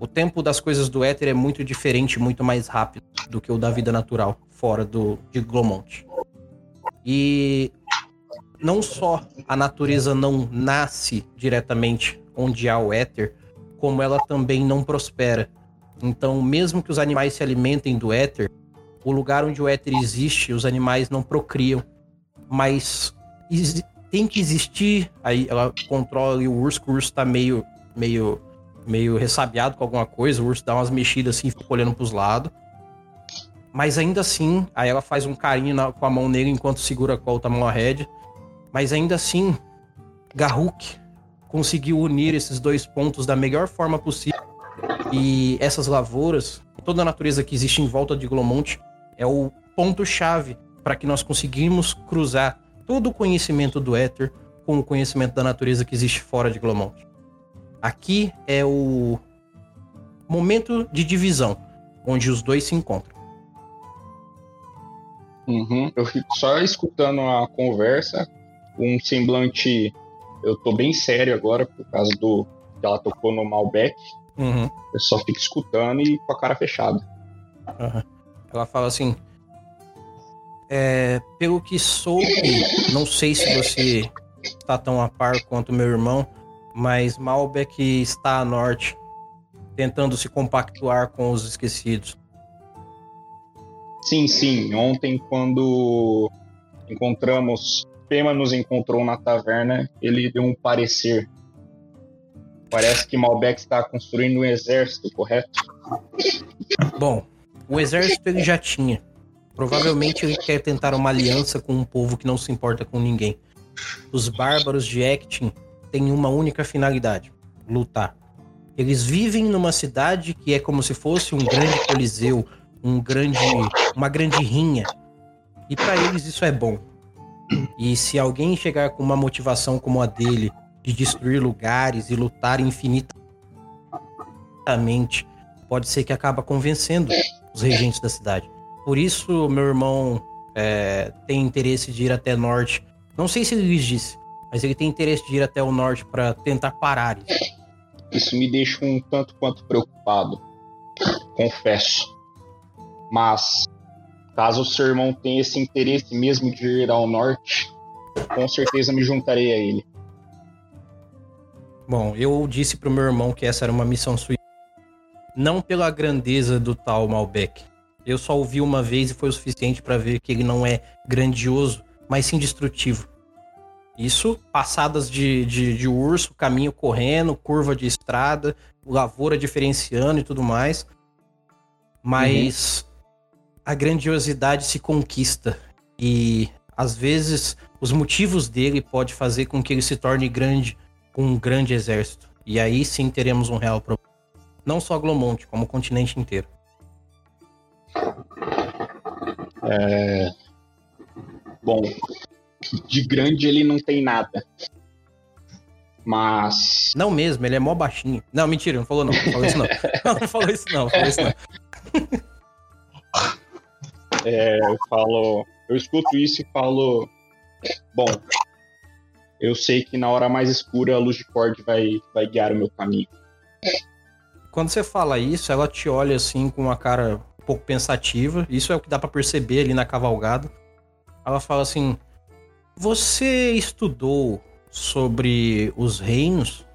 O tempo das coisas do éter é muito diferente, muito mais rápido do que o da vida natural, fora do de Glomont. E não só a natureza não nasce diretamente onde há o éter, como ela também não prospera. Então, mesmo que os animais se alimentem do éter, o lugar onde o éter existe, os animais não procriam. Mas tem que existir. Aí ela controla ali o urso, que o urso tá meio, meio, meio ressabiado com alguma coisa. O urso dá umas mexidas assim, fica olhando pros lados. Mas ainda assim, aí ela faz um carinho na- com a mão nele enquanto segura a outra mão a rédea. Mas ainda assim, Garruk conseguiu unir esses dois pontos da melhor forma possível. E essas lavouras, toda a natureza que existe em volta de Glomont, é o ponto-chave para que nós conseguimos cruzar todo o conhecimento do éter com o conhecimento da natureza que existe fora de Glomont. Aqui é o momento de divisão, onde os dois se encontram. Uhum. Eu fico só escutando a conversa, um semblante. Eu tô bem sério agora por causa do que ela tocou no Malbec. Uhum. Eu só fico escutando e com a cara fechada. Aham. Ela fala assim: é, pelo que soube, não sei se você está tão a par quanto meu irmão, mas Malbec está a norte, tentando se compactuar com os esquecidos. Sim, sim. Ontem, quando encontramos. Pema nos encontrou na taverna, ele deu um parecer. Parece que Malbec está construindo um exército, correto? Bom, o exército ele já tinha. Provavelmente ele quer tentar uma aliança com um povo que não se importa com ninguém. Os bárbaros de Actin têm uma única finalidade: lutar. Eles vivem numa cidade que é como se fosse um grande coliseu, um grande, uma grande rinha. E para eles isso é bom. E se alguém chegar com uma motivação como a dele, de destruir lugares e lutar infinitamente, pode ser que acaba convencendo os regentes da cidade. Por isso, meu irmão é, tem interesse de ir até norte. Não sei se ele lhes disse, mas ele tem interesse de ir até o norte para tentar parar isso. Isso me deixa um tanto quanto preocupado, confesso. Mas, caso o seu irmão tenha esse interesse mesmo de ir ao norte, com certeza me juntarei a ele. Bom, eu disse pro meu irmão que essa era uma missão suicida. Não pela grandeza do tal Malbec. Eu só ouvi uma vez e foi o suficiente para ver que ele não é grandioso, mas sim destrutivo. Isso, passadas de, de, de, urso, caminho correndo, curva de estrada, lavoura diferenciando e tudo mais. Mas uhum. a grandiosidade se conquista. E às vezes os motivos dele pode fazer com que ele se torne grande com um grande exército. E aí sim teremos um real problema. Não só Glomonte, como o continente inteiro. É... Bom, de grande ele não tem nada. Mas. Não mesmo, ele é mó baixinho. Não, mentira, não falou não. Não falou isso não. *laughs* não, não falou isso não, falou isso não. *laughs* é, eu falo. Eu escuto isso e falo. Bom, eu sei que na hora mais escura a luz de Cord vai, vai guiar o meu caminho. Quando você fala isso, ela te olha assim com uma cara pouco pensativa. Isso é o que dá para perceber ali na cavalgada. Ela fala assim: Você estudou sobre os reinos?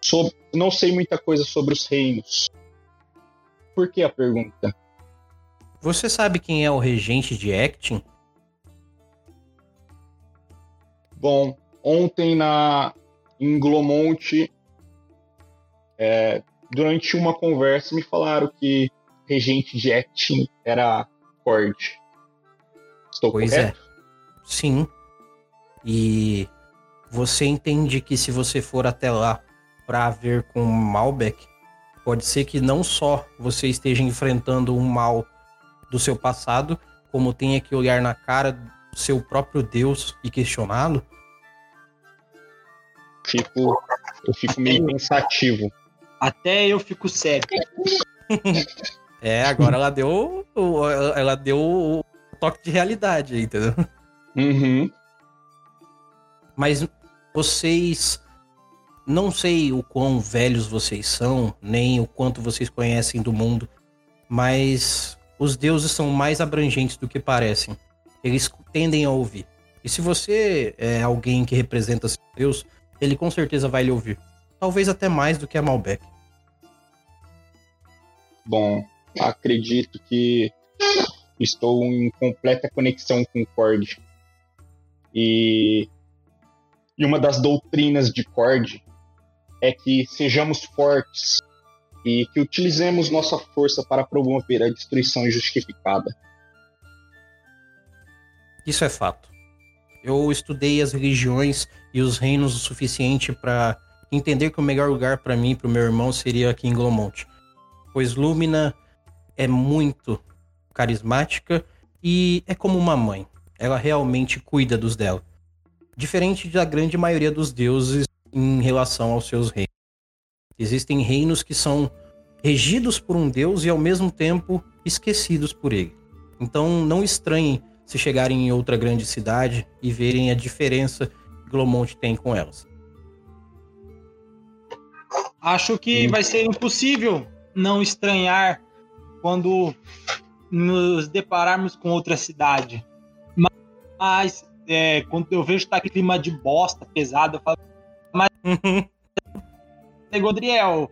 Sobre, não sei muita coisa sobre os reinos. Por que a pergunta? Você sabe quem é o regente de Actin? Bom, ontem na em Glomonte, é, durante uma conversa, me falaram que regente de Actin era Cord. Estou pois é. correto? é. Sim. E você entende que se você for até lá para ver com Malbec, pode ser que não só você esteja enfrentando um mal do seu passado, como tenha que olhar na cara do seu próprio Deus e questioná-lo? Fico, eu fico meio pensativo. Até eu fico sério. *laughs* é, agora ela deu, ela deu o toque de realidade aí, entendeu? Uhum. Mas vocês não sei o quão velhos vocês são, nem o quanto vocês conhecem do mundo, mas os deuses são mais abrangentes do que parecem. Eles tendem a ouvir. E se você é alguém que representa seu Deus, ele com certeza vai lhe ouvir. Talvez até mais do que a Malbec. Bom, acredito que estou em completa conexão com Cord. E, e uma das doutrinas de Cord é que sejamos fortes e que utilizemos nossa força para promover a destruição injustificada. Isso é fato. Eu estudei as religiões e os reinos o suficiente para entender que o melhor lugar para mim e para o meu irmão seria aqui em Glomont. Pois Lumina é muito carismática e é como uma mãe. Ela realmente cuida dos dela. Diferente da grande maioria dos deuses em relação aos seus reinos. Existem reinos que são regidos por um deus e ao mesmo tempo esquecidos por ele. Então não estranhem se chegarem em outra grande cidade e verem a diferença que Glomont tem com elas. Acho que vai ser impossível não estranhar quando nos depararmos com outra cidade. Mas é, quando eu vejo que tá clima de bosta pesado, eu falo, mas *laughs* Godriel,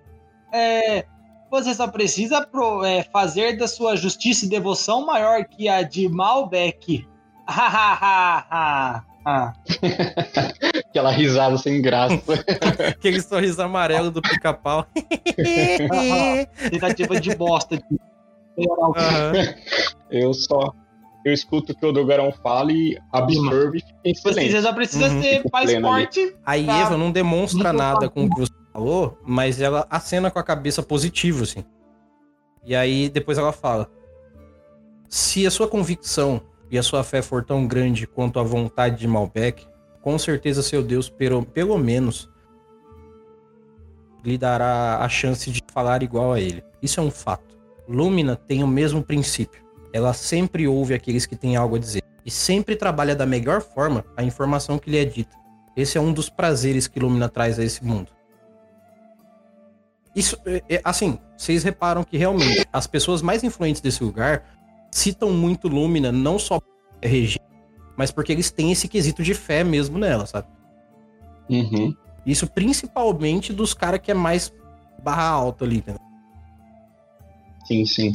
é, você só precisa pro, é, fazer da sua justiça e devoção maior que a de Malbec. *laughs* *laughs* Aquela risada sem graça. *laughs* Aquele sorriso amarelo do pica-pau. *laughs* Tentativa de bosta. De... Uhum. Eu só. Eu escuto o que o Dogarão fala e absorve e Você já precisa uhum. ser mais forte. A Eva não demonstra nada com o que você falou, mas ela acena com a cabeça positivo, assim. E aí depois ela fala: Se a sua convicção e a sua fé for tão grande quanto a vontade de Malbec, com certeza seu Deus, pelo, pelo menos, lhe dará a chance de falar igual a ele. Isso é um fato. Lumina tem o mesmo princípio. ela sempre ouve aqueles que têm algo a dizer e sempre trabalha da melhor forma a informação que lhe é dita. Esse é um dos prazeres que Lumina traz a esse mundo. Isso, é, é, assim, vocês reparam que realmente as pessoas mais influentes desse lugar citam muito Lumina, não só região, mas porque eles têm esse quesito de fé mesmo nela, sabe? Uhum. Isso principalmente dos caras que é mais barra alta ali, né? Sim, sim.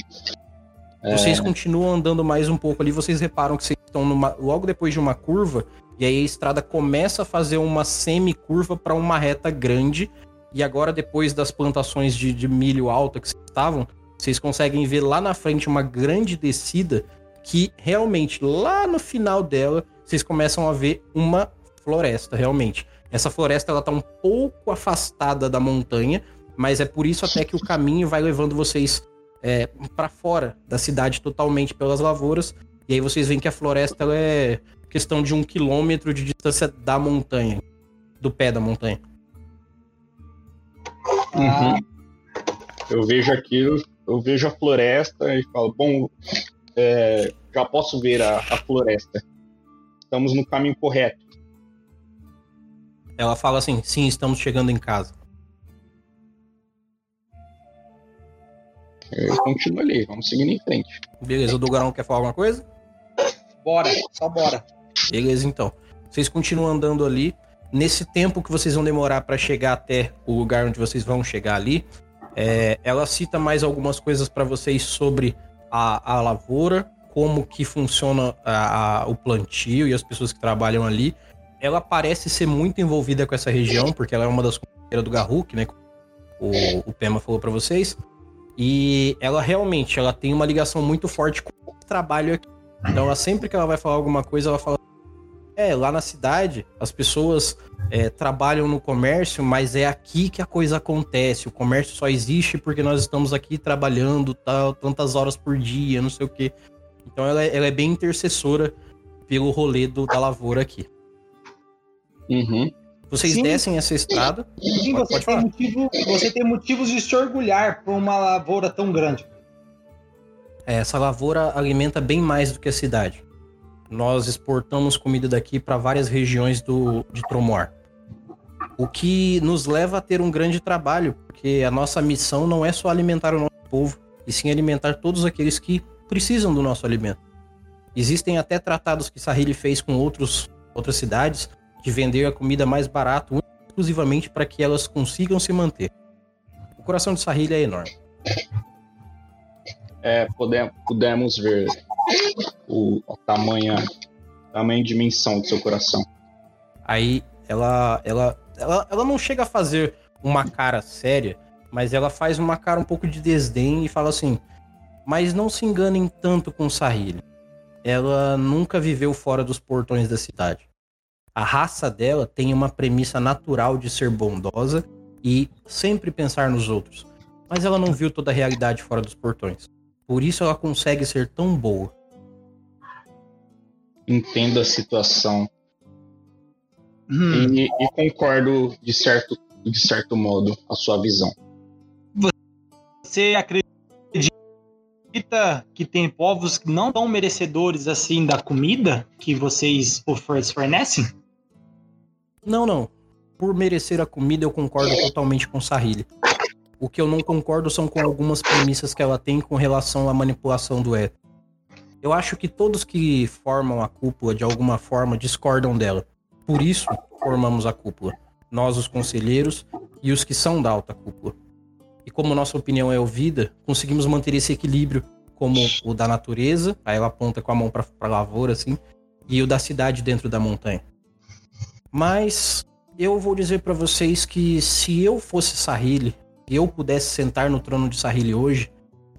Vocês é... continuam andando mais um pouco ali, vocês reparam que vocês estão numa, logo depois de uma curva, e aí a estrada começa a fazer uma semi-curva para uma reta grande. E agora, depois das plantações de, de milho alta que vocês estavam, vocês conseguem ver lá na frente uma grande descida que realmente lá no final dela vocês começam a ver uma floresta realmente. Essa floresta ela tá um pouco afastada da montanha, mas é por isso até que o caminho vai levando vocês é, para fora da cidade totalmente pelas lavouras. E aí vocês veem que a floresta é questão de um quilômetro de distância da montanha, do pé da montanha. Uhum. Eu vejo aquilo, eu vejo a floresta e falo, bom, é, já posso ver a, a floresta. Estamos no caminho correto. Ela fala assim: sim, estamos chegando em casa. Eu continuo ali, vamos seguindo em frente. Beleza, o Dugarão quer falar alguma coisa? Bora, só bora. Beleza, então. Vocês continuam andando ali. Nesse tempo que vocês vão demorar para chegar até o lugar onde vocês vão chegar ali, é, ela cita mais algumas coisas para vocês sobre a, a lavoura, como que funciona a, a, o plantio e as pessoas que trabalham ali. Ela parece ser muito envolvida com essa região, porque ela é uma das companheiras do Garruk, né? O, o Pema falou para vocês. E ela realmente ela tem uma ligação muito forte com o trabalho aqui. Então, ela, sempre que ela vai falar alguma coisa, ela fala: É, lá na cidade, as pessoas é, trabalham no comércio, mas é aqui que a coisa acontece. O comércio só existe porque nós estamos aqui trabalhando tal, tantas horas por dia, não sei o quê. Então, ela, é, ela é bem intercessora pelo rolê do, da lavoura aqui. Uhum. Vocês Sim. descem essa estrada. Sim, você, tem motivo, você tem motivos de se orgulhar por uma lavoura tão grande. É, essa lavoura alimenta bem mais do que a cidade. Nós exportamos comida daqui para várias regiões do, de Tromor. O que nos leva a ter um grande trabalho, porque a nossa missão não é só alimentar o nosso povo, e sim alimentar todos aqueles que precisam do nosso alimento. Existem até tratados que Sahili fez com outros, outras cidades de vender a comida mais barato exclusivamente para que elas consigam se manter. O coração de Sahili é enorme. É, pudemos ver o, a tamanha dimensão do seu coração. Aí ela, ela, ela, ela não chega a fazer uma cara séria, mas ela faz uma cara um pouco de desdém e fala assim: Mas não se enganem tanto com Sahili. Ela nunca viveu fora dos portões da cidade. A raça dela tem uma premissa natural de ser bondosa e sempre pensar nos outros, mas ela não viu toda a realidade fora dos portões. Por isso ela consegue ser tão boa. Entendo a situação. Hum. E, e, concordo de certo, de certo modo a sua visão. Você acredita que tem povos que não tão merecedores assim da comida que vocês fornecem? Não, não. Por merecer a comida, eu concordo totalmente com Sahili. O que eu não concordo são com algumas premissas que ela tem com relação à manipulação do éter. Eu acho que todos que formam a cúpula de alguma forma discordam dela. Por isso, formamos a cúpula. Nós, os conselheiros, e os que são da alta cúpula. E como nossa opinião é ouvida, conseguimos manter esse equilíbrio, como o da natureza, aí ela aponta com a mão para a lavoura, assim, e o da cidade dentro da montanha. Mas eu vou dizer para vocês que se eu fosse Sahili, eu pudesse sentar no trono de Sahili hoje,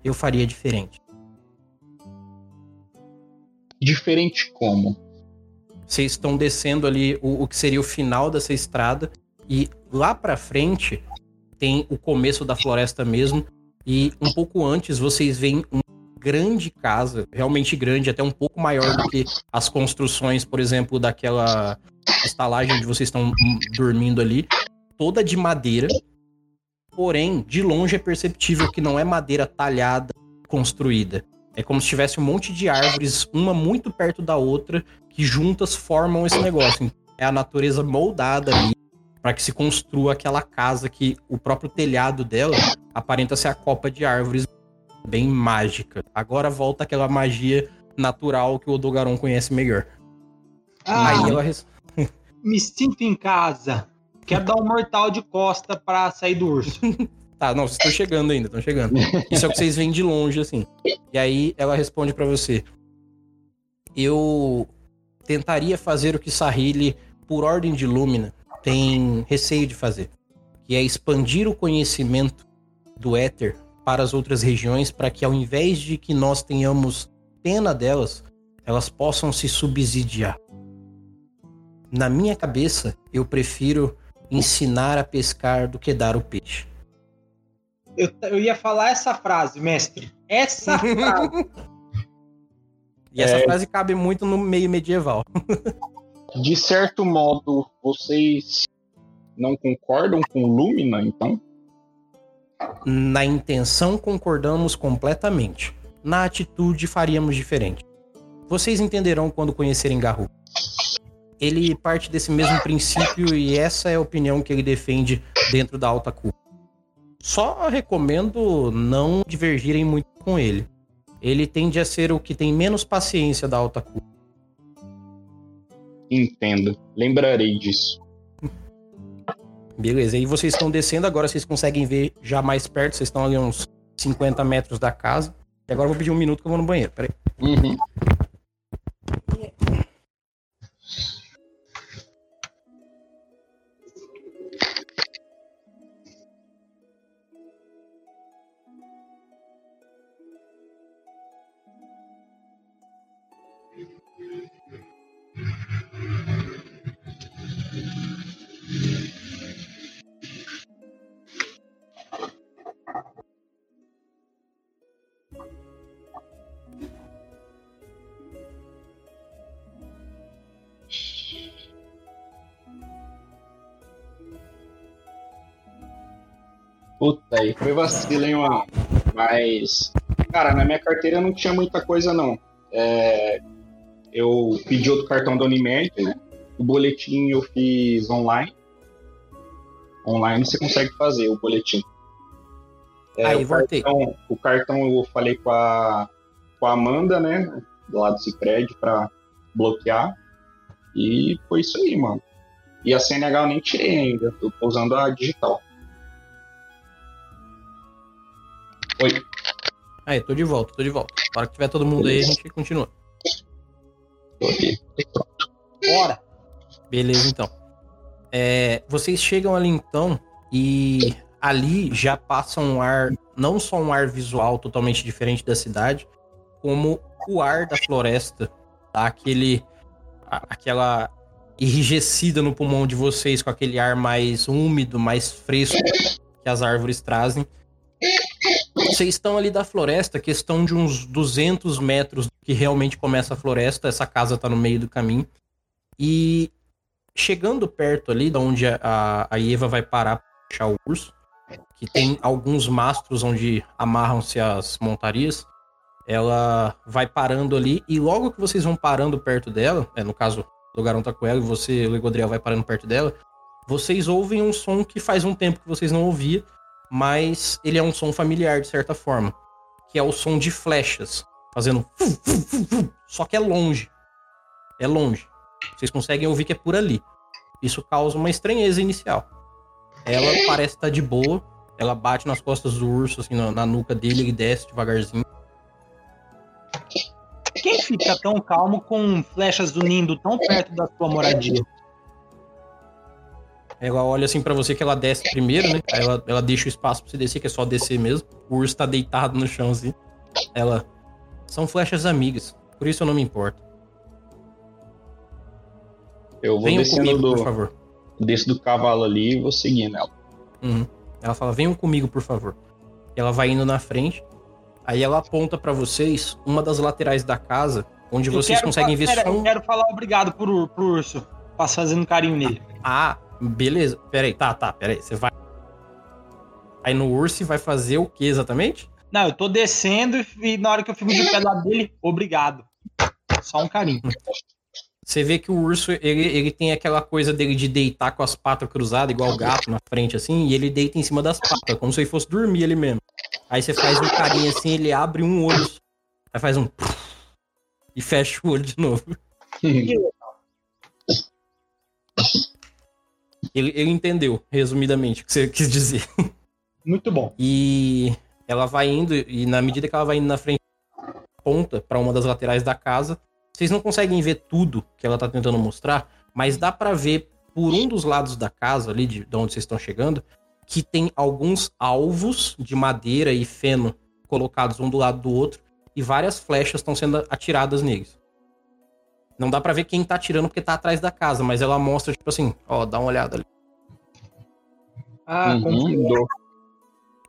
eu faria diferente. Diferente como? Vocês estão descendo ali o, o que seria o final dessa estrada e lá para frente tem o começo da floresta mesmo e um pouco antes vocês veem uma grande casa, realmente grande, até um pouco maior do que as construções, por exemplo, daquela estalagem onde vocês estão dormindo ali, toda de madeira. Porém, de longe é perceptível que não é madeira talhada, construída. É como se tivesse um monte de árvores, uma muito perto da outra, que juntas formam esse negócio. É a natureza moldada ali para que se construa aquela casa que o próprio telhado dela aparenta ser a copa de árvores bem mágica. Agora volta aquela magia natural que o Odogaron conhece melhor. Ah, Aí ela me sinto em casa. Quero dar um mortal de costa para sair do urso. *laughs* tá, não, vocês estão chegando ainda, estão chegando. Isso é o que vocês veem de longe, assim. E aí ela responde para você: Eu tentaria fazer o que Sahili, por ordem de Lúmina, tem receio de fazer, que é expandir o conhecimento do éter para as outras regiões, para que ao invés de que nós tenhamos pena delas, elas possam se subsidiar. Na minha cabeça, eu prefiro ensinar a pescar do que dar o peixe. Eu, eu ia falar essa frase, mestre. Essa *laughs* frase. e essa é... frase cabe muito no meio medieval. De certo modo, vocês não concordam com Lumina, então? Na intenção concordamos completamente. Na atitude faríamos diferente. Vocês entenderão quando conhecerem Garru. Ele parte desse mesmo princípio e essa é a opinião que ele defende dentro da alta cúpula. Só recomendo não divergirem muito com ele. Ele tende a ser o que tem menos paciência da alta cúpula. Entendo. Lembrarei disso. Beleza, e vocês estão descendo, agora vocês conseguem ver já mais perto, vocês estão ali uns 50 metros da casa. E agora eu vou pedir um minuto que eu vou no banheiro, peraí. Uhum. Puta, aí foi vacilo, hein, mano? Mas, cara, na minha carteira não tinha muita coisa, não. É, eu pedi outro cartão da Unimed, né? O boletim eu fiz online. Online você consegue fazer o boletim. É, aí, o voltei. Cartão, o cartão eu falei com a, com a Amanda, né? Do lado do Cicred pra bloquear. E foi isso aí, mano. E a CNH eu nem tirei ainda. tô usando a digital. Oi. Aí, tô de volta, tô de volta. Para que tiver todo mundo Beleza. aí, a gente continua. Ok, pronto. Bora! Beleza, então. É, vocês chegam ali então e ali já passa um ar, não só um ar visual totalmente diferente da cidade, como o ar da floresta, tá? Aquele, aquela enrijecida no pulmão de vocês com aquele ar mais úmido, mais fresco que as árvores trazem. Vocês estão ali da floresta, questão de uns 200 metros que realmente começa a floresta. Essa casa tá no meio do caminho. E chegando perto ali, da onde a, a Eva vai parar para puxar o urso, que tem alguns mastros onde amarram-se as montarias, ela vai parando ali. E logo que vocês vão parando perto dela, é, no caso, o Garão tá com ela e você, o Legodriel, vai parando perto dela, vocês ouvem um som que faz um tempo que vocês não ouviam mas ele é um som familiar de certa forma, que é o som de flechas, fazendo só que é longe. É longe. Vocês conseguem ouvir que é por ali. Isso causa uma estranheza inicial. Ela parece estar de boa, ela bate nas costas do urso, assim, na, na nuca dele, ele desce devagarzinho. Quem fica tão calmo com flechas do tão perto da sua moradia? Ela olha assim para você que ela desce primeiro, né? Aí ela, ela deixa o espaço pra você descer, que é só descer mesmo. O urso tá deitado no chão assim. Ela. São flechas amigas, por isso eu não me importo. Eu vou Venham descendo comigo, do, por favor. Desço do cavalo ali e vou seguindo ela. Uhum. Ela fala: venham comigo, por favor. Ela vai indo na frente. Aí ela aponta para vocês uma das laterais da casa, onde eu vocês conseguem ver só. Um... Eu quero falar obrigado pro, pro urso. Passo fazendo carinho nele. Ah, Beleza. Pera aí, tá, tá, pera aí. Você vai. Aí no urso vai fazer o que exatamente? Não, eu tô descendo e na hora que eu fico de pé lá dele, obrigado. Só um carinho. Você vê que o urso, ele, ele tem aquela coisa dele de deitar com as patas cruzadas, igual o gato na frente, assim, e ele deita em cima das patas, como se ele fosse dormir ali mesmo. Aí você faz um carinho assim, ele abre um olho, aí faz um... E fecha o olho de novo. *laughs* Ele, ele entendeu, resumidamente, o que você *laughs* quis dizer. Muito bom. E ela vai indo, e na medida que ela vai indo na frente, ponta para uma das laterais da casa, vocês não conseguem ver tudo que ela tá tentando mostrar, mas dá para ver por um dos lados da casa, ali de, de onde vocês estão chegando, que tem alguns alvos de madeira e feno colocados um do lado do outro, e várias flechas estão sendo atiradas neles. Não dá para ver quem tá atirando porque tá atrás da casa, mas ela mostra, tipo assim, ó, dá uma olhada ali. Ah, Uhum, dou.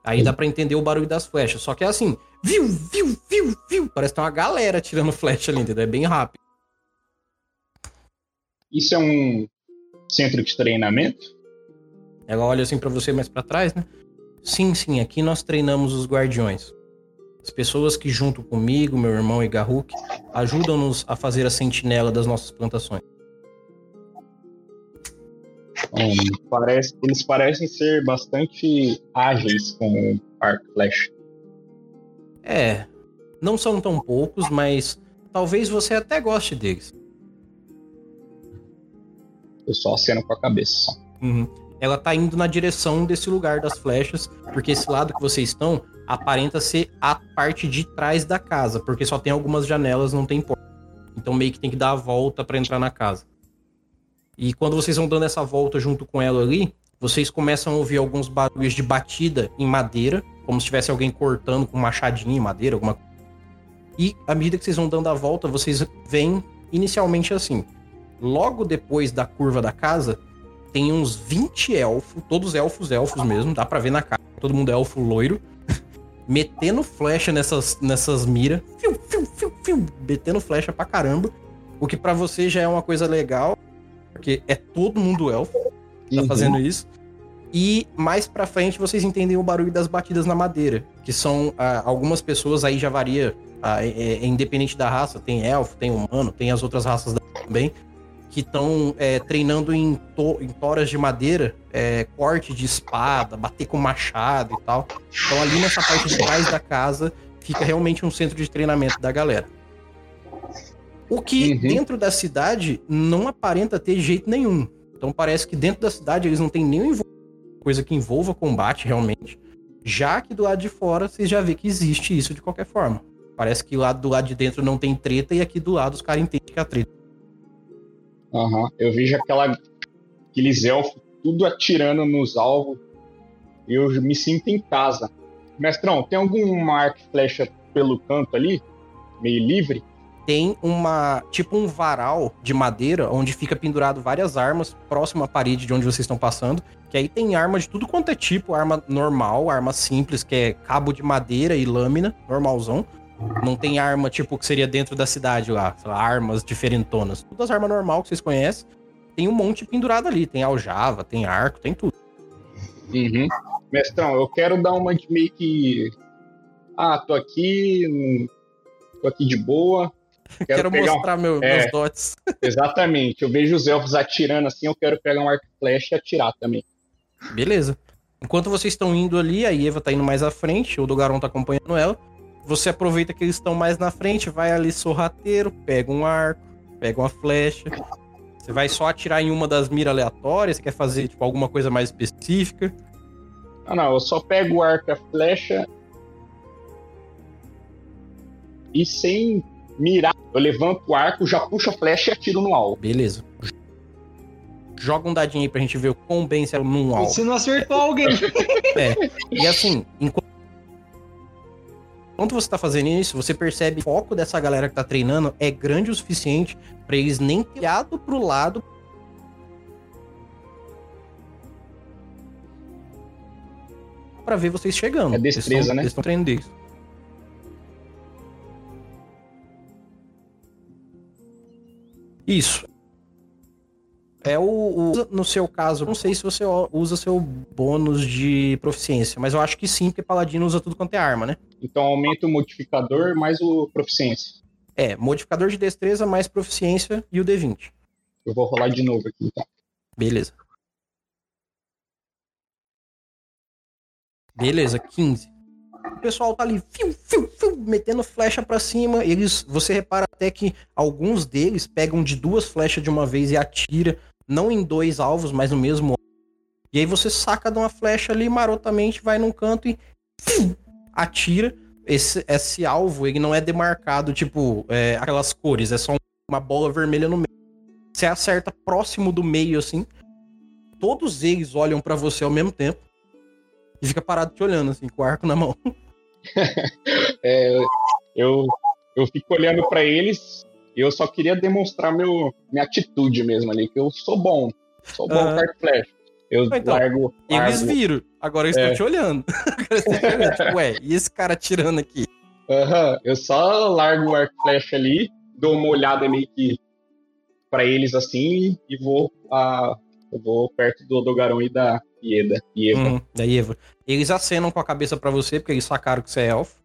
Aí dá pra entender o barulho das flechas. Só que é assim, viu, viu, viu, viu. Parece que tem uma galera tirando *laughs* flecha ali, entendeu? É bem rápido. Isso é um centro de treinamento? Ela olha assim pra você mais pra trás, né? Sim, sim, aqui nós treinamos os guardiões. As pessoas que junto comigo, meu irmão e Garruk, ajudam-nos a fazer a sentinela das nossas plantações. Parece, eles parecem ser bastante ágeis com arco flecha. É, não são tão poucos, mas talvez você até goste deles. Eu só aceno com a cabeça. Uhum. Ela tá indo na direção desse lugar das flechas, porque esse lado que vocês estão aparenta ser a parte de trás da casa, porque só tem algumas janelas, não tem porta. Então meio que tem que dar a volta para entrar na casa. E quando vocês vão dando essa volta junto com ela ali, vocês começam a ouvir alguns barulhos de batida em madeira, como se tivesse alguém cortando com machadinho em madeira, alguma coisa. E à medida que vocês vão dando a volta, vocês veem inicialmente assim. Logo depois da curva da casa, tem uns 20 elfos, todos elfos, elfos mesmo, dá pra ver na cara, todo mundo é elfo loiro, metendo flecha nessas, nessas miras, fiu, fiu, fiu, fiu, metendo flecha pra caramba, o que pra você já é uma coisa legal, porque é todo mundo elfo que tá Uhum. fazendo isso. E mais pra frente vocês entendem o barulho das batidas na madeira, que são ah, algumas pessoas aí já varia, ah, é, é independente da raça, tem elfo, tem humano, tem as outras raças também, que estão treinando em, to- em toras de madeira, é, corte de espada, bater com machado e tal. Então ali nessa parte de trás da casa fica realmente um centro de treinamento da galera. O que Uhum. dentro da cidade não aparenta ter jeito nenhum. Então parece que dentro da cidade eles não têm nenhuma coisa que envolva combate realmente. Já que do lado de fora vocês já vê que existe isso de qualquer forma. Parece que lá do lado de dentro não tem treta e aqui do lado os caras entendem que é a treta. Aham. Eu vejo aquela, aqueles elfos tudo atirando nos alvos. Eu me sinto em casa. Mestrão, tem algum arco flecha pelo canto ali? Meio livre? tem uma tipo um varal de madeira onde fica pendurado várias armas próximo à parede de onde vocês estão passando. Que aí tem arma de tudo quanto é tipo, arma normal, arma simples, que é cabo de madeira e lâmina, normalzão. Não tem arma tipo que seria dentro da cidade lá, lá, armas diferentonas. Todas as armas normal que vocês conhecem. Tem um monte pendurado ali, tem aljava, tem arco, tem tudo. Uhum. Mestrão, eu quero dar uma de meio que. Ah, tô aqui. Tô aqui de boa. *laughs* Quero, Quero, pegar um- mostrar meu- É. meus dotes. *laughs* Exatamente. Eu vejo os elfos atirando assim, eu quero pegar um arco e flecha e atirar também. Beleza. Enquanto vocês estão indo ali, a Eva tá indo mais à frente, o Dogaron tá acompanhando ela. Você aproveita que eles estão mais na frente, vai ali sorrateiro, pega um arco, pega uma flecha. Você vai só atirar em uma das miras aleatórias, você quer fazer tipo, alguma coisa mais específica. Ah, não, eu só pego o arco e a flecha. E sem mirar, eu levanto o arco, já puxo a flecha e atiro no alvo. Beleza. Joga um dadinho aí pra gente ver o quão bem você é num alvo. Você não acertou alguém. E assim, enquanto enquanto você tá fazendo isso, você percebe que o foco dessa galera que tá treinando é grande o suficiente pra eles nem ter olhado pro lado. Pra ver vocês chegando. É destreza, Eles né? Eles estão treinando isso. Isso. É o, o, No seu caso, não sei se você usa seu bônus de proficiência, mas eu acho que sim, porque paladino usa tudo quanto é arma, né? Então aumenta o modificador mais o proficiência. É, modificador de destreza mais proficiência e o D20. Eu vou rolar de novo aqui, então. Beleza. Beleza, 15. O pessoal tá ali, fiu, fiu, fiu, metendo flecha para cima. Eles, você repara até que alguns deles pegam de duas flechas de uma vez e atira, não em dois alvos, mas no mesmo. E aí você saca de uma flecha ali marotamente, vai num canto e fiu, atira. Esse, esse alvo, ele não é demarcado, tipo, é, aquelas cores, é só uma bola vermelha no meio. Você acerta próximo do meio, assim. Todos eles olham para você ao mesmo tempo e fica parado te olhando, assim, com o arco na mão. *laughs* é, eu, eu fico olhando para eles eu só queria demonstrar meu, minha atitude mesmo ali, que eu sou bom. Sou bom uhum. com arco flash. Eu então, largo, largo. Eles viram, agora eu estou é. *laughs* te olhando. tipo, ué, e esse cara tirando aqui? Aham, uhum. eu só largo o arco flash ali, dou uma olhada meio que para eles assim e vou, a, eu vou perto do Dogarão e da, Ieda. Eva. Uhum, da Eva. Eles acenam com a cabeça para você, porque eles sacaram que você é elfo.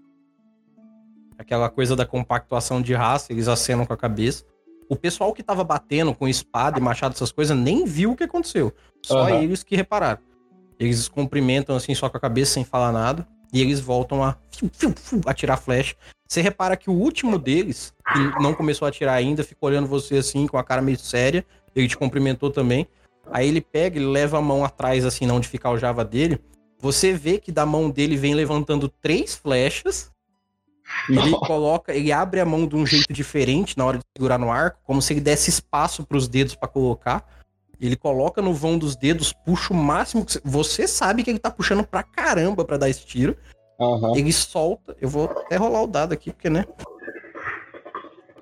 Aquela coisa da compactuação de raça, eles acenam com a cabeça. O pessoal que tava batendo com espada e machado, essas coisas, nem viu o que aconteceu. Só uhum. eles que repararam. Eles cumprimentam assim só com a cabeça, sem falar nada. E eles voltam a atirar flecha. Você repara que o último deles, que não começou a atirar ainda, ficou olhando você assim, com a cara meio séria. Ele te cumprimentou também. Aí ele pega, ele leva a mão atrás, assim, onde fica o Java dele. Você vê que da mão dele vem levantando três flechas. Ele *laughs* coloca, ele abre a mão de um jeito diferente na hora de segurar no arco, como se ele desse espaço para os dedos para colocar. Ele coloca no vão dos dedos, puxa o máximo que você sabe que ele tá puxando pra caramba para dar esse tiro. Uhum. Ele solta, eu vou até rolar o dado aqui, porque né?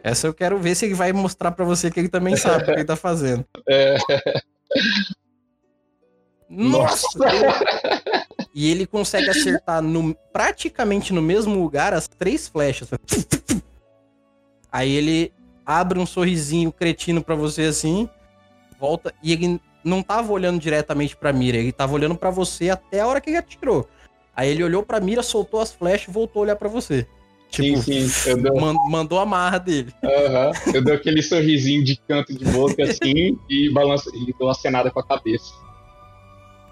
Essa eu quero ver se ele vai mostrar para você que ele também sabe o que ele tá fazendo. É. Nossa! E ele consegue acertar no, praticamente no mesmo lugar as três flechas. Aí ele abre um sorrisinho cretino para você assim, volta e ele não tava olhando diretamente pra mira, ele tava olhando para você até a hora que ele atirou. Aí ele olhou pra mira, soltou as flechas e voltou a olhar para você. Tipo, sim, sim. Dou... mandou a marra dele. Uhum. Eu dou aquele sorrisinho de canto de boca assim e balanço e dou uma cenada com a cabeça.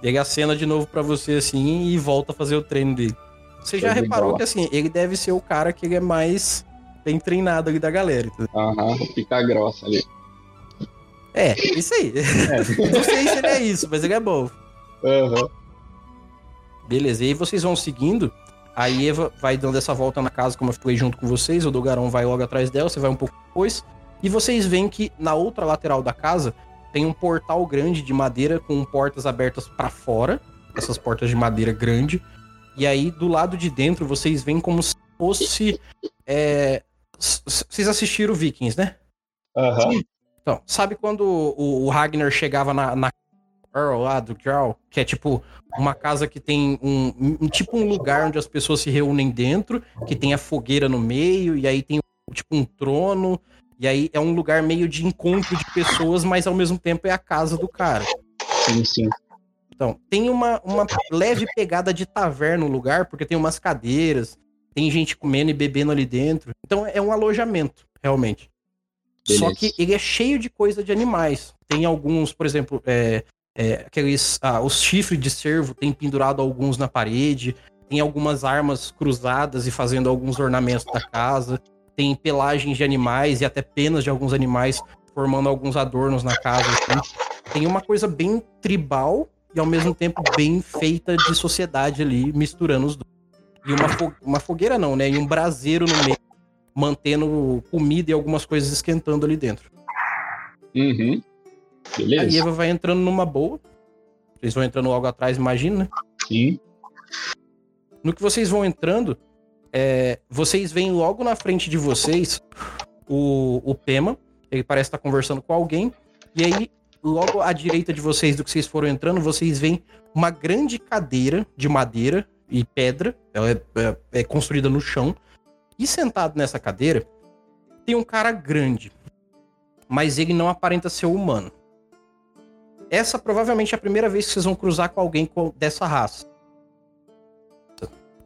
Ele acena de novo para você assim e volta a fazer o treino dele. Você já reparou que assim, ele deve ser o cara que ele é mais bem treinado ali da galera. Aham, uhum, fica grossa ali. É, isso aí. É. *laughs* Não sei se ele é isso, mas ele é bom. Uhum. Beleza, e aí vocês vão seguindo. A Eva vai dando essa volta na casa, como eu fiquei junto com vocês. O Dogarão vai logo atrás dela, você vai um pouco depois. E vocês veem que na outra lateral da casa tem um portal grande de madeira com portas abertas para fora. Essas portas de madeira grande. E aí, do lado de dentro, vocês veem como se fosse. É... Vocês assistiram Vikings, né? Aham. Uhum. Então, sabe quando o, Ragnar chegava na, na Earl lá do Jarl, que é tipo uma casa que tem um, um, tipo um lugar onde as pessoas se reúnem dentro, que tem a fogueira no meio e aí tem tipo um trono e aí é um lugar meio de encontro de pessoas, mas ao mesmo tempo é a casa do cara. Sim, sim. Então, tem uma, uma leve pegada de taverna no lugar, porque tem umas cadeiras, tem gente comendo e bebendo ali dentro. Então é um alojamento, realmente. Beleza. Só que ele é cheio de coisa de animais. Tem alguns, por exemplo, é, é, aqueles. Ah, os chifres de cervo tem pendurado alguns na parede. Tem algumas armas cruzadas e fazendo alguns ornamentos da casa. Tem pelagens de animais e até penas de alguns animais formando alguns adornos na casa. Assim. Tem uma coisa bem tribal e ao mesmo tempo bem feita de sociedade ali, misturando os dois. E uma, fo uma fogueira não, né? E um braseiro no meio, mantendo comida e algumas coisas esquentando ali dentro. Uhum. Beleza. A Eva vai entrando numa boa. Vocês vão entrando logo atrás, imagina, né? Sim. No que vocês vão entrando, é, vocês veem logo na frente de vocês o, o Pema. Ele parece estar conversando com alguém. E aí, logo à direita de vocês, do que vocês foram entrando, vocês veem uma grande cadeira de madeira e pedra. Ela é, é, é construída no chão. E sentado nessa cadeira, tem um cara grande. Mas ele não aparenta ser humano. essa provavelmente é a primeira vez que vocês vão cruzar com alguém dessa raça.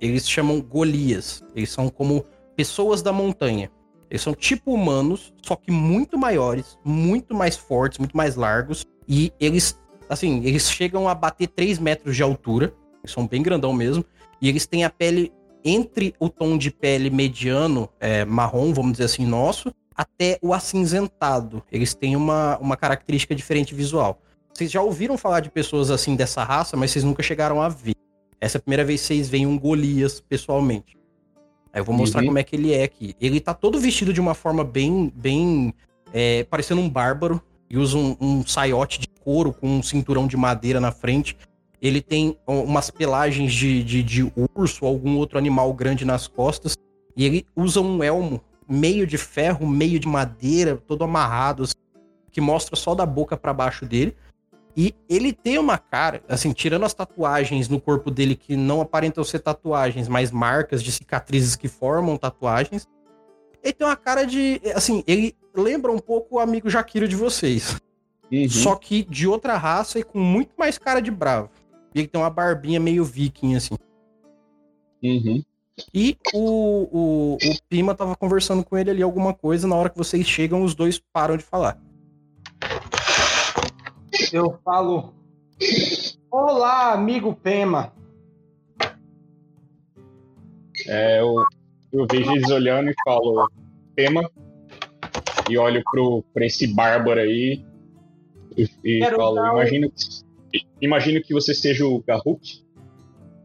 Eles chamam Golias. Eles são como pessoas da montanha. Eles são tipo humanos, só que muito maiores, muito mais fortes, muito mais largos. E eles, assim, eles chegam a bater 3 metros de altura. Eles são bem grandão mesmo. E eles têm a pele entre o tom de pele mediano, é, marrom, vamos dizer assim, nosso, até o acinzentado. Eles têm uma, uma característica diferente visual. Vocês já ouviram falar de pessoas assim dessa raça, mas vocês nunca chegaram a ver. Essa é a primeira vez que vocês veem um Golias pessoalmente. Aí eu vou mostrar uhum. como é que ele é aqui. Ele tá todo vestido de uma forma bem, bem, é, parecendo um bárbaro. E usa um, um saiote de couro com um cinturão de madeira na frente. Ele tem umas pelagens de, de, de urso ou algum outro animal grande nas costas. E ele usa um elmo meio de ferro, meio de madeira, todo amarrado, assim, que mostra só da boca para baixo dele. E ele tem uma cara, assim, tirando as tatuagens no corpo dele que não aparentam ser tatuagens, mas marcas de cicatrizes que formam tatuagens. Ele tem uma cara de. Assim, ele lembra um pouco o amigo Jaquiro de vocês. Uhum. Só que de outra raça e com muito mais cara de bravo. E ele tem uma barbinha meio viking, assim. Uhum. E o, o, o Pima tava conversando com ele ali alguma coisa. Na hora que vocês chegam, os dois param de falar eu falo: Olá, amigo Pema. É, eu, eu vejo eles olhando e falo: Pema. E olho pro, pra esse bárbaro aí e, e falo: dar... imagino, imagino que você seja o Garruk.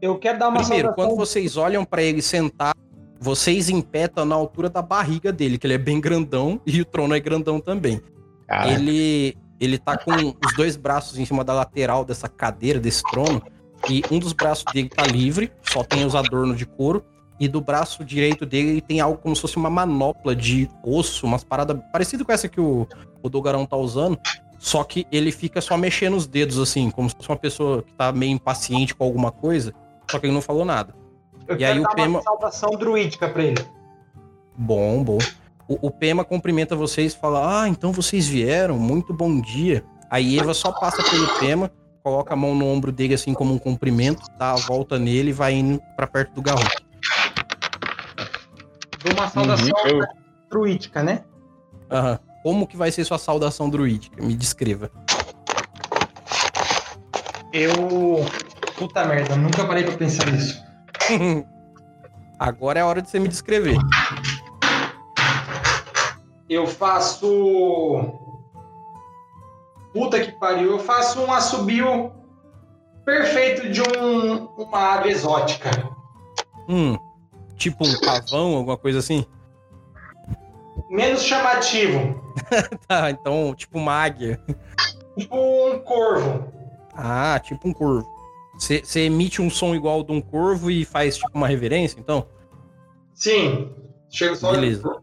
Eu quero dar uma Primeiro, saudação... quando vocês olham para ele sentar, vocês impetam na altura da barriga dele, que ele é bem grandão e o trono é grandão também. Caraca. Ele ele tá com os dois braços em cima da lateral dessa cadeira, desse trono, e um dos braços dele tá livre, só tem os adornos de couro, e do braço direito dele ele tem algo como se fosse uma manopla de osso, umas paradas parecidas com essa que o, o Dogarão tá usando, só que ele fica só mexendo os dedos assim, como se fosse uma pessoa que tá meio impaciente com alguma coisa, só que ele não falou nada. Eu e aí o Pema... uma salvação druídica pra ele. Bom, bom. O, o Pema cumprimenta vocês e fala: Ah, então vocês vieram, muito bom dia. Aí Eva só passa pelo Pema, coloca a mão no ombro dele assim como um cumprimento, dá a volta nele e vai indo pra perto do Garruk. Uma saudação uhum, druídica, né? Aham. Como que vai ser sua saudação druídica? Me descreva. Eu. Puta merda, nunca parei pra pensar nisso. *laughs* Agora é a hora de você me descrever eu faço. Puta que pariu, eu faço um assobio perfeito de um, uma ave exótica. Hum, tipo um pavão, alguma coisa assim? Menos chamativo. *laughs* tá, então, tipo uma águia. Tipo um corvo. Ah, tipo um corvo. Você emite um som igual de um corvo e faz tipo uma reverência, então? Sim. Chega só. Beleza.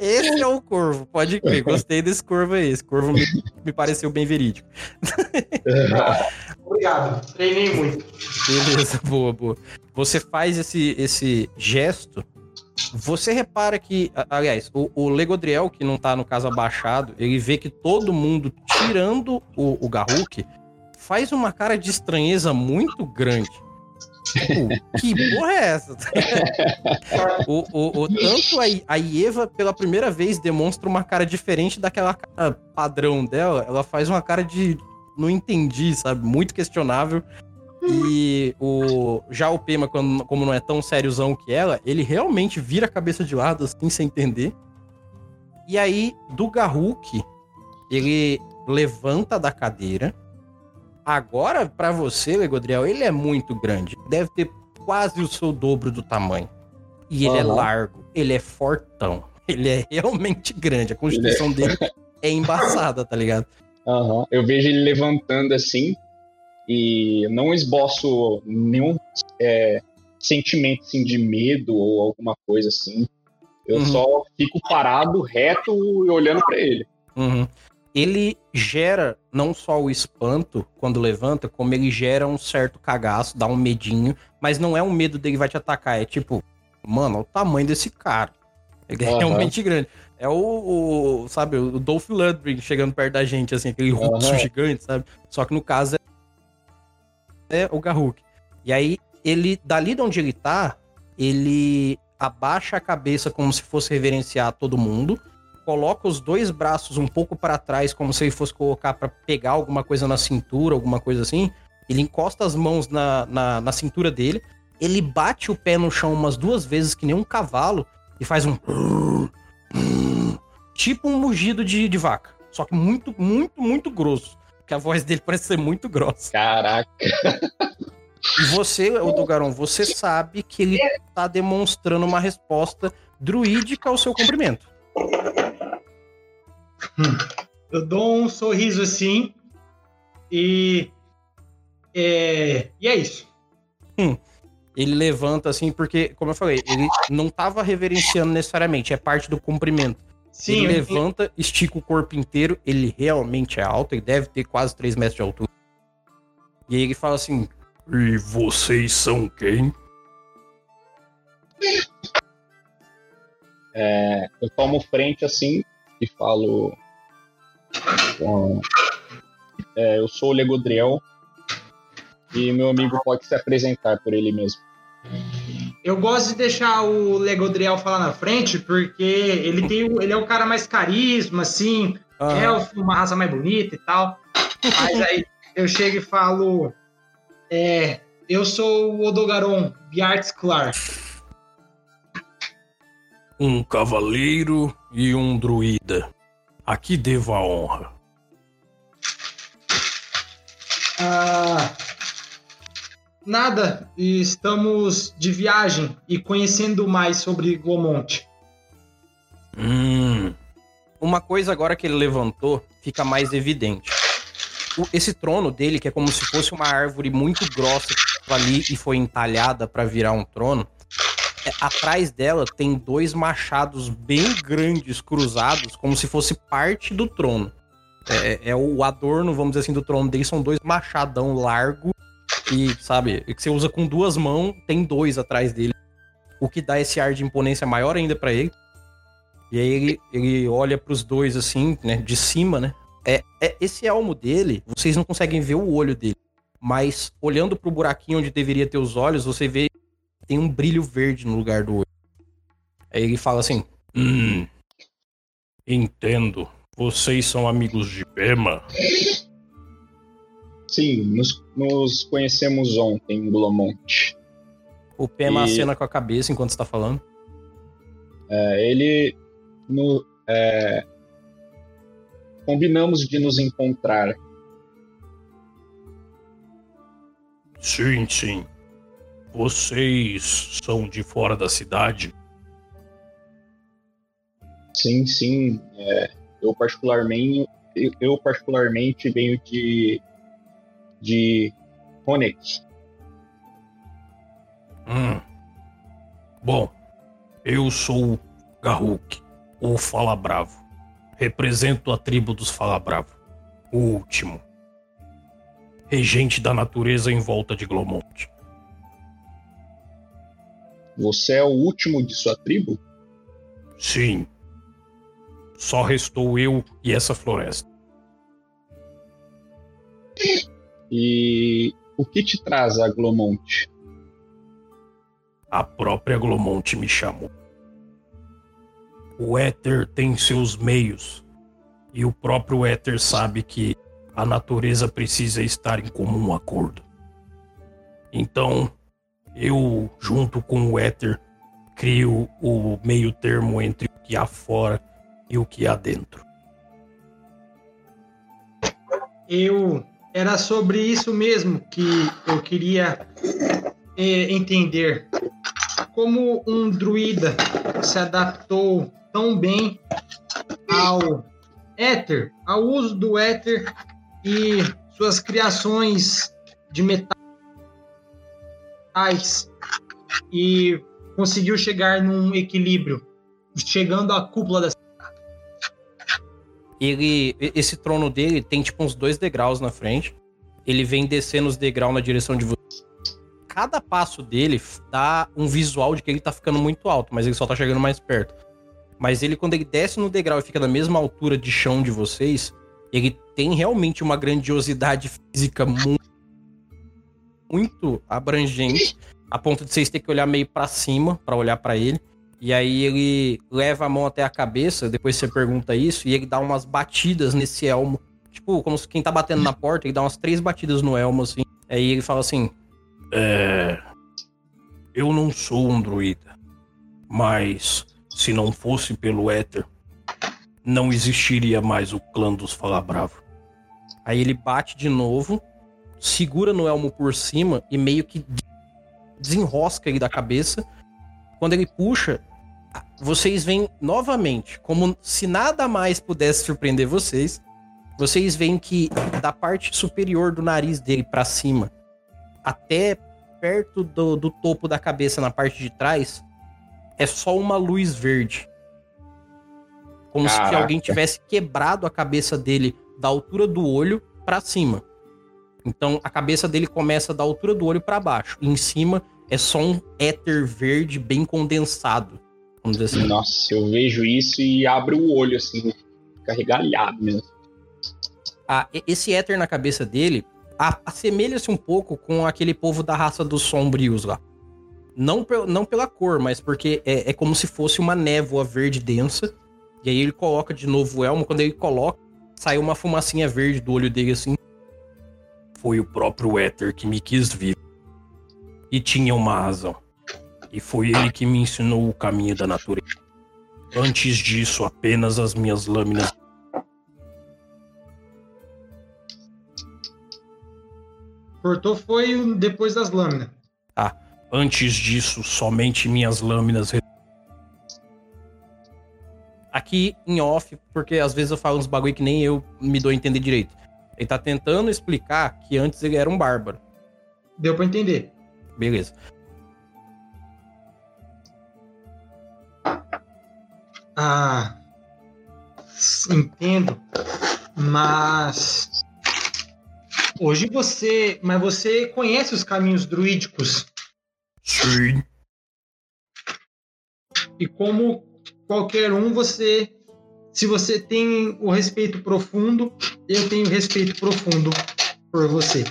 Esse é o corvo, pode crer. Gostei desse corvo aí. Esse corvo me, me pareceu bem verídico. *laughs* Obrigado, treinei muito. Beleza, boa, boa. Você faz esse, esse gesto. Você repara que, aliás, o, o Legodriel, que não tá no caso abaixado, ele vê que todo mundo, tirando o, o Garruk, faz uma cara de estranheza muito grande. Tipo, que porra é essa? *laughs* o, o, o, tanto a, Eva, pela primeira vez, demonstra uma cara diferente daquela cara padrão dela. Ela faz uma cara de. Não entendi, sabe? Muito questionável. E o já o Pema, quando, como não é tão sériozão que ela, ele realmente vira a cabeça de lado, assim, sem entender. E aí, do Garruk, ele levanta da cadeira Agora, para você, Legodriel, ele é muito grande. Deve ter quase o seu dobro do tamanho. E ele uhum. é largo, ele é fortão. *laughs* Ele é realmente grande. A constituição é... dele é embaçada, tá ligado? Uhum. Eu vejo ele levantando assim e não esboço nenhum é, sentimento assim, de medo ou alguma coisa assim. Eu uhum. só fico parado, reto e olhando para ele. Uhum ele gera não só o espanto quando levanta, como ele gera um certo cagaço, dá um medinho, mas não é um medo dele vai te atacar, é tipo, mano, olha o tamanho desse cara. Ele é uhum. realmente grande. É o, o, sabe, o Dolph Lundgren chegando perto da gente, assim, aquele russo Aham. gigante, sabe? Só que no caso é, é o Garruk. E aí, ele, dali de onde ele tá, ele abaixa a cabeça como se fosse reverenciar todo mundo, coloca os dois braços um pouco para trás, como se ele fosse colocar para pegar alguma coisa na cintura, alguma coisa assim. Ele encosta as mãos na, na, na cintura dele, ele bate o pé no chão umas duas vezes, que nem um cavalo, e faz um. *laughs* Tipo um mugido de, de vaca. Só que muito, muito, muito grosso. Porque a voz dele parece ser muito grossa. Caraca. E você, o Dogaron, você sabe que ele tá demonstrando uma resposta druídica ao seu cumprimento. Eu dou um sorriso assim e. É, e é isso. Ele levanta assim, porque, como eu falei, ele não tava reverenciando necessariamente, é parte do cumprimento. Sim, ele eu- levanta, estica o corpo inteiro, ele realmente é alto, ele deve ter quase 3 metros de altura. E aí ele fala assim: E vocês são quem? É, eu tomo frente assim e falo. bom, é, eu sou o Legodriel e meu amigo pode se apresentar por ele mesmo. Eu gosto de deixar o Legodriel falar na frente, porque ele tem o- ele é o cara mais carisma, assim, Ah, elfo, uma raça mais bonita e tal. Mas aí eu chego e falo: é, Eu sou o Odogaron, Biartz Clark. Um cavaleiro e um druida. Aqui devo a honra. Ah, nada, estamos de viagem e conhecendo mais sobre Glomont. Hum. Uma coisa agora que ele levantou fica mais evidente. Esse trono dele, que é como se fosse uma árvore muito grossa que ali e foi entalhada para virar um trono, atrás dela tem dois machados bem grandes cruzados, como se fosse parte do trono. É, é o adorno, vamos dizer assim, do trono dele, são dois machadão largo e, sabe, que você usa com duas mãos, tem dois atrás dele. O que dá esse ar de imponência maior ainda para ele. E aí ele, ele olha pros dois assim, né, de cima, né? É, é esse elmo dele, vocês não conseguem ver o olho dele, mas olhando pro buraquinho onde deveria ter os olhos, você vê que tem um brilho verde no lugar do olho. Aí ele fala assim: "Hum. Entendo. Vocês são amigos de Bema?" Sim, nos, nos conhecemos ontem em Glomont. O Pema E- acena com a cabeça enquanto está falando. É, ele. No, é, combinamos de nos encontrar. Sim, sim. Vocês são de fora da cidade? Sim, sim. é, eu particularmente. Eu, particularmente venho de. de Honeck. Hum. Bom, eu sou Garruk, o Fala Bravo. Represento a tribo dos Fala Bravo, o último. Regente da natureza em volta de Glomont. Você é o último de sua tribo? Sim. Só restou eu e essa floresta. E o que te traz a Glomont? A própria Glomont me chamou. O Éter tem seus meios. E o próprio Éter sabe que a natureza precisa estar em comum acordo. Então, eu, junto com o Éter, crio o meio termo entre o que há fora e o que há dentro. Eu era sobre isso mesmo que eu queria eh, entender. Como um druida se adaptou tão bem ao éter, ao uso do éter e suas criações de metais e conseguiu chegar num equilíbrio, chegando à cúpula da Ele, esse trono dele tem tipo uns dois degraus na frente. Ele vem descendo os degraus na direção de você. Cada passo dele dá um visual de que ele tá ficando muito alto, mas ele só tá chegando mais perto. Mas ele, quando ele desce no degrau e fica na mesma altura de chão de vocês, ele tem realmente uma grandiosidade física muito, muito abrangente, a ponto de vocês terem que olhar meio para cima para olhar para ele. E aí ele leva a mão até a cabeça, depois você pergunta isso, e ele dá umas batidas nesse elmo. Tipo, como se quem tá batendo na porta, ele dá umas três batidas no elmo, assim. Aí ele fala assim: É. Eu não sou um druida. Mas se não fosse pelo éter, não existiria mais o clã dos Fala Bravo. Aí ele bate de novo, segura no elmo por cima e meio que desenrosca ele da cabeça. Quando ele puxa, vocês veem novamente, como se nada mais pudesse surpreender vocês, vocês veem que da parte superior do nariz dele para cima, até perto do, do topo da cabeça na parte de trás, é só uma luz verde. Como se Caraca. alguém tivesse quebrado a cabeça dele da altura do olho para cima. Então a cabeça dele começa da altura do olho para baixo. E em cima é só um éter verde bem condensado. Vamos dizer assim. Nossa, eu vejo isso e abro o olho assim, carregalhado mesmo. Ah, esse éter na cabeça dele assemelha-se um pouco com aquele povo da raça dos sombrios lá. Não, não pela cor, mas porque é, é como se fosse uma névoa verde densa. E aí ele coloca de novo o elmo. Quando ele coloca, sai uma fumacinha verde do olho dele assim. Foi o próprio éter que me quis vir. E tinha uma razão. E foi ele que me ensinou o caminho da natureza. Antes disso, apenas as minhas lâminas. Cortou foi depois das lâminas. Antes disso, somente minhas lâminas. Aqui em off, porque às vezes eu falo uns bagulho que nem eu me dou a entender direito. Ele tá tentando explicar que antes ele era um bárbaro. Deu pra entender. Beleza. Ah, entendo. Mas hoje você, mas você conhece os caminhos druídicos Sim. e como qualquer um você, se você tem o respeito profundo, eu tenho respeito profundo por você.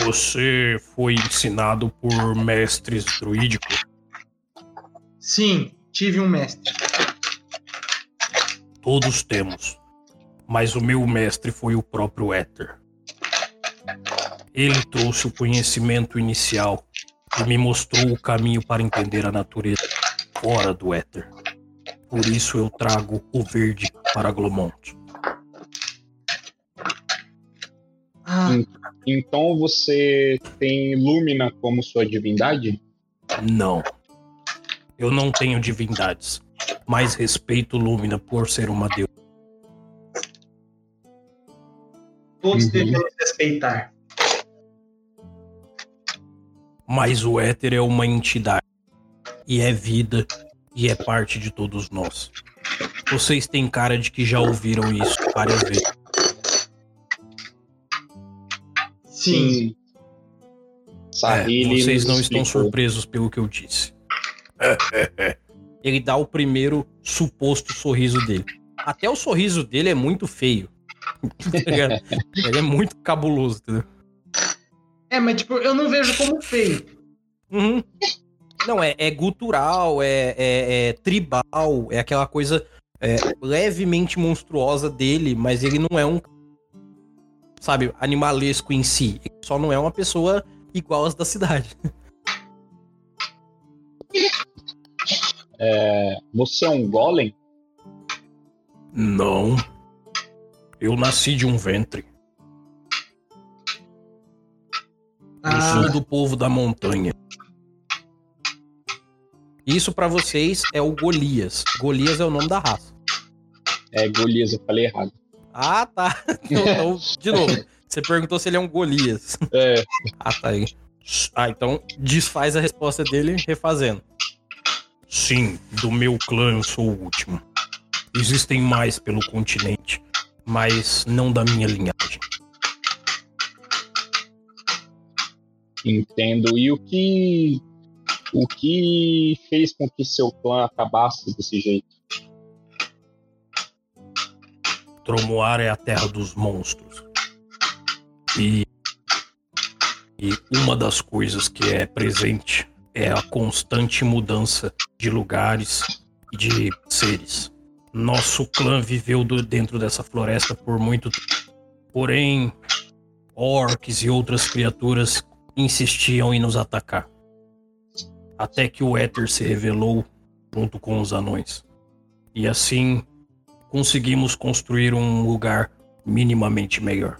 Você foi ensinado por mestres druídicos. Sim, tive um mestre. Todos temos. Mas o meu mestre foi o próprio Éter. Ele trouxe o conhecimento inicial e me mostrou o caminho para entender a natureza fora do Éter. Por isso eu trago o verde para Glomont. Ah, Então você tem Lumina como sua divindade? Não. Eu não tenho divindades, mas respeito Lúmina por ser uma deusa. todos Uhum. devemos respeitar. Mas o éter é uma entidade. E é vida. E é parte de todos nós. Vocês têm cara de que já ouviram isso várias vezes. Sim. É, vocês não estão surpresos pelo que eu disse. *laughs* Ele dá o primeiro suposto sorriso dele. Até o sorriso dele é muito feio. *laughs* Tá ligado? Ele é muito cabuloso, entendeu? É, mas tipo, eu não vejo como feio. Uhum. Não, é, é gutural, é, é- é tribal, é aquela coisa é, levemente monstruosa dele, mas ele não é um. Sabe, animalesco em si. Ele só não é uma pessoa igual às da cidade. É, você é um golem? Não. Eu nasci de um ventre. Eu Ah, sou do povo da montanha. Isso pra vocês é o Golias. Golias é o nome da raça. É, Golias, eu falei errado. Ah, tá. *laughs* Então, de novo, você perguntou se ele é um Golias. É, Ah, tá aí. Ah, então desfaz a resposta dele refazendo. Sim, do meu clã eu sou o último. Existem mais pelo continente, mas não da minha linhagem. entendo. E o que O que fez com que seu clã acabasse desse jeito? Tromoar é a terra dos monstros. E, e uma das coisas que é presente é a constante mudança de lugares e de seres. Nosso clã viveu do, dentro dessa floresta por muito tempo. Porém, orcs e outras criaturas insistiam em nos atacar. Até que o Éter se revelou junto com os anões. E assim conseguimos construir um lugar minimamente melhor.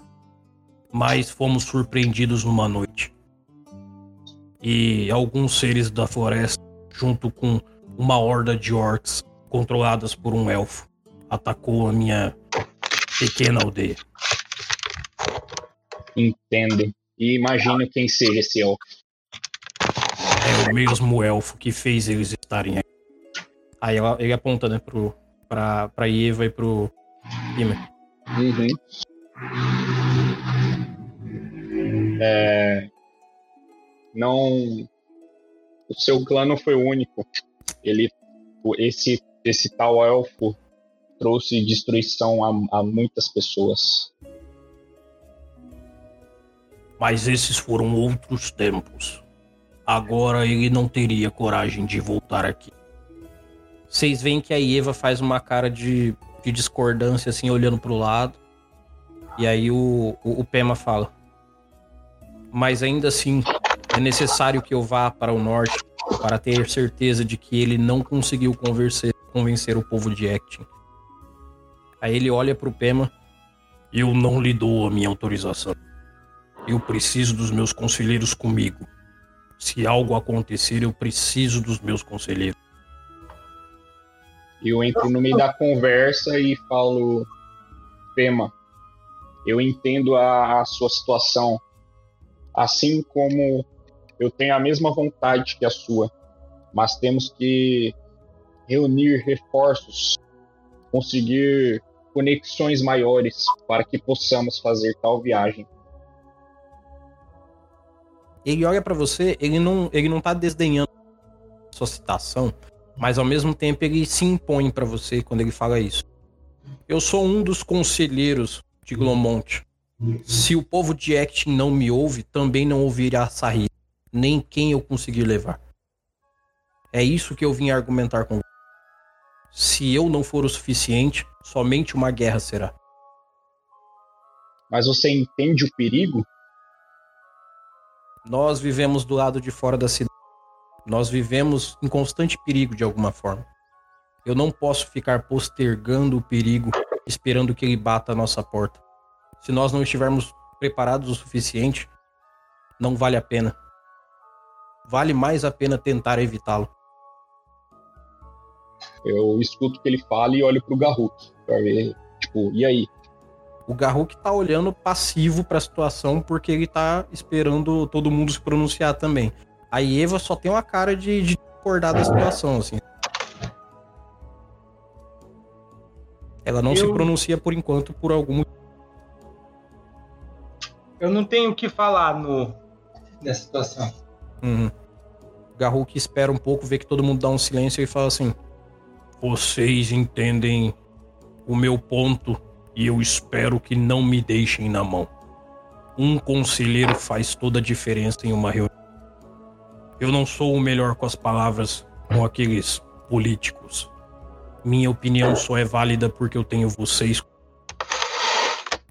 Mas fomos surpreendidos numa noite. E alguns seres da floresta, junto com uma horda de orcs controladas por um elfo, atacou a minha pequena aldeia. Entendo. E imagino quem seja esse elfo. É o mesmo elfo que fez eles estarem aqui. Aí ela, ele aponta, né, pro, pra, pra Eva e pro Imer. Uhum. É... Não. O seu clã não foi o único. Ele, esse, esse tal elfo trouxe destruição a, a muitas pessoas. Mas esses foram outros tempos. Agora ele não teria coragem de voltar aqui. Vocês veem que a Eva faz uma cara de, de discordância, assim, olhando pro lado. E aí o, o, o Pema fala: Mas ainda assim, é necessário que eu vá para o norte para ter certeza de que ele não conseguiu convencer, convencer o povo de Actin. Aí ele olha pro Pema. Eu não lhe dou a minha autorização. Eu preciso dos meus conselheiros comigo. Se algo acontecer, eu preciso dos meus conselheiros. Eu entro no meio da conversa e falo: Pema, eu entendo a, a sua situação, assim como eu tenho a mesma vontade que a sua, mas temos que reunir reforços, conseguir conexões maiores para que possamos fazer tal viagem. Ele olha para você, ele não, ele não tá desdenhando sua citação, mas ao mesmo tempo ele se impõe para você quando ele fala isso. Eu sou um dos conselheiros de Glomont. Se o povo de Actin não me ouve, também não ouvirá Sahir, nem quem eu conseguir levar. É isso que eu vim argumentar com você. Se eu não for o suficiente, somente uma guerra será. Mas você entende o perigo? Nós vivemos do lado de fora da cidade. Nós vivemos em constante perigo de alguma forma. Eu não posso ficar postergando o perigo, esperando que ele bata a nossa porta. Se nós não estivermos preparados o suficiente, não vale a pena. Vale mais a pena tentar evitá-lo. Eu escuto o que ele fala e olho pro Garruk pra ver, tipo, e aí? O Garruk tá olhando passivo pra situação porque ele tá esperando todo mundo se pronunciar também. A Eva só tem uma cara de, de discordar da situação, assim. Ela não Eu- se pronuncia por enquanto por algum Eu não tenho o que falar no nessa situação. Uhum. O Garruk espera um pouco, vê que todo mundo dá um silêncio e fala assim: Vocês entendem o meu ponto e eu espero que não me deixem na mão. Um conselheiro faz toda a diferença em uma reunião. Eu não sou o melhor com as palavras com aqueles políticos. Minha opinião só é válida porque eu tenho vocês.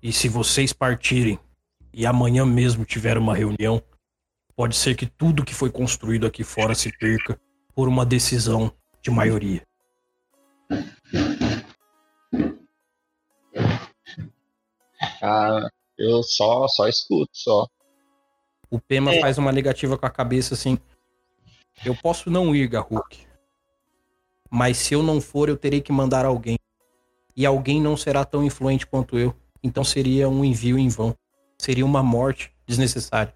E se vocês partirem e amanhã mesmo tiver uma reunião, pode ser que tudo que foi construído aqui fora se perca por uma decisão de maioria. Ah, eu só, só escuto, só. O Pema É. faz uma negativa com a cabeça assim. Eu posso não ir, Garruk. Mas se eu não for, eu terei que mandar alguém. E alguém não será tão influente quanto eu. Então seria um envio em vão. Seria uma morte desnecessária.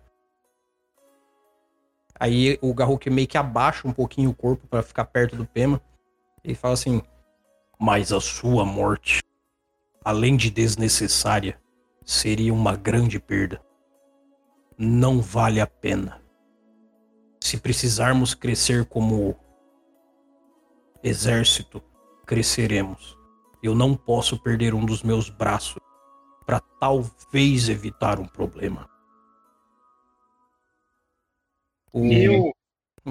Aí o Garruk meio que abaixa um pouquinho o corpo pra ficar perto do Pema. E fala assim: Mas a sua morte, além de desnecessária, seria uma grande perda. Não vale a pena. Se precisarmos crescer como exército, cresceremos. Eu não posso perder um dos meus braços para talvez evitar um problema. O- Eu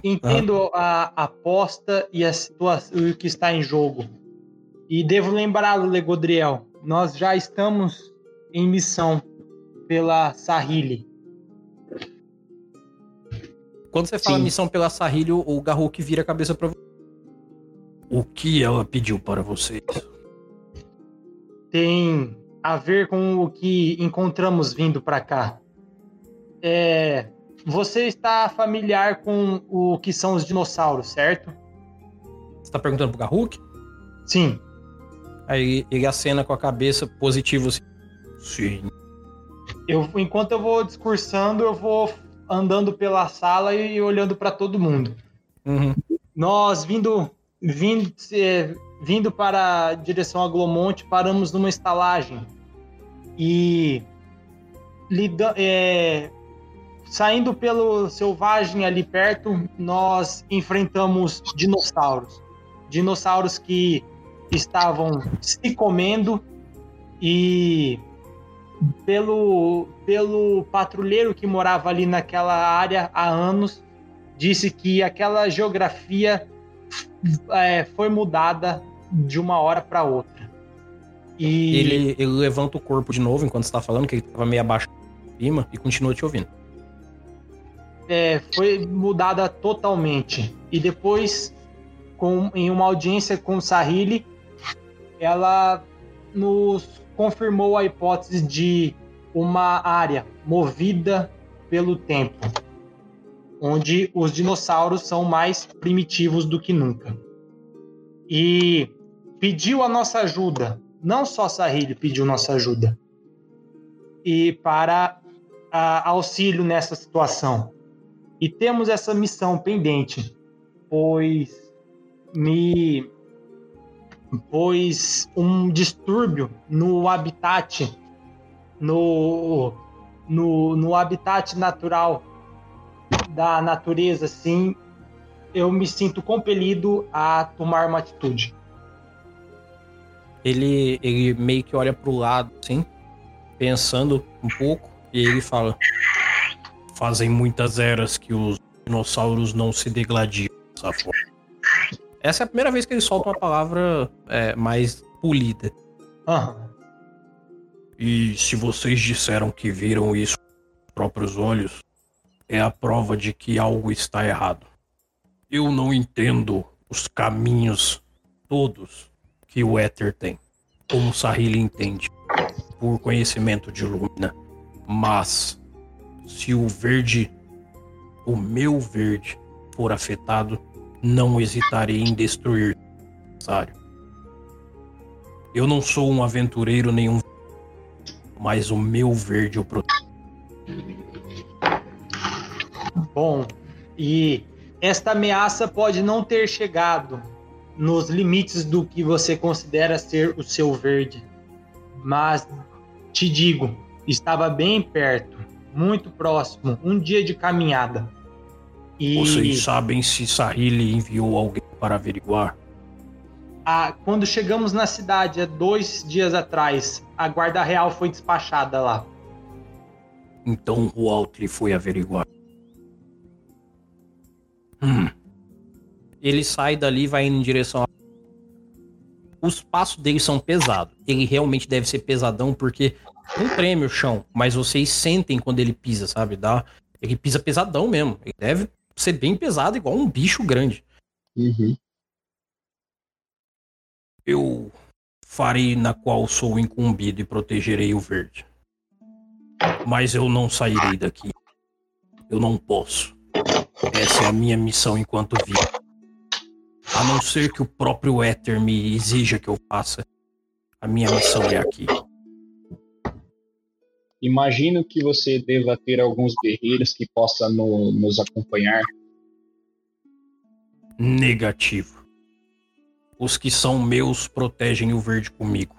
entendo a aposta e a situação e o que está em jogo. E devo lembrá-lo, Legodriel, nós já estamos em missão pela Sahili. Quando você fala Sim. missão pela Sahilho, o Garruk vira a cabeça pra você. O que ela pediu para vocês? Tem a ver com o que encontramos vindo para cá. É, você está familiar com o que são os dinossauros, certo? Você tá perguntando pro Garruk? Sim. Aí ele acena com a cabeça positivo assim. Sim. Eu, enquanto eu vou discursando, eu vou andando pela sala e olhando para todo mundo. Uhum. Nós vindo, vindo, eh, vindo para a direção a Glomonte, paramos numa estalagem e lida, eh, saindo pelo selvagem ali perto, nós enfrentamos dinossauros, dinossauros que estavam se comendo e pelo, pelo patrulheiro que morava ali naquela área há anos, disse que aquela geografia é, foi mudada de uma hora para outra. E Ele, ele levanta o corpo de novo enquanto você tá falando, que ele tava meio abaixo cima, e continua te ouvindo. é, foi mudada totalmente. E depois, com, em uma audiência com Sahili, ela nos confirmou a hipótese de uma área movida pelo tempo, onde os dinossauros são mais primitivos do que nunca. E pediu a nossa ajuda. Não só Sahili pediu nossa ajuda. E para a, auxílio nessa situação. E temos essa missão pendente, pois me pois um distúrbio no habitat no, no, no habitat natural da natureza, assim, eu me sinto compelido a tomar uma atitude. Ele, ele meio que olha pro lado, assim, pensando um pouco, e ele fala: Fazem muitas eras que os dinossauros não se degladiam dessa forma. Essa é a primeira vez que ele solta uma palavra é, mais polida. Aham. E se vocês disseram que viram isso com os próprios olhos, é a prova de que algo está errado. Eu não entendo os caminhos todos que o éter tem, como Sahili entende, por conhecimento de Lumina. Mas, se o verde, o meu verde, for afetado, não hesitarei em destruir o necessário. Eu não sou um aventureiro nenhum mas o meu verde eu protejo. Bom, e esta ameaça pode não ter chegado nos limites do que você considera ser o seu verde, mas te digo, estava bem perto, muito próximo, um dia de caminhada. E Vocês sabem se Sahili enviou alguém para averiguar? a- quando chegamos na cidade, há dois dias atrás, a guarda real foi despachada lá. Então o Altri foi averiguar. Hum, Ele sai dali e vai indo em direção a... Os passos dele são pesados. Ele realmente deve ser pesadão, porque não treme o chão, mas vocês sentem quando ele pisa, sabe? Dá... Ele pisa pesadão mesmo. Ele deve ser bem pesado, igual um bicho grande. Uhum. eu farei na qual sou incumbido e protegerei o verde. Mas eu não sairei daqui. Eu não posso. Essa é a minha missão enquanto vivo. A não ser que o próprio éter me exija que eu faça, a minha missão é aqui. Imagino que você deva ter alguns guerreiros que possam no- nos acompanhar. Negativo. Os que são meus protegem o verde comigo.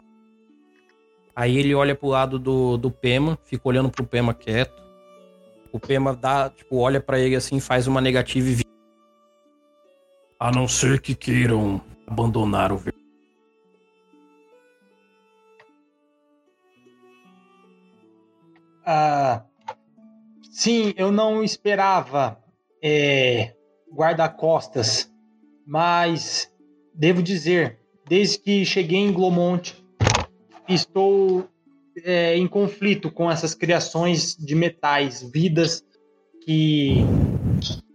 Aí ele olha pro lado do, do Pema, fica olhando pro Pema quieto. O Pema dá, tipo, olha pra ele assim, faz uma negativa e vira. A não ser que queiram abandonar o verde. Ah, sim, eu não esperava é, guarda-costas, mas devo dizer, desde que cheguei em Glomont, estou é, em conflito com essas criações de metais, vidas que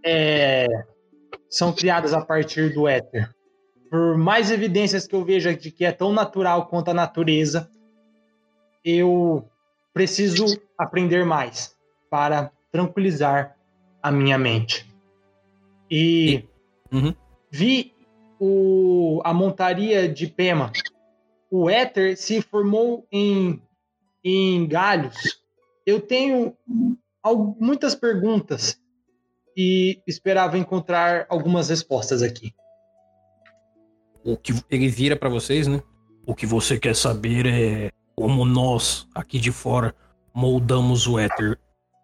é, são criadas a partir do éter. Por mais evidências que eu veja de que é tão natural quanto a natureza, eu preciso aprender mais para tranquilizar a minha mente. E Uhum. vi o, a montaria de Pema. O éter se formou em, em galhos. Eu tenho muitas perguntas e esperava encontrar algumas respostas aqui. O que ele vira pra vocês, né? O que você quer saber é como nós, aqui de fora, moldamos o éter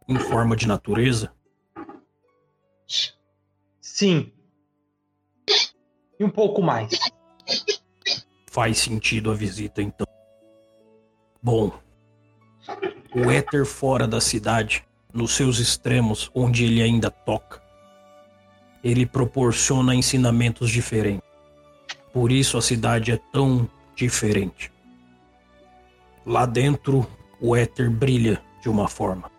em forma de natureza? Sim. E um pouco mais. Faz sentido a visita, então. Bom, o éter fora da cidade, nos seus extremos, onde ele ainda toca, ele proporciona ensinamentos diferentes. Por isso a cidade é tão diferente. Lá dentro, o éter brilha de uma forma.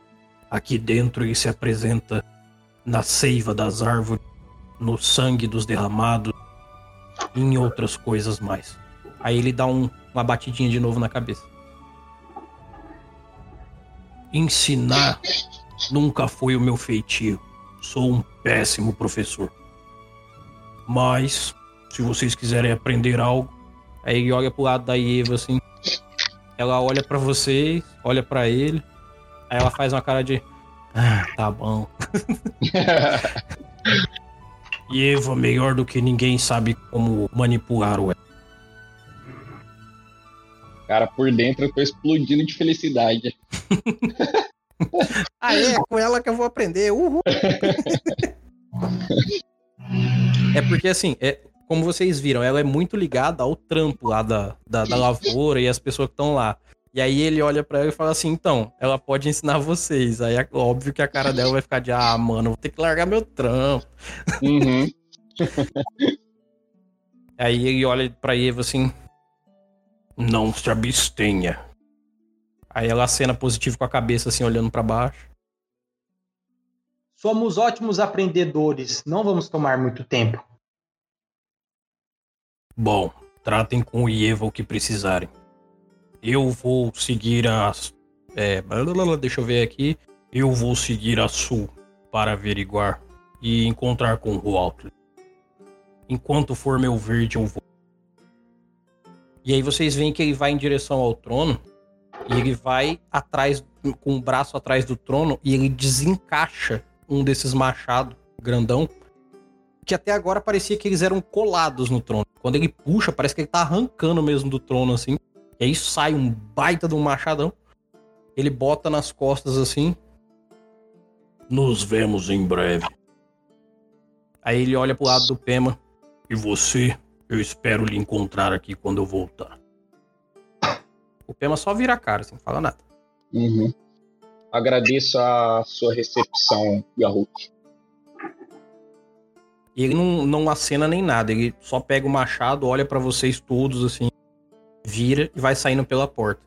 Aqui dentro, ele se apresenta na seiva das árvores, no sangue dos derramados em outras coisas mais. Aí ele dá um- uma batidinha de novo na cabeça. Ensinar nunca foi o meu feitio. Sou um péssimo professor. Mas, se vocês quiserem aprender algo, Aí ele olha pro lado da Eva assim. Ela olha pra vocês, olha pra ele. Aí ela faz uma cara de. Ah, tá bom. *laughs* e Eva, melhor do que ninguém, sabe como manipular o Cara, por dentro eu tô explodindo de felicidade. *laughs* Ah, é, com ela que eu vou aprender. Uhul. *laughs* é porque assim, é, como vocês viram, ela é muito ligada ao trampo lá da, da, da lavoura e as pessoas que estão lá. E aí ele olha pra ela e fala assim, então, ela pode ensinar vocês. Aí é óbvio que a cara dela vai ficar de, ah, mano, vou ter que largar meu trampo. Uhum. *laughs* Aí ele olha pra Eva assim, Não se abstenha. aí ela acena positivo com a cabeça assim, olhando pra baixo. Somos ótimos aprendedores, não vamos tomar muito tempo. Bom, tratem com o Ieva o que precisarem. Eu vou seguir as. É, deixa eu ver aqui. Eu vou seguir a sul para averiguar e encontrar com o Walter. Enquanto for meu verde, eu vou. E aí vocês veem que ele vai em direção ao trono e ele vai atrás, com o braço atrás do trono e ele desencaixa um desses machados grandão que até agora parecia que eles eram colados no trono. Quando ele puxa, parece que ele tá arrancando mesmo do trono assim. E aí sai um baita de um machadão. Ele bota nas costas assim. Nos vemos em breve. Aí ele olha pro lado do Pema. E você, eu espero lhe encontrar aqui quando eu voltar. O Pema só vira a cara, assim, não fala nada. Uhum. Agradeço a sua recepção, Garruk. E ele não, não acena nem nada, ele só pega o machado, olha pra vocês todos assim, vira e vai saindo pela porta.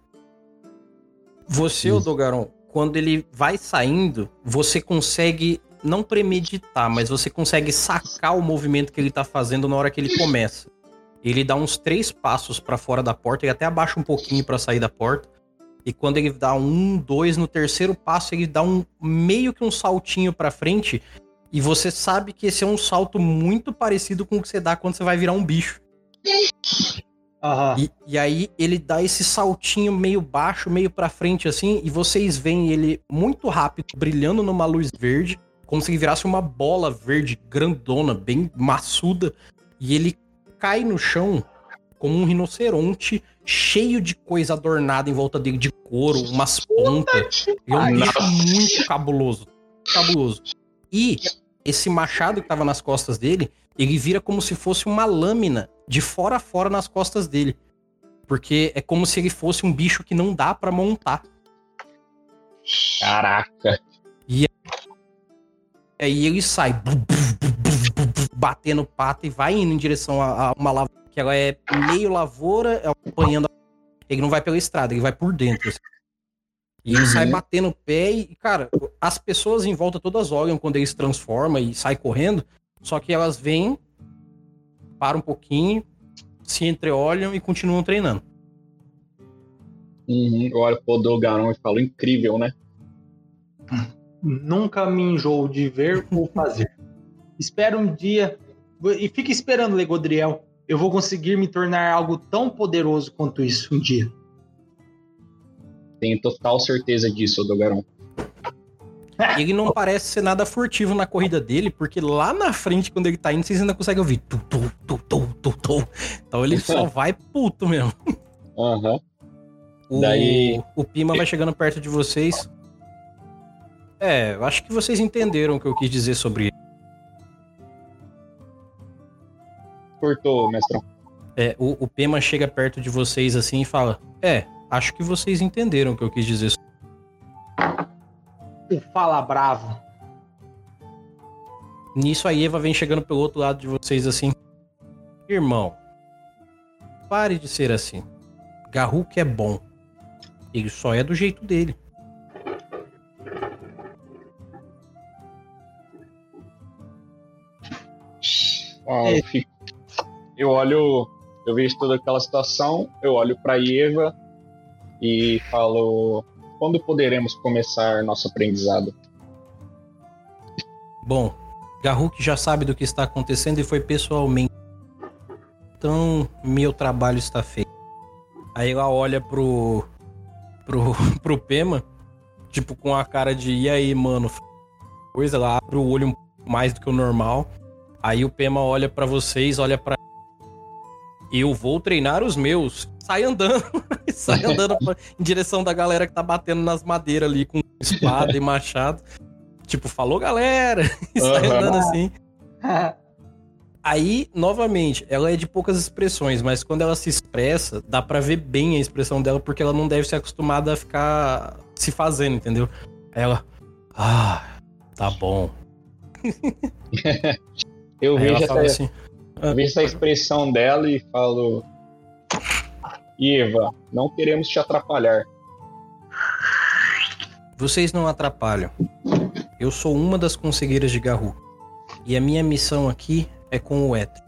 Você, Hum. Odogaron, quando ele vai saindo, você consegue não premeditar, mas você consegue sacar o movimento que ele tá fazendo na hora que ele começa. Ele dá uns três passos pra fora da porta, ele até abaixa um pouquinho pra sair da porta. E quando ele dá um, dois, no terceiro passo, ele dá um meio que um saltinho pra frente e você sabe que esse é um salto muito parecido com o que você dá quando você vai virar um bicho. Aham. E, e aí ele dá esse saltinho meio baixo, meio pra frente assim, e vocês veem ele muito rápido, brilhando numa luz verde, como se ele virasse uma bola verde grandona, bem maçuda, e ele cai no chão como um rinoceronte cheio de coisa adornada em volta dele, de couro, umas pontas. Ele é um bicho muito cabuloso. cabuloso. E esse machado que tava nas costas dele, ele vira como se fosse uma lâmina de fora a fora nas costas dele. Porque é como se ele fosse um bicho que não dá pra montar. Caraca. Aí ele sai batendo pata e vai indo em direção a, a uma lavoura, que ela é meio lavoura, é apanhando. Ele não vai pela estrada, ele vai por dentro. assim. E ele Uhum. sai batendo o pé e, cara, as pessoas em volta todas olham quando ele se transforma e sai correndo, só que elas vêm, param um pouquinho, se entreolham e continuam treinando. Uhum. Eu olho pro Dogaron e falo, incrível, né? Nunca me enjoo de ver ou fazer. Espero um dia. E fica esperando, Legodriel. Eu vou conseguir me tornar algo tão poderoso quanto isso um dia. Tenho total certeza disso, Dogaron. E ele não parece ser nada furtivo na corrida dele, porque lá na frente, quando ele tá indo, vocês ainda conseguem ouvir. Tu, tu, tu, tu, tu, tu. Então ele só *laughs* vai puto mesmo. Aham. O, Daí- o Pima vai chegando perto de vocês. É, eu acho que vocês entenderam o que eu quis dizer sobre ele. Cortou, mestrão. É, o, o Pima chega perto de vocês assim e fala: É, acho que vocês entenderam o que eu quis dizer. O Fala Bravo. Nisso a Eva vem chegando pelo outro lado de vocês assim. Irmão, pare de ser assim. Garruk é bom. Ele só é do jeito dele. Ah, eu, fico- eu olho, eu vejo toda aquela situação, eu olho pra Eva e falo: quando poderemos começar nosso aprendizado? Bom, Garruk já sabe do que está acontecendo e foi pessoalmente. Então, meu trabalho está feito. Aí ela olha pro. pro, *laughs* pro Pema, tipo, com a cara de e aí, mano? Coisa, ela abre o olho um mais do que o normal. Aí o Pema olha pra vocês, olha pra. Eu vou treinar os meus. Sai andando. *laughs* sai *laughs* andando em direção da galera que tá batendo nas madeiras ali com espada e machado. Tipo, falou galera! *laughs* E sai Aham. andando assim. Aí, novamente, ela é de poucas expressões, mas quando ela se expressa, dá pra ver bem a expressão dela, porque ela não deve ser acostumada a ficar se fazendo, entendeu? Ela. Ah, tá bom. Eu Aí ela vejo, fala essa, assim. Eu vejo essa expressão dela e falo: Eva, não queremos te atrapalhar. Vocês não atrapalham. Eu sou uma das conselheiras de Garru. E a minha missão aqui é com o Ether.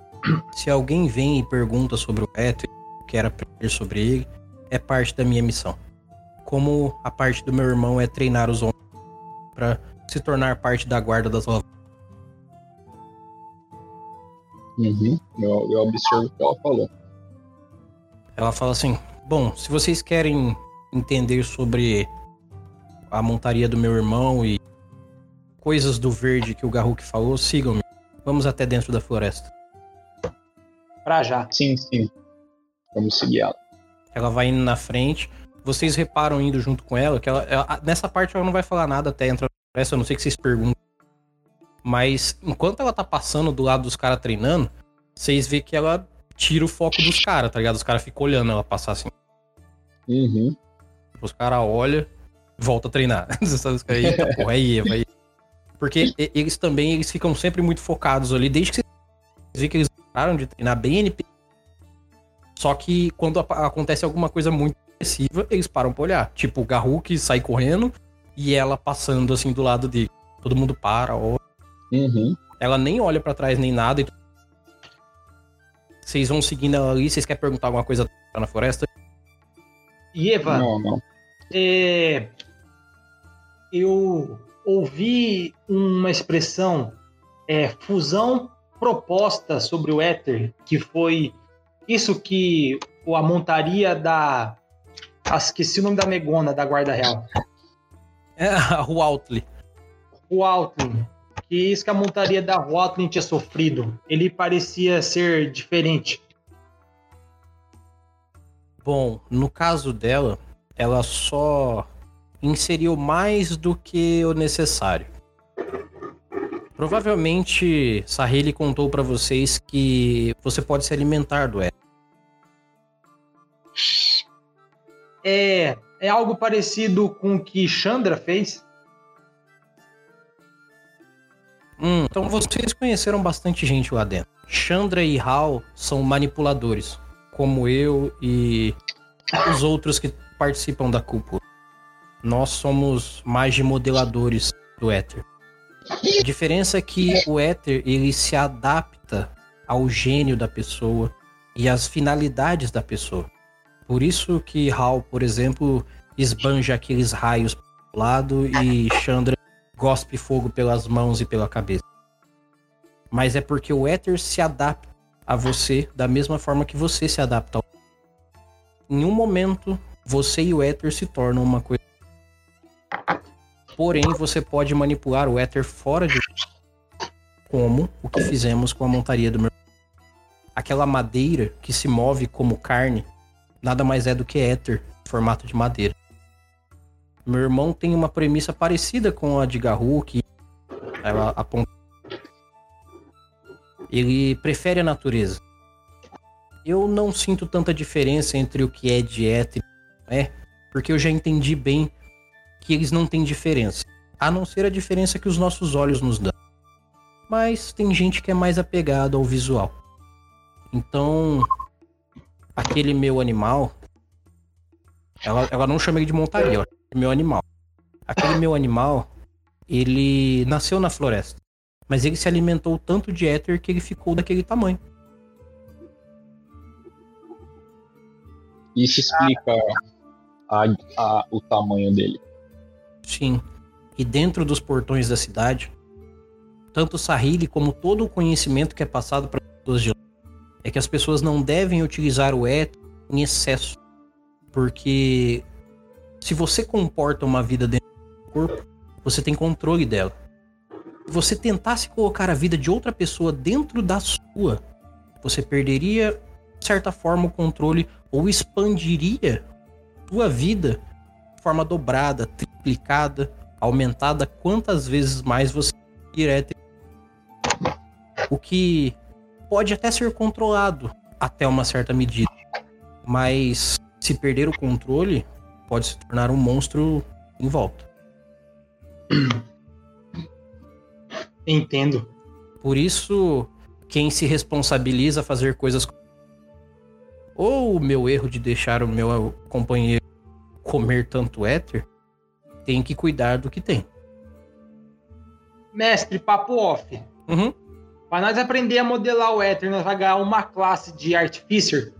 Se alguém vem e pergunta sobre o Ether, quer aprender sobre ele, é parte da minha missão. Como a parte do meu irmão é treinar os homens para se tornar parte da guarda das lavouras. Uhum. Eu, eu observo o que ela falou. Ela fala assim: Bom, se vocês querem entender sobre a montaria do meu irmão e coisas do verde que o Garruk falou, sigam-me. Vamos até dentro da floresta. Pra já. Sim, sim. Vamos seguir ela. Ela vai indo na frente. Vocês reparam indo junto com ela que ela, ela- nessa parte ela não vai falar nada até entrar na floresta. Eu não sei que vocês perguntam. Mas enquanto ela tá passando do lado dos caras treinando, vocês vê que ela tira o foco dos caras, tá ligado? Os caras ficam olhando ela passar assim. Uhum. Os caras olham, volta a treinar. *laughs* Os caras, Eita, porra, é Eva. aí. Porque eles também eles ficam sempre muito focados ali, desde que vocês vê que eles pararam de treinar bem NP. Só que quando acontece alguma coisa muito agressiva, eles param pra olhar. Tipo, o Garruk sai correndo e ela passando assim do lado dele. Todo mundo para, olha. Uhum. Ela nem olha pra trás nem nada. e- Vocês vão seguindo ela ali, vocês querem perguntar alguma coisa na floresta? E Eva, Não, não. é, eu ouvi uma expressão, é, fusão proposta sobre o éter, que foi isso que a montaria da. ah, Esqueci o nome da Megona, da Guarda Real. *laughs* É a Hualtli. Que isso que a montaria da Watling tinha sofrido. Ele parecia ser diferente. Bom, no caso dela, ela só inseriu mais do que o necessário. Provavelmente Saheli contou pra vocês que você pode se alimentar do éter. É, é algo parecido com o que Chandra fez? Hum, então vocês conheceram bastante gente lá dentro. Chandra e Hal são manipuladores, como eu e os outros que participam da cúpula. Nós somos mais de modeladores do éter. A diferença é que o éter ele se adapta ao gênio da pessoa e às finalidades da pessoa. Por isso que Hal, por exemplo, esbanja aqueles raios pro lado e Chandra gospe fogo pelas mãos e pela cabeça. Mas é porque o éter se adapta a você da mesma forma que você se adapta ao. Em um momento, você e o éter se tornam uma coisa. Porém, você pode manipular o éter fora de como o que fizemos com a montaria do meu. Aquela madeira que se move como carne nada mais é do que éter formato de madeira. Meu irmão tem uma premissa parecida com a de Garou, que ela aponta. Ele prefere a natureza. Eu não sinto tanta diferença entre o que é éter e é, porque eu já entendi bem que eles não têm diferença, a não ser a diferença que os nossos olhos nos dão. Mas tem gente que é mais apegado ao visual. Então, aquele meu animal, ela, ela não chama ele de montaria, meu animal. Aquele meu animal, ele nasceu na floresta, mas ele se alimentou tanto de éter que ele ficou daquele tamanho. Isso explica a, a, o tamanho dele. Sim. E dentro dos portões da cidade, tanto Sahili como todo o conhecimento que é passado para as pessoas de lá, é que as pessoas não devem utilizar o éter em excesso. Porque se você comporta uma vida dentro do corpo, você tem controle dela. Se você tentasse colocar a vida de outra pessoa dentro da sua, você perderia, de certa forma, o controle ou expandiria sua vida de forma dobrada, triplicada, aumentada quantas vezes mais você direto. O que pode até ser controlado até uma certa medida, mas se perder o controle, pode se tornar um monstro em volta. Entendo. Por isso, quem se responsabiliza a fazer coisas ou o meu erro de deixar o meu companheiro comer tanto éter, tem que cuidar do que tem. Mestre, papo off. Uhum. Pra nós aprender a modelar o éter, nós vamos ganhar uma classe de Artificer.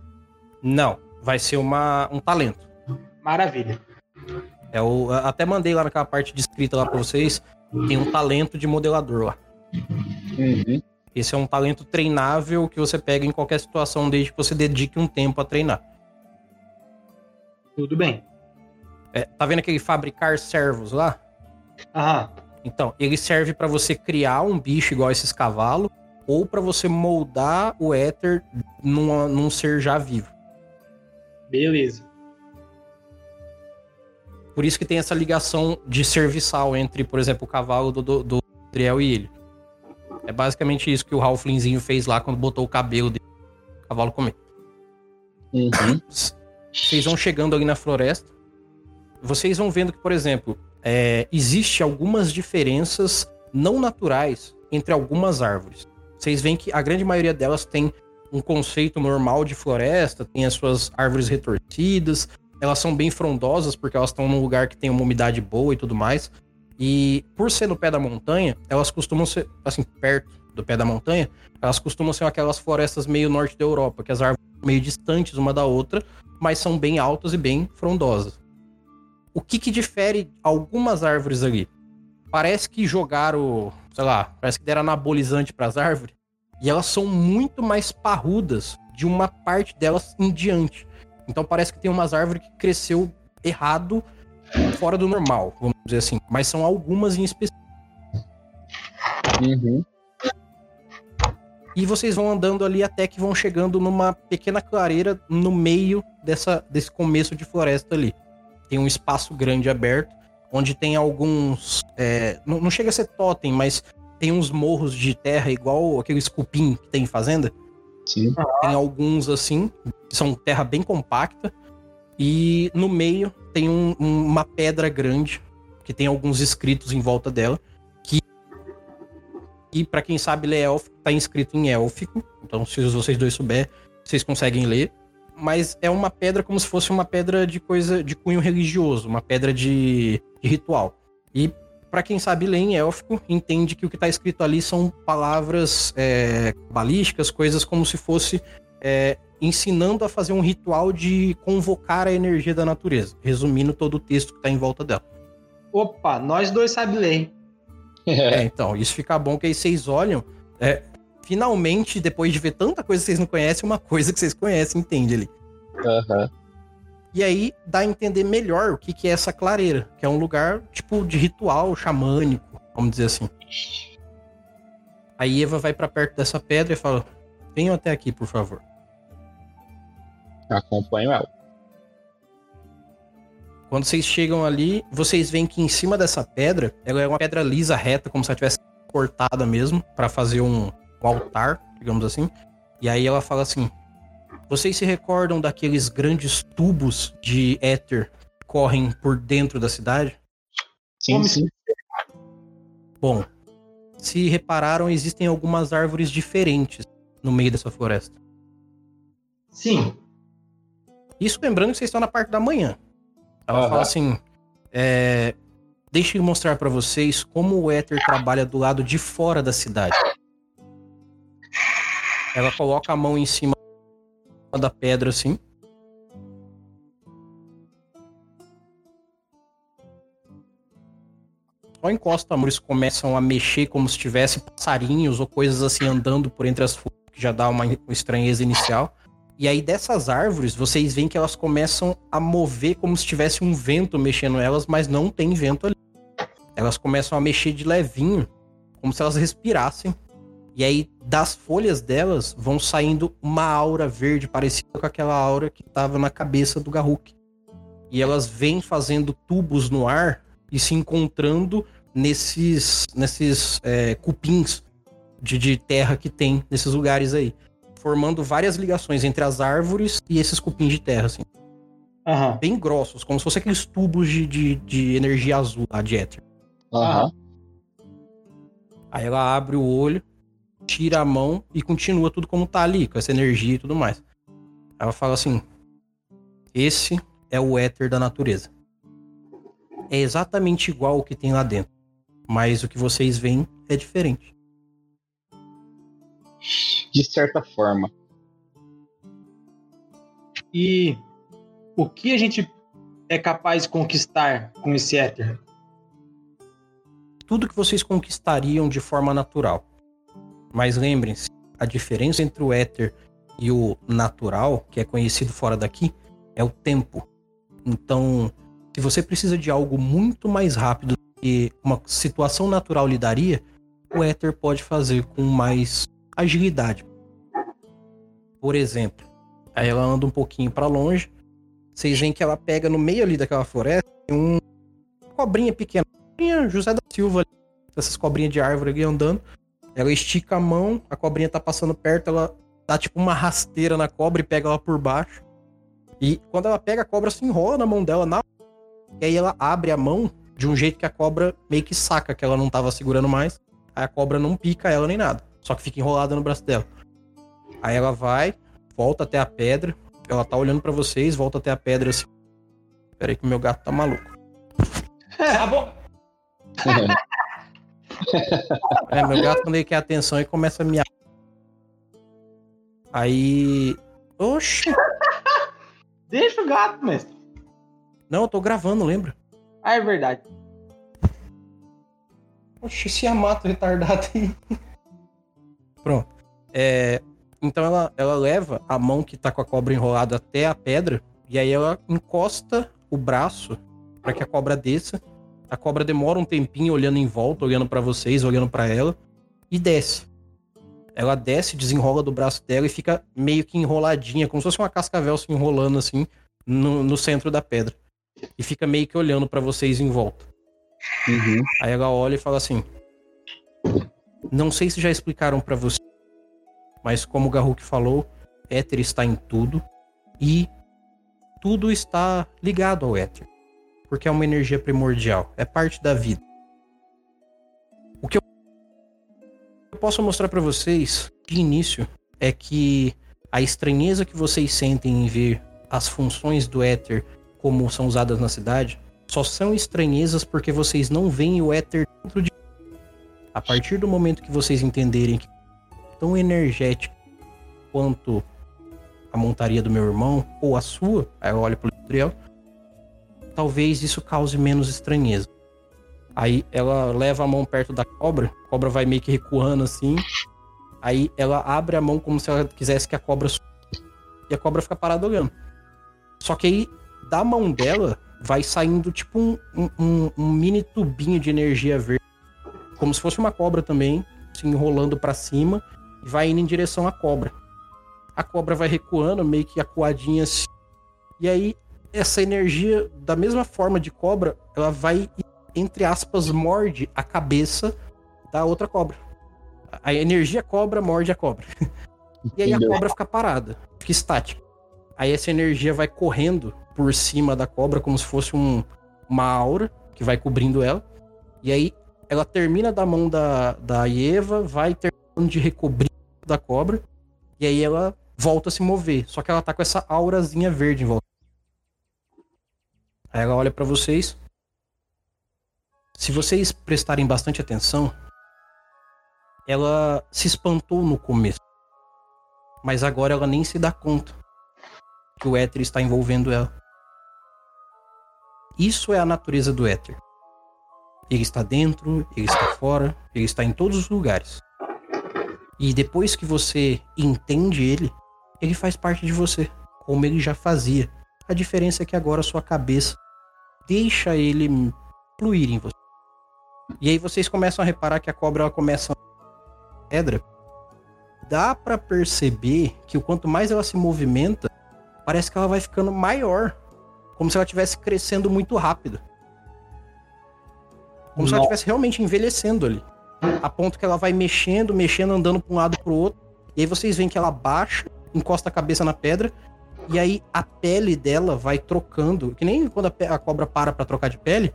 Não, vai ser uma, um talento. Maravilha. É o, até mandei lá naquela parte de escrita lá pra vocês. Tem um talento de modelador lá. Uhum. Esse é um talento treinável que você pega em qualquer situação desde que você dedique um tempo a treinar. Tudo bem. É, tá vendo aquele fabricar servos lá? Aham. Então, ele serve para você criar um bicho igual esses cavalos ou para você moldar o éter num, num ser já vivo. Beleza. Por isso que tem essa ligação de serviçal entre, por exemplo, o cavalo do, do, do Driel e ele. É basicamente isso que o Halflingzinho fez lá quando botou o cabelo dele. O cavalo comer. Uhum. Vocês vão chegando ali na floresta. Vocês vão vendo que, por exemplo, é, existe algumas diferenças não naturais entre algumas árvores. Vocês veem que a grande maioria delas tem um conceito normal de floresta, tem as suas árvores retorcidas, elas são bem frondosas porque elas estão num lugar que tem uma umidade boa e tudo mais. E por ser no pé da montanha, elas costumam ser, assim, perto do pé da montanha, elas costumam ser aquelas florestas meio norte da Europa, que as árvores são meio distantes uma da outra, mas são bem altas e bem frondosas. O que que difere algumas árvores ali? Parece que jogaram, sei lá, parece que deram anabolizante para as árvores, e elas são muito mais parrudas de uma parte delas em diante. Então parece que tem umas árvores que cresceu errado, fora do normal, vamos dizer assim. Mas são algumas em específico. Uhum. E vocês vão andando ali até que vão chegando numa pequena clareira no meio dessa, desse começo de floresta ali. Tem um espaço grande aberto, onde tem alguns. é, não, não chega a ser totem, mas tem uns morros de terra igual aqueles cupim que tem em fazenda. Sim. Tem alguns assim, são terra bem compacta. E no meio tem um- um- uma pedra grande, que tem alguns escritos em volta dela. Que, e para quem sabe ler élfico, tá escrito em élfico. Então, se vocês dois souberem, vocês conseguem ler. Mas é uma pedra como se fosse uma pedra de coisa de cunho religioso, uma pedra de, de ritual. E para quem sabe ler em élfico, entende que o que tá escrito ali são palavras é, balísticas, coisas como se fosse é, ensinando a fazer um ritual de convocar a energia da natureza, resumindo todo o texto que tá em volta dela. Opa, nós dois sabemos ler? *laughs* É, então, isso fica bom que aí vocês olham. é, finalmente, depois de ver tanta coisa que vocês não conhecem, uma coisa que vocês conhecem, entende ali. Aham. E aí dá a entender melhor o que, que é essa clareira, que é um lugar tipo de ritual xamânico, vamos dizer assim. Aí Eva vai pra perto dessa pedra e fala: Venham até aqui, por favor. Acompanho ela. Quando vocês chegam ali, vocês veem que em cima dessa pedra, ela é uma pedra lisa, reta, como se ela tivesse cortada mesmo, pra fazer um, um altar, digamos assim. E aí ela fala assim: Vocês se recordam daqueles grandes tubos de éter que correm por dentro da cidade? Sim, Como sim. Bom, se repararam, existem algumas árvores diferentes no meio dessa floresta. Sim. Isso lembrando que vocês estão na parte da manhã. Ela Aham. fala assim: é, Deixa eu mostrar pra vocês como o éter trabalha do lado de fora da cidade. Ela coloca a mão em cima da pedra assim. Só encosta a mão, eles começam a mexer como se tivesse passarinhos ou coisas assim andando por entre as folhas, que já dá uma estranheza inicial. E aí dessas árvores, vocês veem que elas começam a mover como se tivesse um vento mexendo elas, mas não tem vento ali. Elas começam a mexer de levinho, como se elas respirassem. E aí das folhas delas vão saindo uma aura verde parecida com aquela aura que estava na cabeça do Garruk. E elas vêm fazendo tubos no ar e se encontrando nesses nesses é, cupins de, de terra que tem nesses lugares aí formando várias ligações entre as árvores e esses cupins de terra, assim. Aham. Bem grossos, como se fossem aqueles tubos de, de, de energia azul lá, de éter. Aham. Aí ela abre o olho, tira a mão e continua tudo como tá ali, com essa energia e tudo mais. Ela fala assim: Esse é o éter da natureza. É exatamente igual o que tem lá dentro. Mas o que vocês veem é diferente. De certa forma. E o que a gente é capaz de conquistar com esse éter? tudo que vocês conquistariam de forma natural. Mas lembrem-se, a diferença entre o éter e o natural, que é conhecido fora daqui, é o tempo. Então, se você precisa de algo muito mais rápido do que uma situação natural lhe daria, o éter pode fazer com mais agilidade. Por exemplo, aí ela anda um pouquinho para longe, vocês veem que ela pega no meio ali daquela floresta um cobrinha pequena José da Silva, essas cobrinhas de árvore ali andando. Ela estica a mão, a cobrinha tá passando perto, ela dá tipo uma rasteira na cobra e pega ela por baixo. E quando ela pega a cobra, se enrola na mão dela, na... e aí ela abre a mão de um jeito que a cobra meio que saca que ela não tava segurando mais. Aí a cobra não pica ela nem nada, só que fica enrolada no braço dela. Aí ela vai, volta até a pedra, ela tá olhando pra vocês, volta até a pedra assim. Pera aí que meu gato tá maluco. *laughs* Tá bom. *laughs* É, meu gato, quando ele quer atenção, ele começa a miar. Aí. Oxi! Deixa o gato, mestre. Não, eu tô gravando, lembra? Ah, é verdade. Oxi, se amata retardado aí. Pronto. É, então ela, ela leva a mão que tá com a cobra enrolada até a pedra. E aí ela encosta o braço para que a cobra desça. A cobra demora um tempinho olhando em volta, olhando para vocês, olhando para ela. E desce. Ela desce, desenrola do braço dela e fica meio que enroladinha, como se fosse uma cascavel se enrolando assim no, no centro da pedra. E fica meio que olhando para vocês em volta. Uhum. Aí ela olha e fala assim: Não sei se já explicaram para você, mas como o Garruk falou, éter está em tudo e tudo está ligado ao éter, porque é uma energia primordial, é parte da vida. O que eu posso mostrar para vocês de início é que a estranheza que vocês sentem em ver as funções do éter como são usadas na cidade só são estranhezas porque vocês não veem o éter dentro de. A partir do momento que vocês entenderem que é tão energético quanto a montaria do meu irmão ou a sua, aí eu olho pro Gabriel, talvez isso cause menos estranheza. Aí ela leva a mão perto da cobra, a cobra vai meio que recuando assim. Aí ela abre a mão como se ela quisesse que a cobra e a cobra fica parada olhando. Só que aí da mão dela vai saindo tipo um, um, um mini tubinho de energia verde, como se fosse uma cobra também, se enrolando para cima e vai indo em direção à cobra. A cobra vai recuando, meio que acuadinha assim. E aí, essa energia, da mesma forma de cobra, ela vai, entre aspas, morde a cabeça da outra cobra. A energia cobra morde a cobra. e aí a cobra fica parada, fica estática. Aí essa energia vai correndo por cima da cobra, como se fosse um, uma aura que vai cobrindo ela. E aí ela termina da mão da, da Eva, vai terminando de recobrir da cobra. E aí ela volta a se mover. Só que ela tá com essa aurazinha verde em volta. Aí ela olha para vocês. Se vocês prestarem bastante atenção, ela se espantou no começo. Mas agora ela nem se dá conta que o éter está envolvendo ela. Isso é a natureza do éter. Ele está dentro, ele está fora, ele está em todos os lugares. E depois que você entende ele, ele faz parte de você, como ele já fazia. A diferença é que agora a sua cabeça deixa ele fluir em você. E aí vocês começam a reparar que a cobra ela começa a pedra. Dá para perceber que o quanto mais ela se movimenta, parece que ela vai ficando maior como se ela estivesse crescendo muito rápido. Como Não. se ela estivesse realmente envelhecendo ali. A ponto que ela vai mexendo, mexendo, andando para um lado para o outro. E aí vocês veem que ela baixa, encosta a cabeça na pedra. E aí a pele dela vai trocando. Que nem quando a, a cobra para para trocar de pele.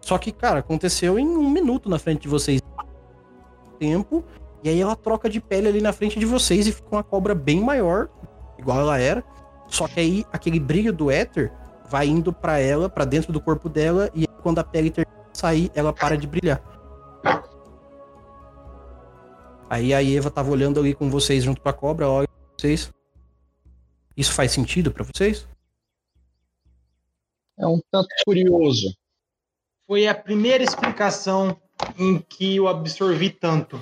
Só que, cara, aconteceu em um minuto na frente de vocês. Tempo. E aí ela troca de pele ali na frente de vocês e fica uma cobra bem maior, igual ela era. Só que aí aquele brilho do éter vai indo para ela, para dentro do corpo dela, e quando a pele termina sair, ela para de brilhar. Aí a Eva tava olhando ali com vocês junto com a cobra, olha vocês. Isso faz sentido para vocês? É um tanto curioso. Foi a primeira explicação em que eu absorvi tanto.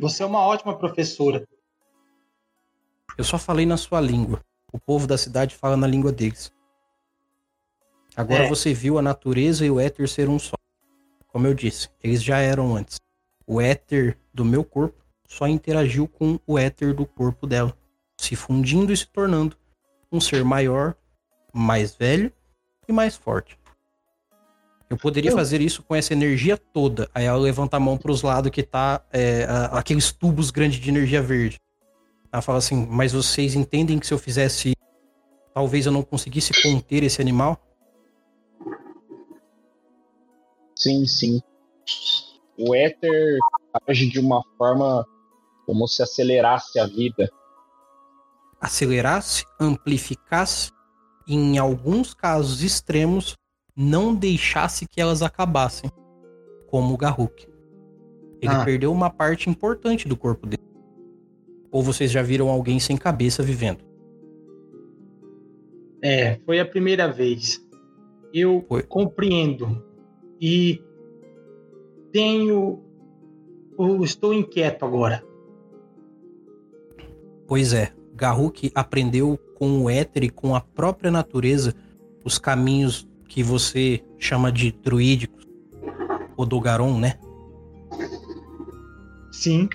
Você é uma ótima professora. Eu só falei na sua língua. O povo da cidade fala na língua deles. Agora é. você viu a natureza e o éter ser um só. Como eu disse, eles já eram antes. O éter do meu corpo só interagiu com o éter do corpo dela, se fundindo e se tornando um ser maior, mais velho e mais forte. Eu poderia eu... fazer isso com essa energia toda. Aí ela levanta a mão para os lados que tá é, a, aqueles tubos grandes de energia verde. Ela fala assim: Mas vocês entendem que se eu fizesse, talvez eu não conseguisse conter esse animal? Sim, sim. O éter age de uma forma como se acelerasse a vida. Acelerasse, amplificasse e, em alguns casos extremos, não deixasse que elas acabassem, como o Garruk. Ele ah. perdeu uma parte importante do corpo dele. Ou vocês já viram alguém sem cabeça vivendo? É, foi a primeira vez. Eu foi. compreendo e tenho. Estou inquieto agora. Pois é, Garruk aprendeu com o éter e com a própria natureza os caminhos que você chama de druídicos, Odogaron, né? Sim.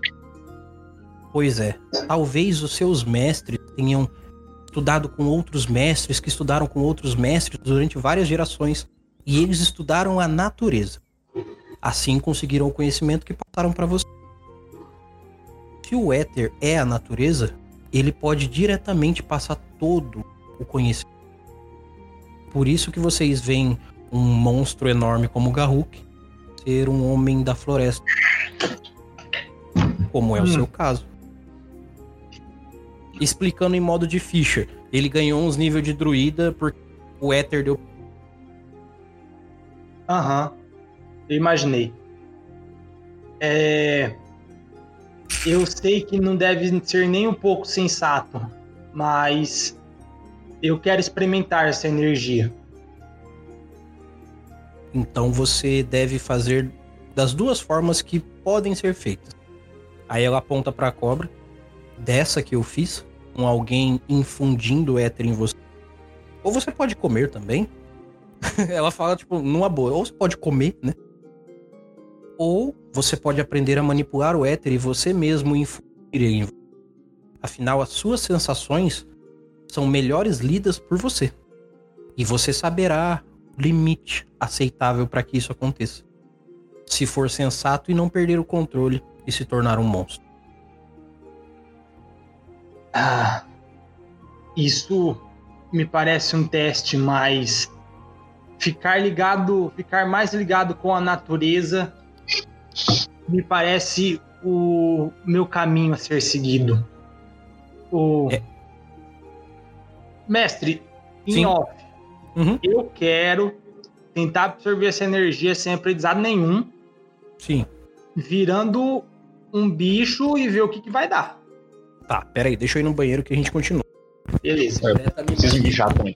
Pois é, talvez os seus mestres tenham estudado com outros mestres que estudaram com outros mestres durante várias gerações e eles estudaram a natureza. Assim conseguiram o conhecimento que passaram para você. se o éter é a natureza, ele pode diretamente passar todo o conhecimento. Por isso que vocês veem um monstro enorme como o Garruk ser um homem da floresta. Como é o Hum. seu caso. Explicando em modo de ficha, ele ganhou uns níveis de druida porque o éter deu. Aham. Eu imaginei. É... Eu sei que não deve ser nem um pouco sensato, mas eu quero experimentar essa energia. Então você deve fazer das duas formas que podem ser feitas. Aí ela aponta pra cobra, dessa que eu fiz, com alguém infundindo éter em você. Ou você pode comer também. *laughs* ela fala, tipo, numa boa. Ou você pode comer, né? Ou você pode aprender a manipular o éter e você mesmo ele em você. Afinal, as suas sensações são melhores lidas por você. E você saberá o limite aceitável para que isso aconteça. Se for sensato e não perder o controle e se tornar um monstro. Ah, isso me parece um teste, mas ficar ligado, ficar mais ligado com a natureza me parece o meu caminho a ser seguido. O É. mestre, em Sim. off, Uhum. eu quero tentar absorver essa energia sem aprendizado nenhum, Sim. virando um bicho e ver o que, que vai dar. Tá, pera aí, deixa eu ir no banheiro que a gente continua. Beleza. É, preciso mijar também.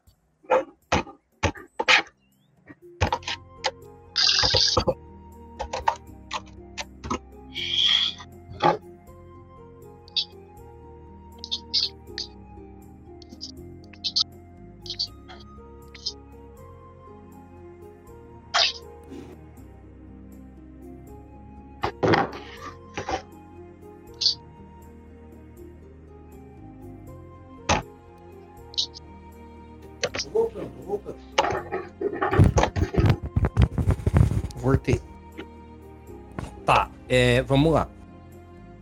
vamos lá.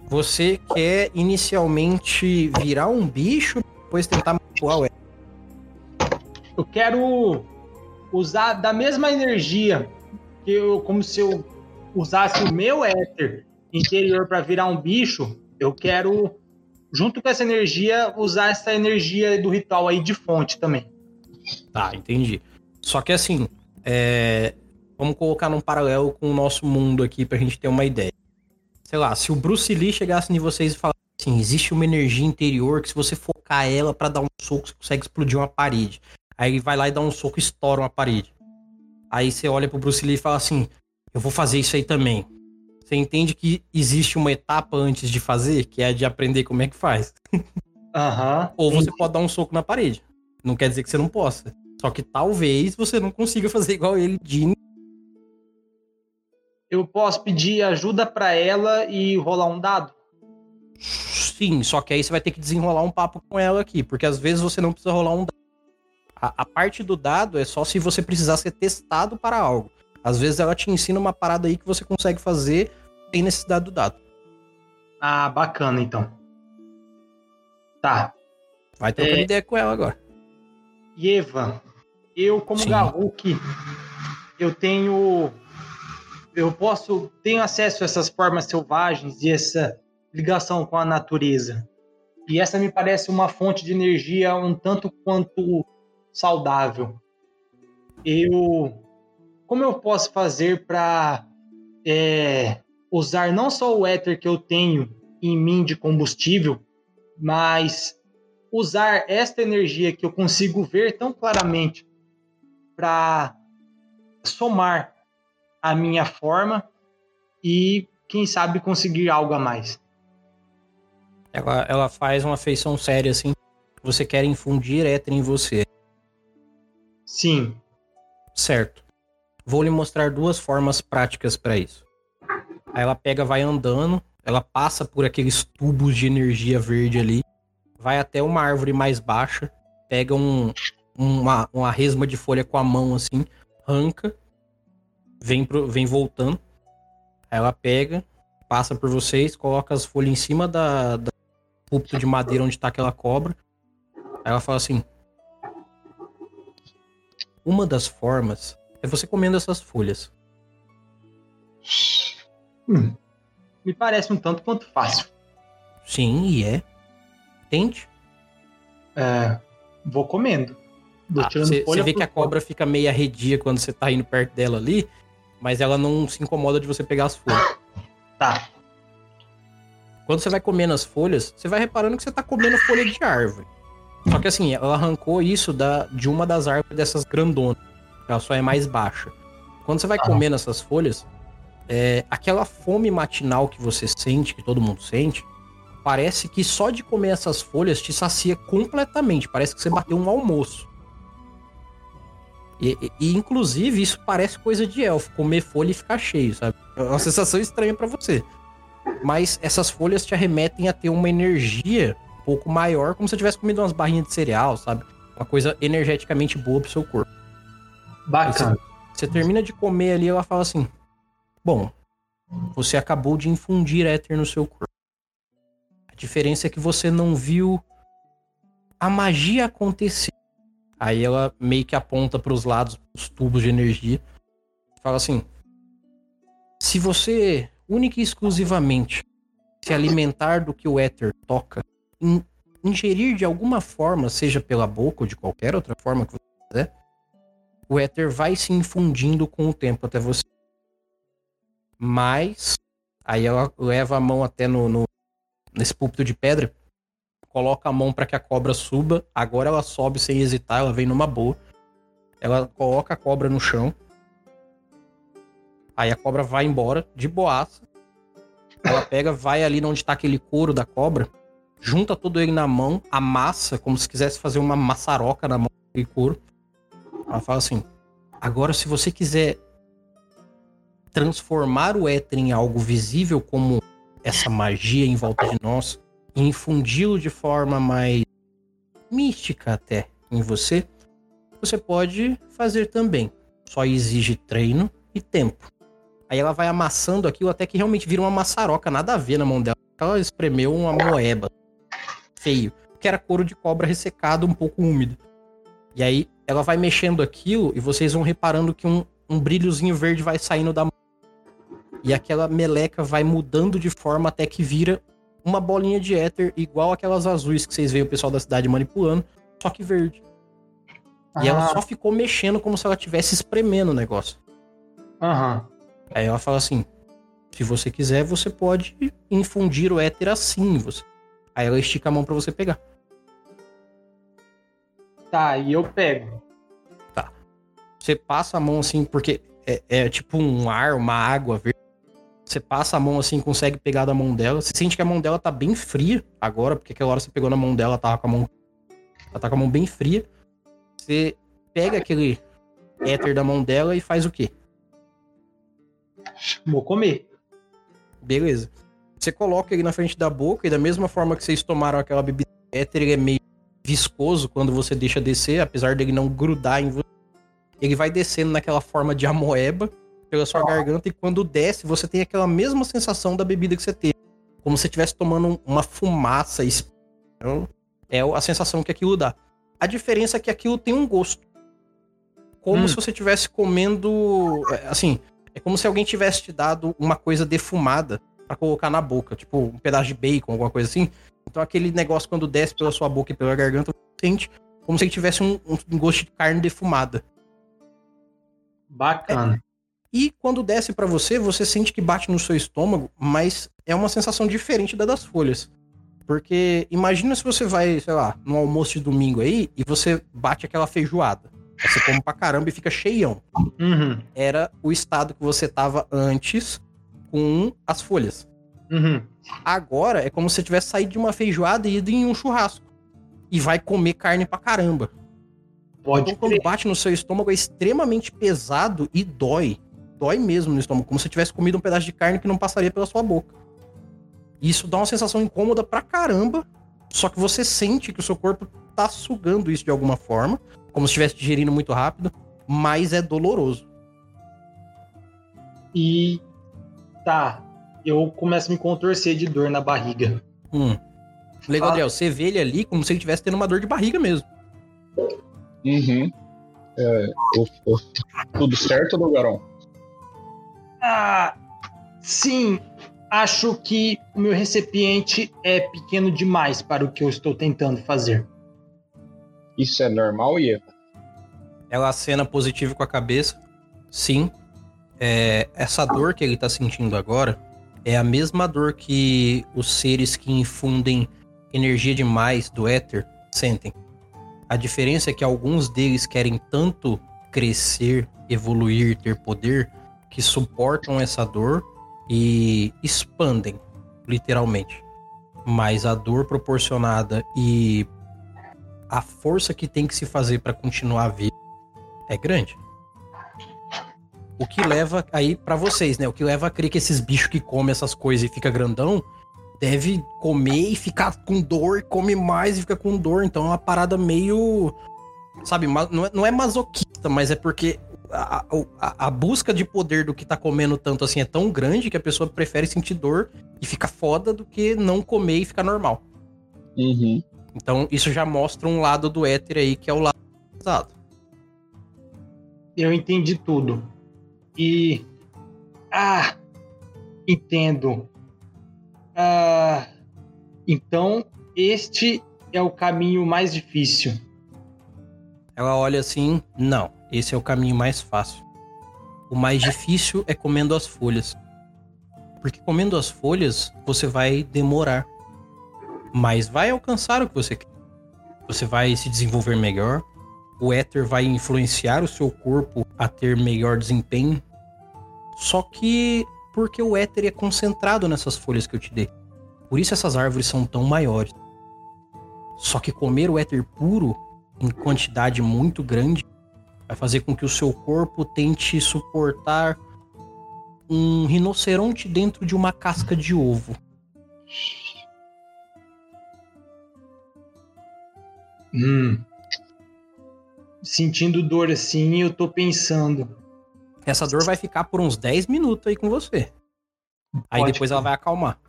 Você quer inicialmente virar um bicho, depois tentar manipular o éter. Eu quero usar da mesma energia que eu, como se eu usasse o meu éter interior para virar um bicho. Eu quero, junto com essa energia, usar essa energia do ritual aí de fonte também. Tá, entendi. Só que assim, é, vamos colocar num paralelo com o nosso mundo aqui pra gente ter uma ideia. Sei lá, se o Bruce Lee chegasse em vocês e falasse assim, existe uma energia interior que se você focar ela pra dar um soco, você consegue explodir uma parede. Aí vai lá e dá um soco e estoura uma parede. Aí você olha pro Bruce Lee e fala assim, eu vou fazer isso aí também. Você entende que existe uma etapa antes de fazer, que é a de aprender como é que faz. Aham. Ou você pode dar um soco na parede. Não quer dizer que você não possa. Só que talvez você não consiga fazer igual ele de Eu posso pedir ajuda para ela e rolar um dado? Sim, só que aí você vai ter que desenrolar um papo com ela aqui, porque às vezes você não precisa rolar um dado. A, a parte do dado é só se você precisar ser testado para algo. Às vezes ela te ensina uma parada aí que você consegue fazer sem necessidade do dado. Ah, bacana então. Tá. Vai trocando É. ideia com ela agora. Eva, eu como Sim. Garruk, eu tenho eu posso tenho acesso a essas formas selvagens e essa ligação com a natureza. E essa me parece uma fonte de energia um tanto quanto saudável. Eu como eu posso fazer para usar não só o éter que eu tenho em mim de combustível, mas usar esta energia que eu consigo ver tão claramente para somar a minha forma e, quem sabe, conseguir algo a mais. Ela, ela faz uma feição séria assim. Você quer infundir éter em você. Sim, Certo. Vou lhe mostrar duas formas práticas para isso. Aí ela pega, vai andando, ela passa por aqueles tubos de energia verde ali, vai até uma árvore mais baixa, pega um, uma, uma resma de folha com a mão assim, arranca, vem, pro, vem voltando. Aí ela pega, passa por vocês, coloca as folhas em cima da, da púlpito de madeira onde tá aquela cobra. Aí ela fala assim: Uma das formas é você comendo essas folhas. Hum, me parece um tanto quanto fácil. Sim, e é. Tente. É, vou comendo. Ah, Você folha vê que a cobra fica meio arredia quando você tá indo perto dela ali, mas ela não se incomoda de você pegar as folhas. Tá. Quando você vai comendo as folhas, você vai reparando que você tá comendo folha de árvore. Só que assim, ela arrancou isso da, de uma das árvores dessas grandonas. Ela só é mais baixa. Quando você vai Ah. comendo essas folhas, é, aquela fome matinal que você sente, que todo mundo sente, parece que só de comer essas folhas te sacia completamente. Parece que você bateu um almoço. E, e- inclusive, isso parece coisa de elfo, comer folha e ficar cheio, sabe? É uma sensação estranha pra você. Mas essas folhas te arremetem a ter uma energia um pouco maior, como se você tivesse comido umas barrinhas de cereal, sabe? Uma coisa energeticamente boa pro seu corpo. Bacana. Você termina de comer ali, ela fala assim: Bom, você acabou de infundir éter no seu corpo. A diferença é que você não viu a magia acontecer. Aí ela meio que aponta para os lados, os tubos de energia. Fala assim: Se você única e exclusivamente se alimentar do que o éter toca, in- ingerir de alguma forma, seja pela boca ou de qualquer outra forma que você quiser, o éter vai se infundindo com o tempo até você. Mas aí ela leva a mão até no, no- nesse púlpito de pedra, coloca a mão para que a cobra suba. Agora ela sobe sem hesitar, ela vem numa boa. Ela coloca a cobra no chão. Aí a cobra vai embora de boaça. Ela pega, vai ali onde tá aquele couro da cobra, junta todo ele na mão, amassa como se quisesse fazer uma maçaroca na mão daquele couro. Ela fala assim: agora, se você quiser transformar o éter em algo visível, como essa magia em volta de nós, infundi-lo de forma mais mística até em você, você pode fazer também. Só exige treino e tempo. Aí ela vai amassando aquilo até que realmente vira uma maçaroca, nada a ver na mão dela. Ela espremeu uma moeba. Feio. Que era couro de cobra ressecado, um pouco úmido. E aí ela vai mexendo aquilo e vocês vão reparando que um, um brilhozinho verde vai saindo da mão. E aquela meleca vai mudando de forma até que vira uma bolinha de éter igual aquelas azuis que vocês veem o pessoal da cidade manipulando, só que verde. E ela Ah, só ficou mexendo como se ela estivesse espremendo o negócio. Aham. Aí ela fala assim: se você quiser, você pode infundir o éter assim. Você. Aí ela estica a mão pra você pegar. Tá, e eu pego. Você passa a mão assim, porque é, é tipo um ar, uma água verde. Você passa a mão assim, consegue pegar da mão dela. Você sente que a mão dela tá bem fria agora, porque aquela hora você pegou na mão dela, ela tava com a mão. Ela tá com a mão bem fria. Você pega aquele éter da mão dela e faz o quê? Vou comer. Beleza. Você coloca ele na frente da boca e da mesma forma que vocês tomaram aquela bebida éter, ele é meio viscoso quando você deixa descer, apesar dele não grudar em você. Ele vai descendo naquela forma de amoeba pela sua garganta e quando desce, você tem aquela mesma sensação da bebida que você teve. Como se você estivesse tomando uma fumaça. Então, é a sensação que aquilo dá. A diferença é que aquilo tem um gosto. Como Hum. se você estivesse comendo. é, Assim, é como se alguém tivesse te dado uma coisa defumada pra colocar na boca, tipo um pedaço de bacon, alguma coisa assim. Então aquele negócio quando desce pela sua boca e pela garganta, você sente como se tivesse um, um gosto de carne defumada. Bacana. E quando desce pra você, você sente que bate no seu estômago, mas é uma sensação diferente da das folhas. Porque imagina se você vai, sei lá, no almoço de domingo aí e você bate aquela feijoada. Aí você come pra caramba e fica cheião. Uhum. Era o estado que você tava antes com as folhas. Uhum. Agora é como se você tivesse saído de uma feijoada e ido em um churrasco. E vai comer carne pra caramba. Pode Então, quando bate no seu estômago, é extremamente pesado e dói. Dói mesmo no estômago, como se tivesse comido um pedaço de carne que não passaria pela sua boca. E isso dá uma sensação incômoda pra caramba. Só que você sente que o seu corpo tá sugando isso de alguma forma. como se estivesse digerindo muito rápido, mas é doloroso. E tá, eu começo a me contorcer de dor na barriga. Hum. Legal, Gabriel, você vê ele ali como se ele estivesse tendo uma dor de barriga mesmo. Uhum. É, o- o- tudo certo, Dogaron? Ah, sim. Acho que o meu recipiente é pequeno demais para o que eu estou tentando fazer. Isso é normal, Ieva? Ela acena positivo com a cabeça. Sim. É, essa dor que ele tá sentindo agora é a mesma dor que os seres que infundem energia demais do éter sentem. A diferença é que alguns deles querem tanto crescer, evoluir, ter poder, que suportam essa dor e expandem, literalmente. Mas a dor proporcionada e a força que tem que se fazer para continuar vivo é grande. O que leva aí pra vocês, né? O que leva a crer que esses bichos que comem essas coisas e fica grandão deve comer e ficar com dor, come mais e fica com dor. Então é uma parada meio. Sabe, é, não é masoquista, mas é porque a, a- a busca de poder do que tá comendo tanto assim é tão grande que a pessoa prefere sentir dor e fica foda do que não comer e ficar normal. Uhum. Então isso já mostra um lado do éter aí que é o lado pesado. Eu entendi tudo. E. Ah! Entendo. Ah. Então, este é o caminho mais difícil. Ela olha assim: não, esse é o caminho mais fácil. O mais difícil é comendo as folhas. Porque comendo as folhas, você vai demorar. Mas vai alcançar o que você quer. Você vai se desenvolver melhor. O éter vai influenciar o seu corpo a ter melhor desempenho. Só que porque o éter é concentrado nessas folhas que eu te dei. Por isso essas árvores são tão maiores. Só que comer o éter puro em quantidade muito grande vai fazer com que o seu corpo tente suportar um rinoceronte dentro de uma casca de ovo. Hum. Sentindo dor assim, eu tô pensando. Essa dor vai ficar por uns 10 minutos aí com você. Aí Pode depois crer. ela vai acalmar.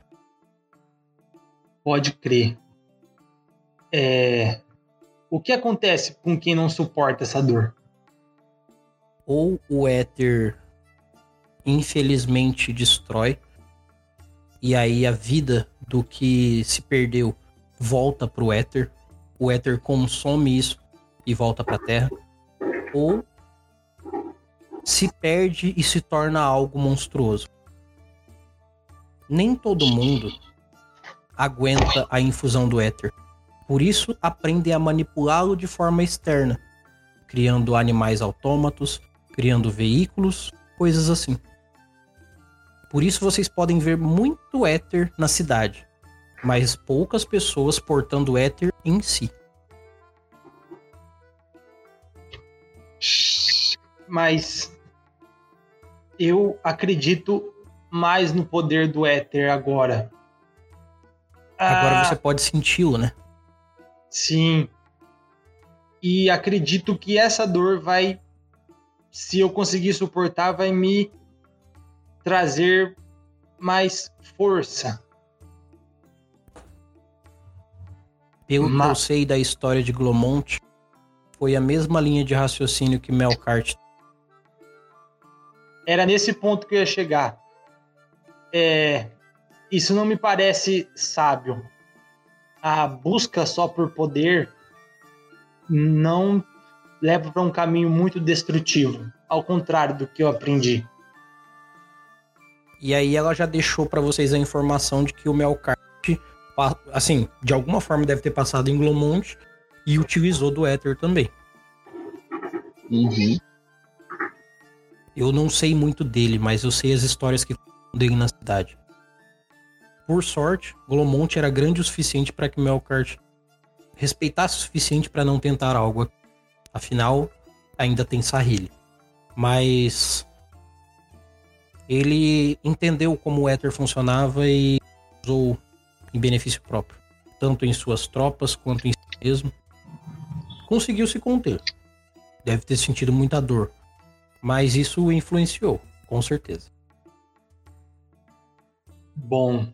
Pode crer. É. O que acontece com quem não suporta essa dor? Ou o éter infelizmente destrói e aí a vida do que se perdeu volta pro éter. O éter consome isso e volta pra terra. Ou se perde e se torna algo monstruoso. Nem todo mundo aguenta a infusão do éter. Por isso, aprendem a manipulá-lo de forma externa, criando animais autômatos, criando veículos, coisas assim. Por isso vocês podem ver muito éter na cidade, mas poucas pessoas portando éter em si. Mas eu acredito mais no poder do éter agora. Agora Ah, você pode senti-lo, né? Sim. E acredito que essa dor vai, se eu conseguir suportar, vai me trazer mais força. Pelo que eu Mas- sei da história de Glomont, foi a mesma linha de raciocínio que Melkart. Era nesse ponto que eu ia chegar. É, isso não me parece sábio. A busca só por poder não leva para um caminho muito destrutivo, ao contrário do que eu aprendi. E aí ela já deixou pra vocês a informação de que o Melkart, assim, de alguma forma deve ter passado em Glomont e utilizou do éter também. Uhum. Eu não sei muito dele, mas eu sei as histórias que contam dele na cidade. Por sorte, Glomont era grande o suficiente para que Melkart respeitasse o suficiente para não tentar algo. Afinal, ainda tem Sahili. Mas ele entendeu como o éter funcionava e usou em benefício próprio, tanto em suas tropas quanto em si mesmo. Conseguiu se conter. deve ter sentido muita dor. Mas isso o influenciou, com certeza. Bom,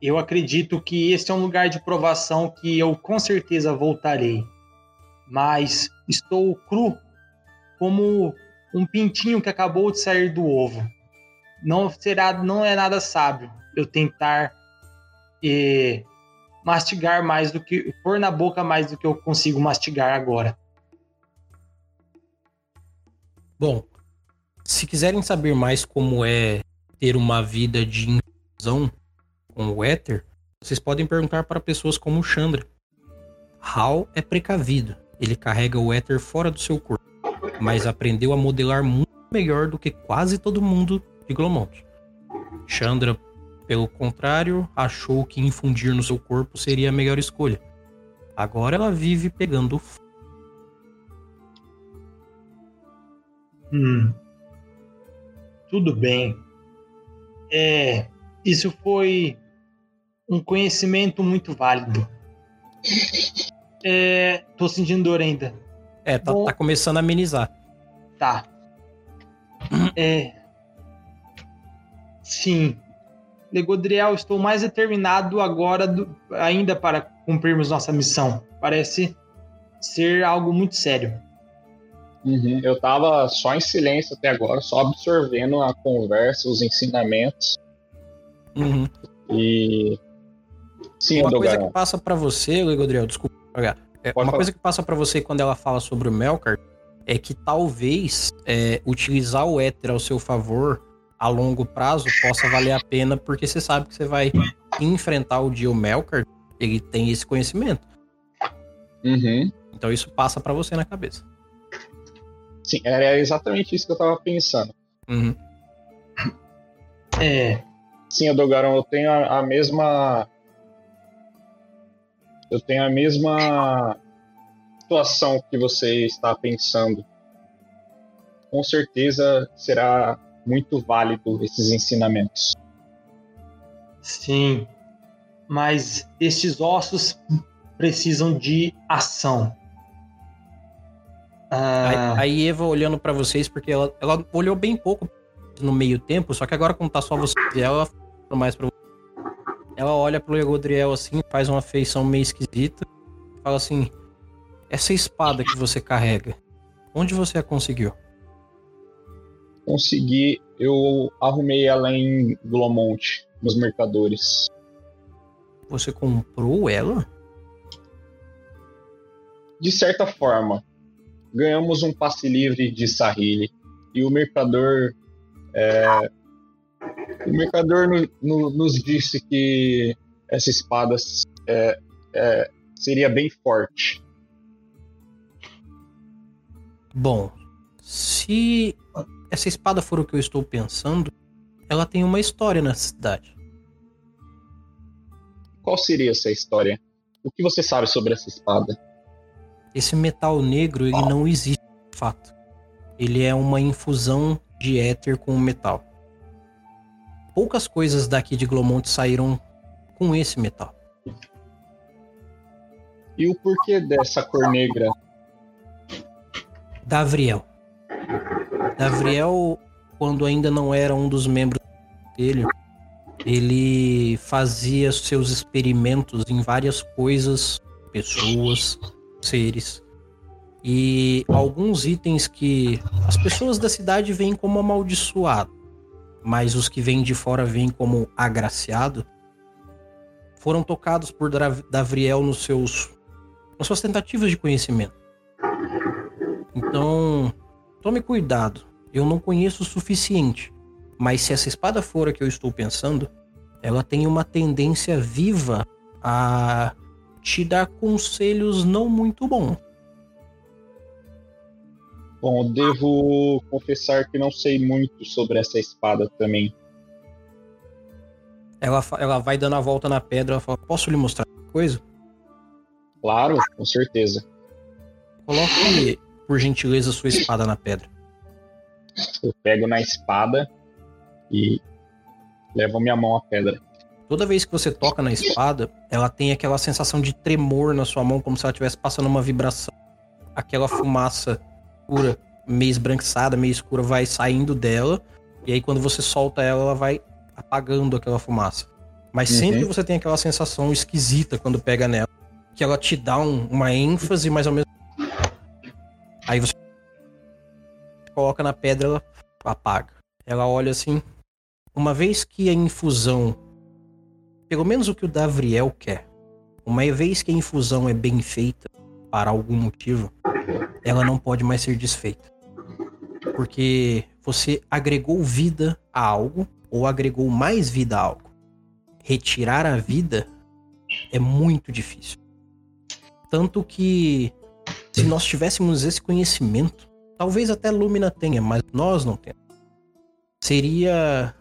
eu acredito que este é um lugar de provação que eu com certeza voltarei. Mas estou cru como um pintinho que acabou de sair do ovo. Não será, não é nada sábio eu tentar eh, mastigar mais do que pôr na boca mais do que eu consigo mastigar agora. Bom, se quiserem saber mais como é ter uma vida de infusão com o éter, vocês podem perguntar para pessoas como o Chandra. Hal é precavido, ele carrega o éter fora do seu corpo, mas aprendeu a modelar muito melhor do que quase todo mundo de Glomont. Chandra, pelo contrário, achou que infundir no seu corpo seria a melhor escolha. Agora ela vive pegando Hum. Tudo bem. É, isso foi um conhecimento muito válido. É, tô sentindo dor ainda. É, tá, Bom- tá começando a amenizar. Tá. É. Sim. Legodriel, estou mais determinado agora do- ainda para cumprirmos nossa missão. Parece ser algo muito sério. Uhum. Eu tava só em silêncio até agora, só absorvendo a conversa, os ensinamentos. Uhum. E. Sim, Uma coisa Dogarão. que passa pra você, Legodriel, desculpa. É, uma falar. coisa que passa pra você quando ela fala sobre o Melkart é que talvez é, utilizar o éter ao seu favor a longo prazo possa valer a pena, porque você sabe que você vai enfrentar o dia o Melkart, ele tem esse conhecimento. Uhum. Então isso passa pra você na cabeça. Sim, era exatamente isso que eu tava pensando. Uhum. É. Sim, Adogarão, eu tenho a, a mesma. Eu tenho a mesma situação que você está pensando. Com certeza será muito válido esses ensinamentos. Sim. Mas estes ossos precisam de ação. Ah, Aí, aí Eva olhando pra vocês, porque ela, ela olhou bem pouco no meio tempo, só que agora como tá só você e ela, ela fala mais pra você. Ela olha pro Legodriel assim, faz uma feição meio esquisita, fala assim: Essa espada que você carrega, onde você a conseguiu? Consegui, eu arrumei ela em Glomont, nos mercadores. Você comprou ela? De certa forma, ganhamos um passe livre de Sahili e o mercador é, o mercador no- no- nos disse que essa espada é, é, seria bem forte. Bom, se essa espada for o que eu estou pensando, ela tem uma história nessa cidade. Qual seria essa história? O que você sabe sobre essa espada? Esse metal negro, ele não existe de fato. Ele é uma infusão de éter com metal. Poucas coisas daqui de Glomont saíram com esse metal. E o porquê dessa cor negra? Davriel. Davriel, quando ainda não era um dos membros dele, ele fazia seus experimentos em várias coisas, pessoas, seres. E alguns itens que as pessoas da cidade veem como amaldiçoado, mas os que vêm de fora veem como agraciado, foram tocados por Davriel nos seus, nas suas tentativas de conhecimento. Então, tome cuidado. Eu não conheço o suficiente. Mas se essa espada for a que eu estou pensando, ela tem uma tendência viva a te dar conselhos não muito bons. Bom, eu devo confessar que não sei muito sobre essa espada também. Ela, ela vai dando a volta na pedra, ela fala, posso lhe mostrar uma coisa? Claro, com certeza. Coloque, por gentileza, sua espada na pedra. Eu pego na espada e levo minha mão à pedra. Toda vez que você toca na espada, ela tem aquela sensação de tremor na sua mão, como se ela estivesse passando uma vibração. Aquela fumaça escura, meio esbranquiçada, meio escura, vai saindo dela. E aí quando você solta ela, ela vai apagando aquela fumaça. Mas Uhum. sempre você tem aquela sensação esquisita quando pega nela. Que ela te dá um- uma ênfase, mas ao mesmo Aí você coloca na pedra, ela apaga. Ela olha assim. Uma vez que a infusão, pelo menos o que o Davriel quer, uma vez que a infusão é bem feita para algum motivo, ela não pode mais ser desfeita. Porque você agregou vida a algo ou agregou mais vida a algo. Retirar a vida é muito difícil. Tanto que se nós tivéssemos esse conhecimento, talvez até Lumina tenha, mas nós não temos. Seria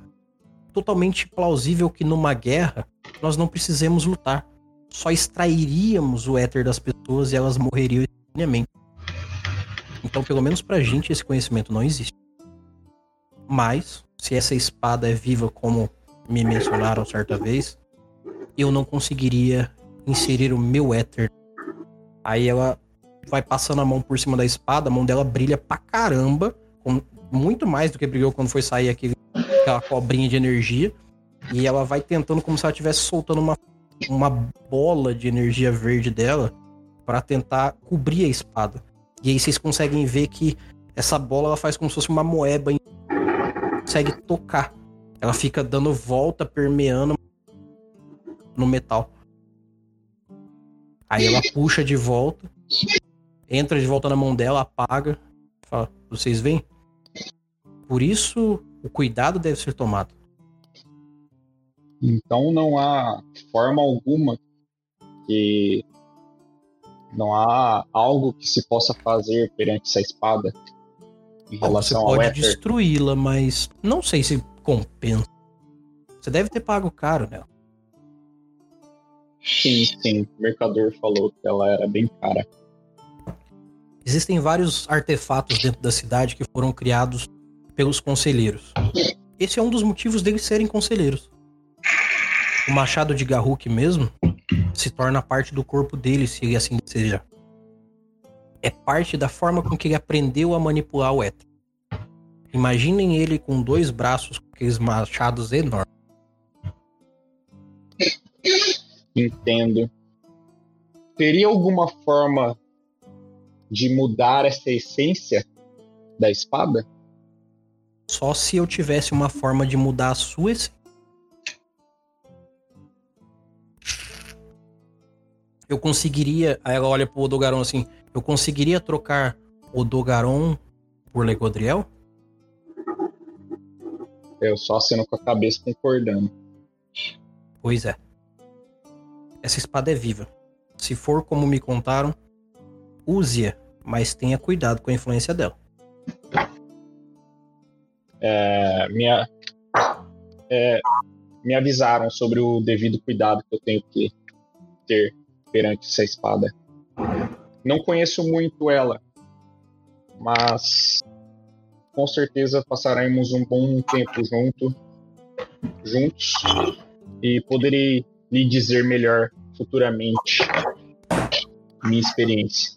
totalmente plausível que numa guerra nós não precisemos lutar. Só extrairíamos o éter das pessoas e elas morreriam instantaneamente. Então, pelo menos pra gente, esse conhecimento não existe. Mas, se essa espada é viva, como me mencionaram certa vez, eu não conseguiria inserir o meu éter. Aí ela vai passando a mão por cima da espada, a mão dela brilha pra caramba, muito mais do que brilhou quando foi sair aquele, aquela cobrinha de energia. E ela vai tentando como se ela estivesse soltando uma, uma bola de energia verde dela pra tentar cobrir a espada. E aí vocês conseguem ver que essa bola ela faz como se fosse uma moeba e consegue tocar. Ela fica dando volta, permeando no metal. Aí ela puxa de volta, entra de volta na mão dela, apaga, fala: "Vocês veem? Por isso o cuidado deve ser tomado. Então não há forma alguma que não há algo que se possa fazer perante essa espada em Você relação ao pode destruí-la, mas não sei se compensa. Você deve ter pago caro nela. Sim, sim. O mercador falou que ela era bem cara. Existem vários artefatos dentro da cidade que foram criados pelos conselheiros. Esse é um dos motivos deles serem conselheiros. O machado de Garruk mesmo se torna parte do corpo dele, se assim desejar. É parte da forma com que ele aprendeu a manipular o éter. Imaginem ele com dois braços, com aqueles machados enormes. Entendo. Teria alguma forma de mudar essa essência da espada? Só se eu tivesse uma forma de mudar a sua essência. Eu conseguiria. Aí ela olha pro Odogaron assim. Eu conseguiria trocar Odogaron por Legodriel? Eu só aceno com a cabeça concordando. Pois é. Essa espada é viva. Se for como me contaram, use-a, mas tenha cuidado com a influência dela. É, minha, é, me avisaram sobre o devido cuidado que eu tenho que ter perante essa espada. Não conheço muito ela, mas com certeza passaremos um bom tempo junto, juntos e poderei lhe dizer melhor futuramente minha experiência.